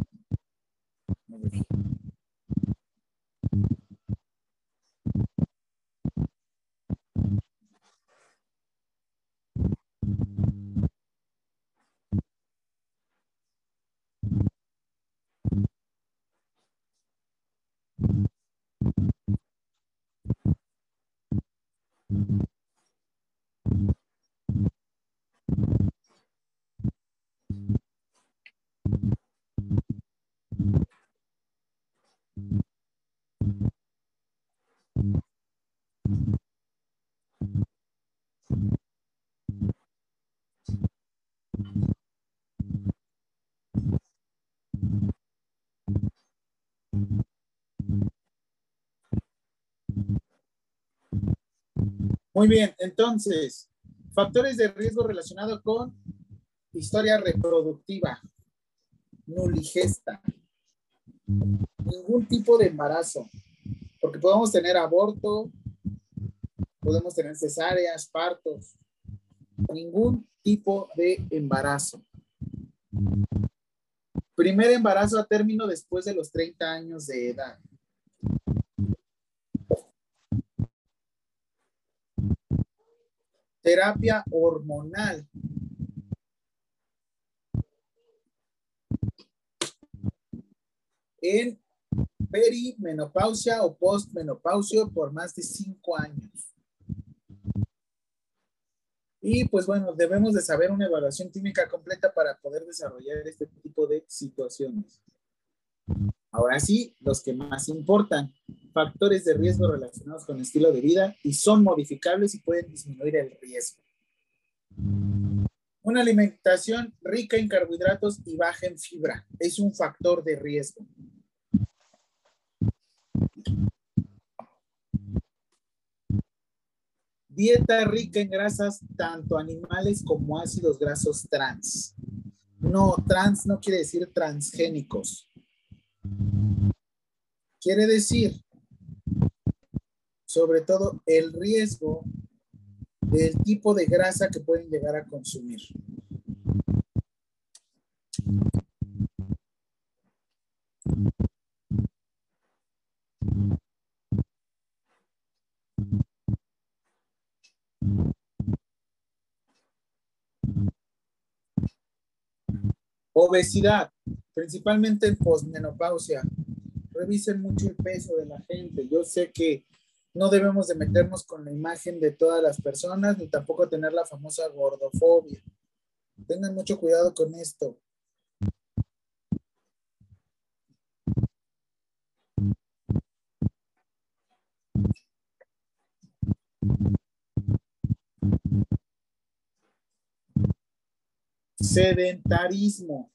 [SPEAKER 1] Muy bien, entonces, factores de riesgo relacionados con historia reproductiva, nuligesta, ningún tipo de embarazo, porque podemos tener aborto, podemos tener cesáreas, partos, ningún tipo de embarazo. Primer embarazo a término después de los 30 años de edad. Terapia hormonal. En perimenopausia o postmenopausia por más de cinco años. Y pues bueno, debemos de saber una evaluación clínica completa para poder desarrollar este tipo de situaciones. Ahora sí, los que más importan, factores de riesgo relacionados con estilo de vida y son modificables y pueden disminuir el riesgo. Una alimentación rica en carbohidratos y baja en fibra es un factor de riesgo. Dieta rica en grasas, tanto animales como ácidos grasos trans. No, trans no quiere decir transgénicos. Quiere decir sobre todo el riesgo del tipo de grasa que pueden llegar a consumir. Obesidad, principalmente en posmenopausia. Revisen mucho el peso de la gente. Yo sé que no debemos de meternos con la imagen de todas las personas ni tampoco tener la famosa gordofobia. Tengan mucho cuidado con esto. Sedentarismo.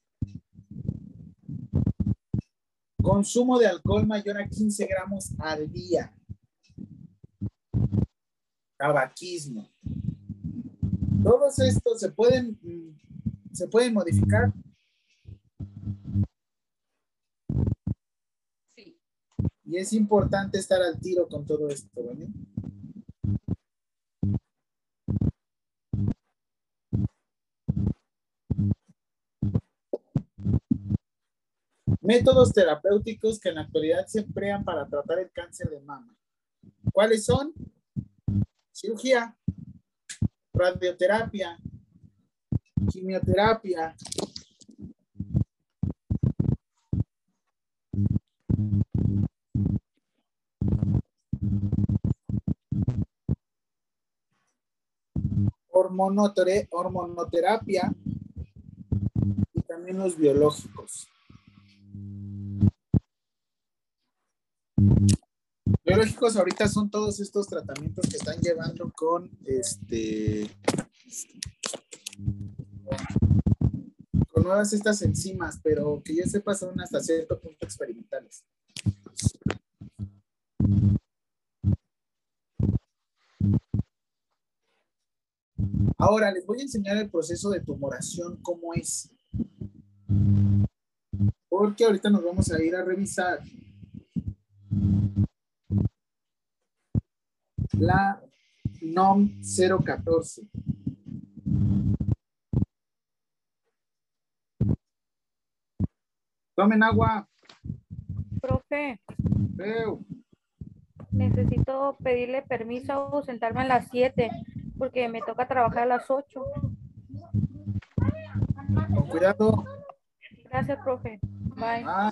[SPEAKER 1] Consumo de alcohol mayor a 15 gramos al día. Tabaquismo. Todos estos se pueden, se pueden modificar.
[SPEAKER 2] Sí.
[SPEAKER 1] Y es importante estar al tiro con todo esto, ¿vale? Métodos terapéuticos que en la actualidad se emplean para tratar el cáncer de mama. ¿Cuáles son? Cirugía, radioterapia, quimioterapia. hormonoterapia y también los biológicos. Biológicos ahorita son todos estos tratamientos que están llevando con este con todas estas enzimas, pero que yo sepa son hasta cierto punto experimentales. Ahora les voy a enseñar el proceso de tumoración, cómo es. Porque ahorita nos vamos a ir a revisar la NOM 014. Tomen agua.
[SPEAKER 7] Profe, necesito pedirle permiso a ausentarme a las 7 porque me toca trabajar a las 8.
[SPEAKER 1] Con cuidado.
[SPEAKER 7] Gracias, profe. Bye.
[SPEAKER 1] Ah.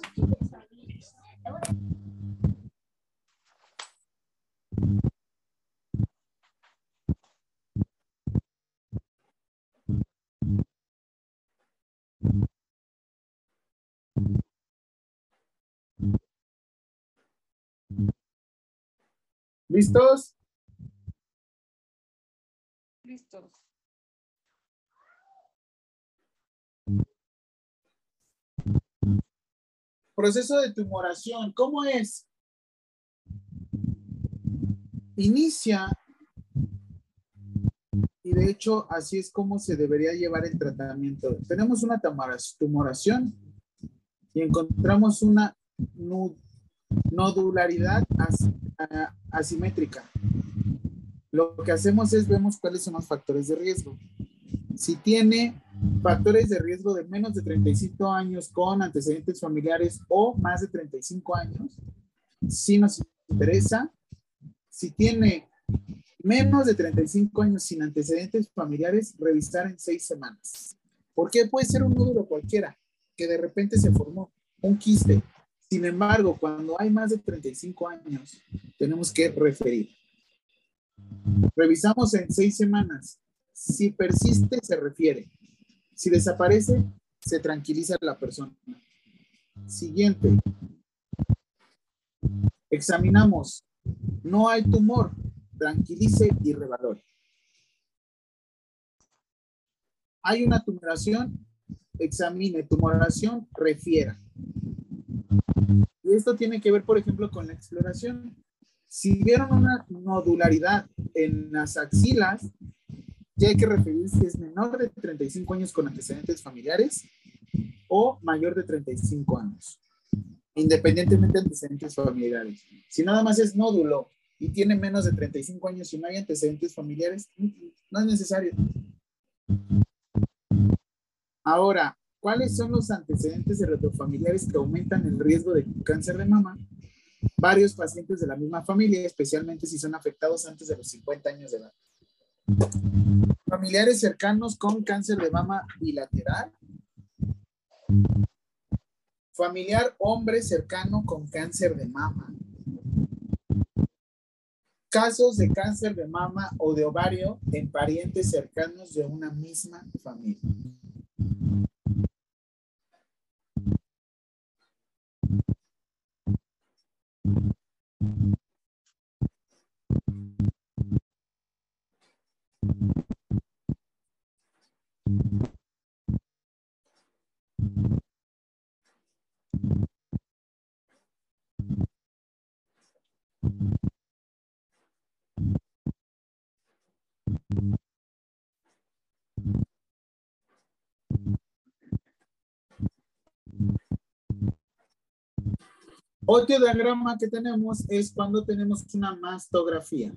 [SPEAKER 1] ¿Listos?
[SPEAKER 2] Listos.
[SPEAKER 1] Proceso de tumoración, ¿cómo es? Inicia, y de hecho así es como se debería llevar el tratamiento. Tenemos una tumora- tumoración y encontramos una nu- nodularidad asimétrica. Lo que hacemos es vemos cuáles son los factores de riesgo. Si tiene factores de riesgo de menos de 35 años con antecedentes familiares o más de 35 años, sí nos interesa. Si tiene menos de 35 años sin antecedentes familiares, revisar en seis semanas. ¿Por qué? Puede ser un nódulo cualquiera que de repente se formó, un quiste. Sin embargo, cuando hay más de 35 años, tenemos que referir. Revisamos en seis semanas. Si persiste, se refiere. Si desaparece, se tranquiliza la persona. Siguiente. Examinamos. No hay tumor. Tranquilice y revalore. Hay una tumoración. Examine tumoración, refiera. Y esto tiene que ver, por ejemplo, con la exploración. Si vieron una nodularidad en las axilas, ya hay que referir si es menor de 35 años con antecedentes familiares o mayor de 35 años, independientemente de antecedentes familiares. Si nada más es nódulo y tiene menos de 35 años y no hay antecedentes familiares, no es necesario. Ahora, ¿cuáles son los antecedentes heredofamiliares que aumentan el riesgo de cáncer de mama? Varios pacientes de la misma familia, especialmente si son afectados antes de los 50 años de edad. Familiares cercanos con cáncer de mama bilateral. Familiar hombre cercano con cáncer de mama. Casos de cáncer de mama o de ovario en parientes cercanos de una misma familia. Otro diagrama que tenemos es cuando tenemos una mastografía.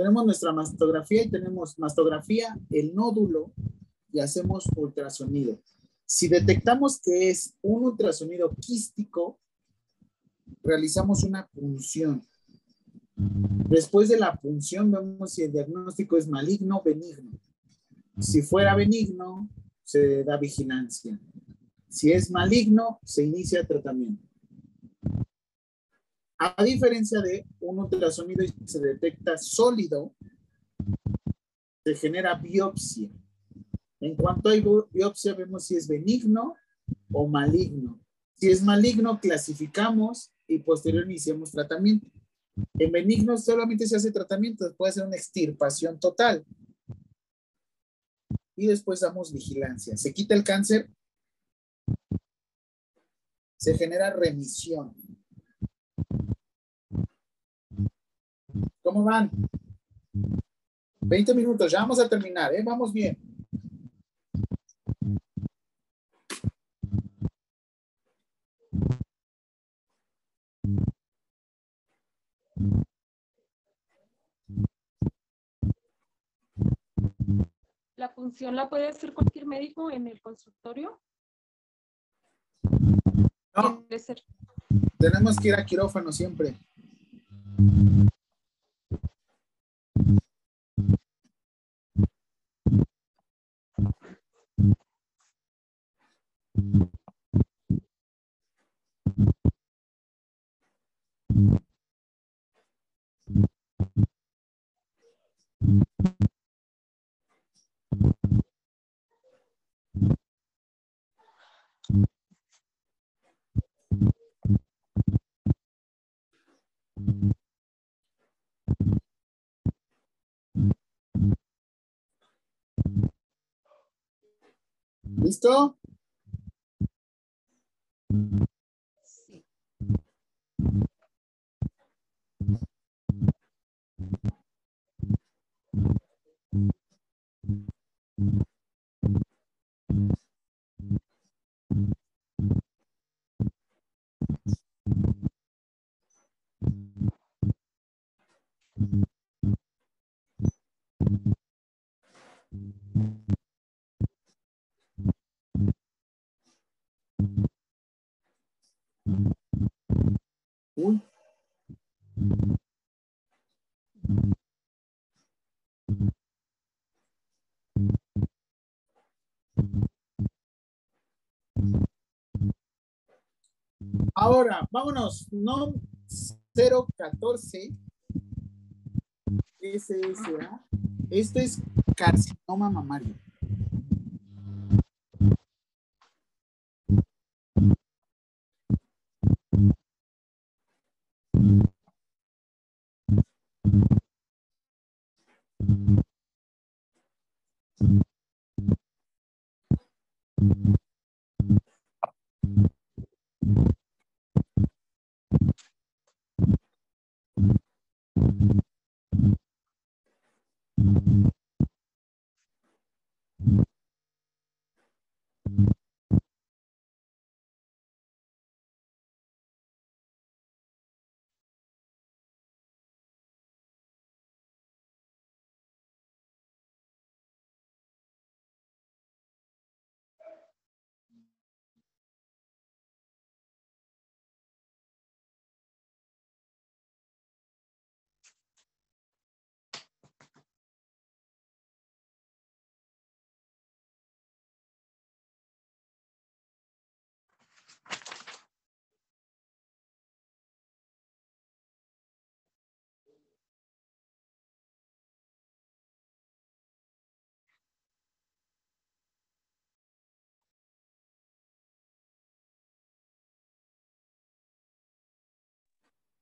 [SPEAKER 1] Tenemos nuestra mastografía y tenemos mastografía, el nódulo y hacemos ultrasonido. Si detectamos que es un ultrasonido quístico, realizamos una punción. Después de la punción vemos si el diagnóstico es maligno o benigno. Si fuera benigno, se da vigilancia. Si es maligno, se inicia tratamiento. A diferencia de un ultrasonido y se detecta sólido, se genera biopsia. En cuanto hay biopsia, vemos si es benigno o maligno. Si es maligno, clasificamos y posterior iniciamos tratamiento. En benigno solamente se hace tratamiento, puede ser una extirpación total. Y después damos vigilancia. Se quita el cáncer se genera remisión. ¿Cómo van? 20 minutos, ya vamos a terminar, ¿eh? Vamos bien.
[SPEAKER 2] ¿La función la puede hacer cualquier médico en el consultorio?
[SPEAKER 1] No. Tenemos que ir a quirófano siempre. ¿Listo? Ahora, vámonos. No 014 SSA. Este es carcinoma mamario.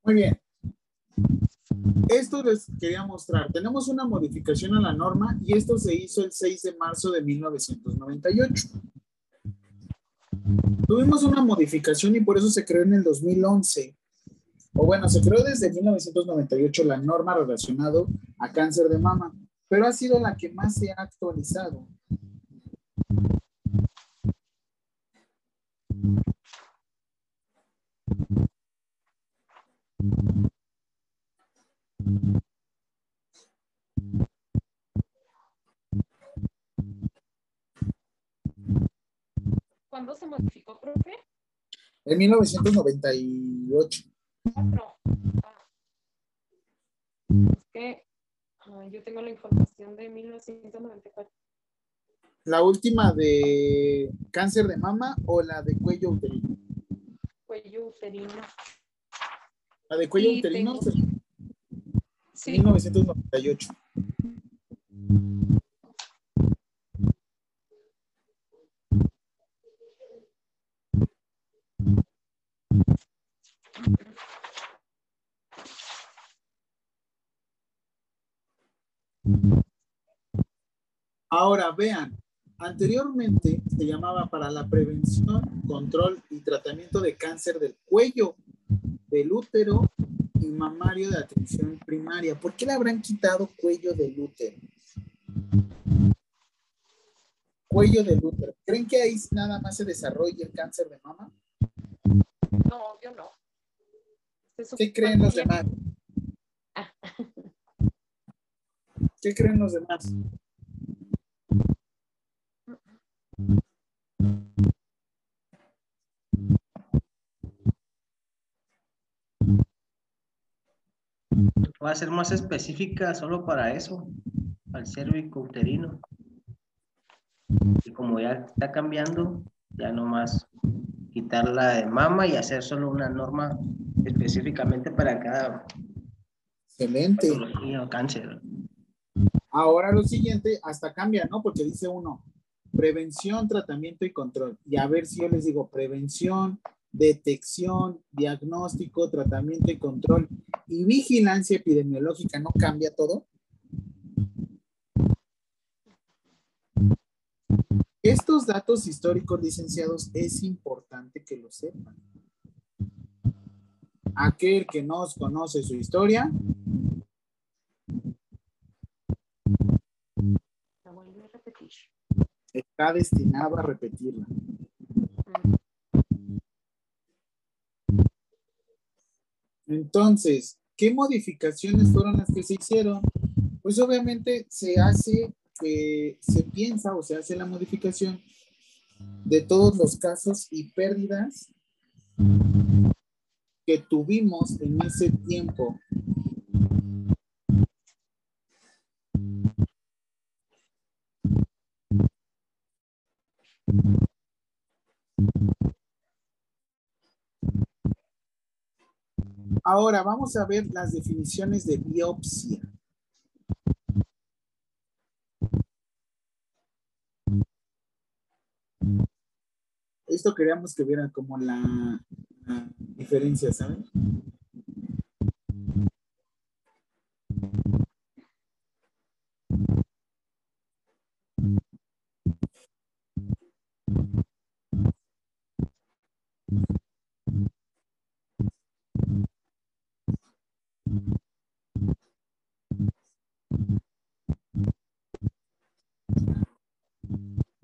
[SPEAKER 1] Muy bien. Esto les quería mostrar. Tenemos una modificación a la norma y esto se hizo el 6 de marzo de 1998. Tuvimos una modificación y por eso se creó en el 2011. O bueno, se creó desde 1998 la norma relacionada a cáncer de mama, pero ha sido la que más se ha actualizado.
[SPEAKER 2] ¿Cuándo se modificó, profe?
[SPEAKER 1] En 1998.
[SPEAKER 2] Cuatro. Ah. Es que ah, yo tengo la información de 1994.
[SPEAKER 1] ¿La última de cáncer de mama o la de cuello uterino?
[SPEAKER 2] Cuello uterino.
[SPEAKER 1] La de cuello
[SPEAKER 2] Sí,
[SPEAKER 1] uterino,
[SPEAKER 2] tengo. Sí.
[SPEAKER 1] 1998. Ahora vean, anteriormente se llamaba para la prevención, control y tratamiento de cáncer del cuello, del útero y mamario de atención primaria. ¿Por qué le habrán quitado cuello del útero? Cuello del útero. ¿Creen que ahí nada más se desarrolla el cáncer de mama?
[SPEAKER 2] No, yo no. Se
[SPEAKER 1] ¿Qué creen los demás?
[SPEAKER 2] Ah.
[SPEAKER 1] ¿Qué creen los demás?
[SPEAKER 5] Va a ser más específica solo para eso, al cérvico uterino. Y como ya está cambiando, ya nomás quitarla de mama y hacer solo una norma específicamente para cada
[SPEAKER 1] Excelente.
[SPEAKER 5] o cáncer.
[SPEAKER 1] Ahora lo siguiente, hasta cambia, ¿no? Porque dice uno, prevención, tratamiento y control. Y a ver si yo les digo prevención, detección, diagnóstico, tratamiento y control y vigilancia epidemiológica, ¿no cambia todo? Estos datos históricos, licenciados, es importante que lo sepan. Aquel que no conoce su historia,
[SPEAKER 2] La vuelvo a repetir.
[SPEAKER 1] Está destinado a repetirla. Entonces, ¿qué modificaciones fueron las que se hicieron? Pues obviamente se hace, se piensa o se hace la modificación de todos los casos y pérdidas que tuvimos en ese tiempo. Ahora vamos a ver las definiciones de biopsia. Esto queríamos que vieran como la, la diferencia, ¿saben?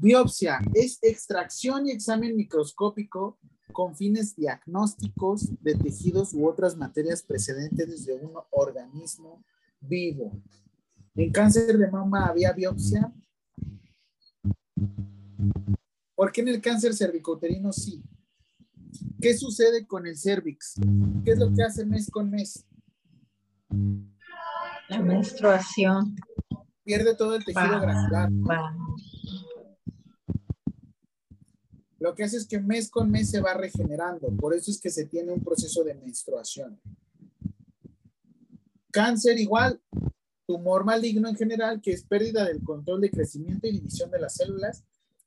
[SPEAKER 1] Biopsia es extracción y examen microscópico con fines diagnósticos de tejidos u otras materias precedentes de un organismo vivo. En cáncer de mama había biopsia. ¿Por qué en el cáncer cervicouterino sí? ¿Qué sucede con el cervix? ¿Qué es lo que hace mes con mes?
[SPEAKER 4] La menstruación.
[SPEAKER 1] Pierde todo el tejido
[SPEAKER 4] Va,
[SPEAKER 1] granular. Lo que hace es que mes con mes se va regenerando. Por eso es que se tiene un proceso de menstruación. Cáncer igual, tumor maligno en general, que es pérdida del control de crecimiento y división de las células,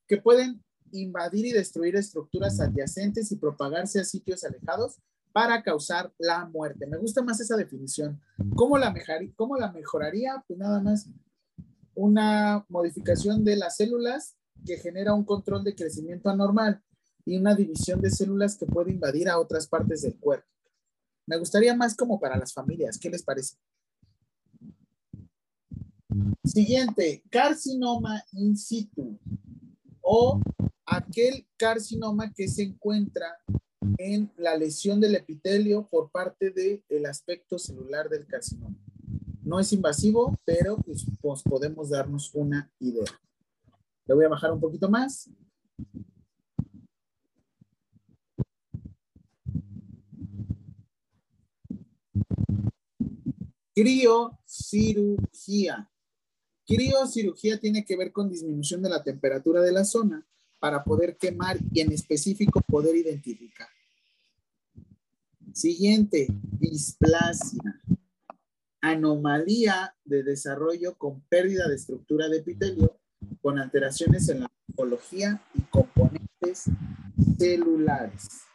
[SPEAKER 1] que pueden invadir y destruir estructuras adyacentes y propagarse a sitios alejados para causar la muerte. Me gusta más esa definición. ¿Cómo la, cómo la mejoraría? Pues nada más una modificación de las células que genera un control de crecimiento anormal y una división de células que puede invadir a otras partes del cuerpo. Me gustaría más como para las familias. ¿Qué les parece? Siguiente, carcinoma in situ o aquel carcinoma que se encuentra en la lesión del epitelio por parte del aspecto celular del carcinoma. No es invasivo, pero pues podemos darnos una idea. Le voy a bajar un poquito más. Criocirugía. Criocirugía tiene que ver con disminución de la temperatura de la zona para poder quemar y en específico poder identificar. Siguiente, displasia. Anomalía de desarrollo con pérdida de estructura de epitelio, con alteraciones en la morfología y componentes celulares.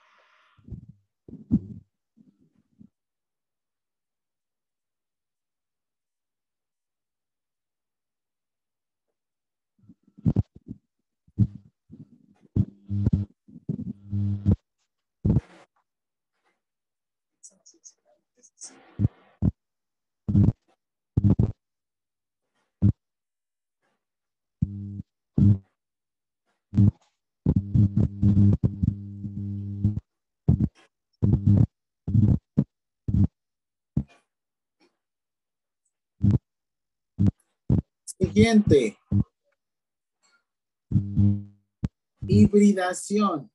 [SPEAKER 1] Siguiente. Hibridación.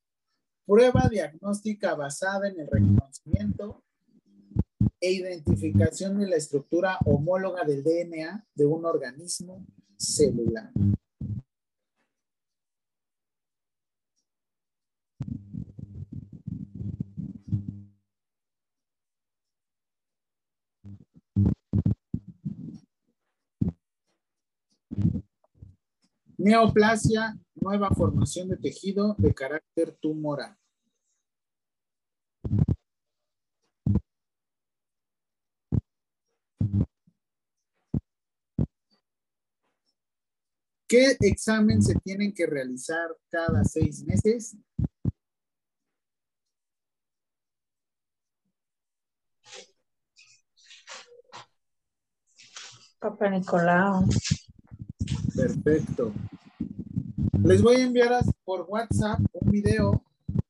[SPEAKER 1] Prueba diagnóstica basada en el reconocimiento e identificación de la estructura homóloga del DNA de un organismo celular. Neoplasia, nueva formación de tejido de carácter tumoral. ¿Qué examen se tienen que realizar cada seis meses?
[SPEAKER 4] Papá Nicolau.
[SPEAKER 1] Perfecto. Les voy a enviar por WhatsApp un video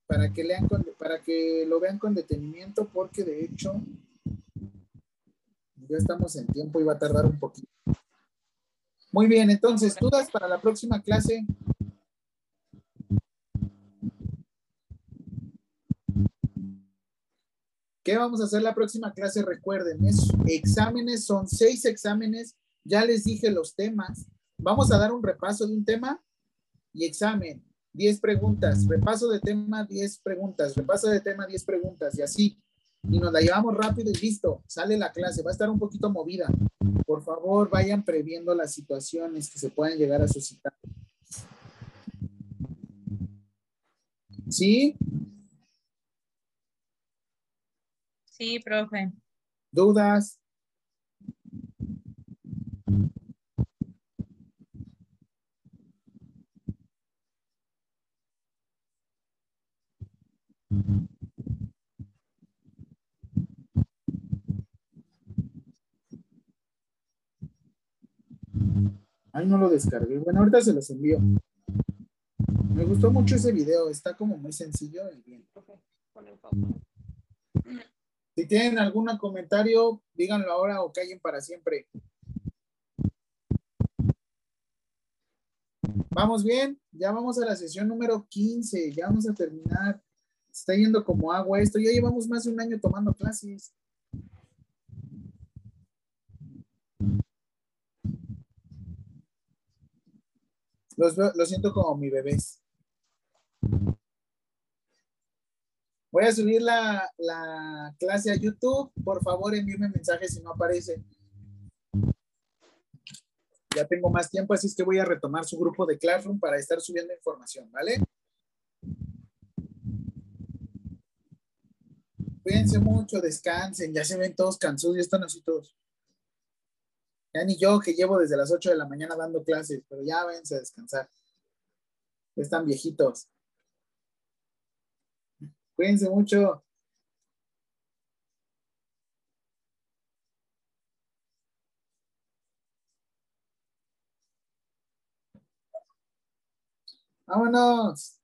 [SPEAKER 1] para que lean para que lo vean con detenimiento porque de hecho ya estamos en tiempo y va a tardar un poquito. Muy bien, entonces, dudas para la próxima clase. ¿Qué vamos a hacer la próxima clase? Recuerden, es exámenes, son seis exámenes. Ya les dije los temas. Vamos a dar un repaso de un tema y examen. Diez preguntas. Repaso de tema, diez preguntas. Repaso de tema, diez preguntas. Y así. Y nos la llevamos rápido y listo. Sale la clase. Va a estar un poquito movida. Por favor, vayan previendo las situaciones que se puedan llegar a suscitar. ¿Sí?
[SPEAKER 3] Sí, profe.
[SPEAKER 1] ¿Dudas? Ay, no lo descargué. Bueno, ahorita se los envío. Me gustó mucho ese video. Está como muy sencillo y bien. Si tienen algún comentario, díganlo ahora o callen para siempre. Vamos bien, ya vamos a la sesión número 15, ya vamos a terminar. Está yendo como agua esto, ya llevamos más de un año tomando clases. Los, siento como mi bebés. Voy a subir la, la clase a YouTube. Por favor, envíenme mensajes si no aparece. Ya tengo más tiempo, así es que voy a retomar su grupo de Classroom para estar subiendo información, ¿vale? Cuídense mucho, descansen. Ya se ven todos cansados, ya están así todos. Ya ni yo que llevo desde las 8 de la mañana dando clases, pero ya vense a descansar. Están viejitos. Cuídense mucho. Vámonos.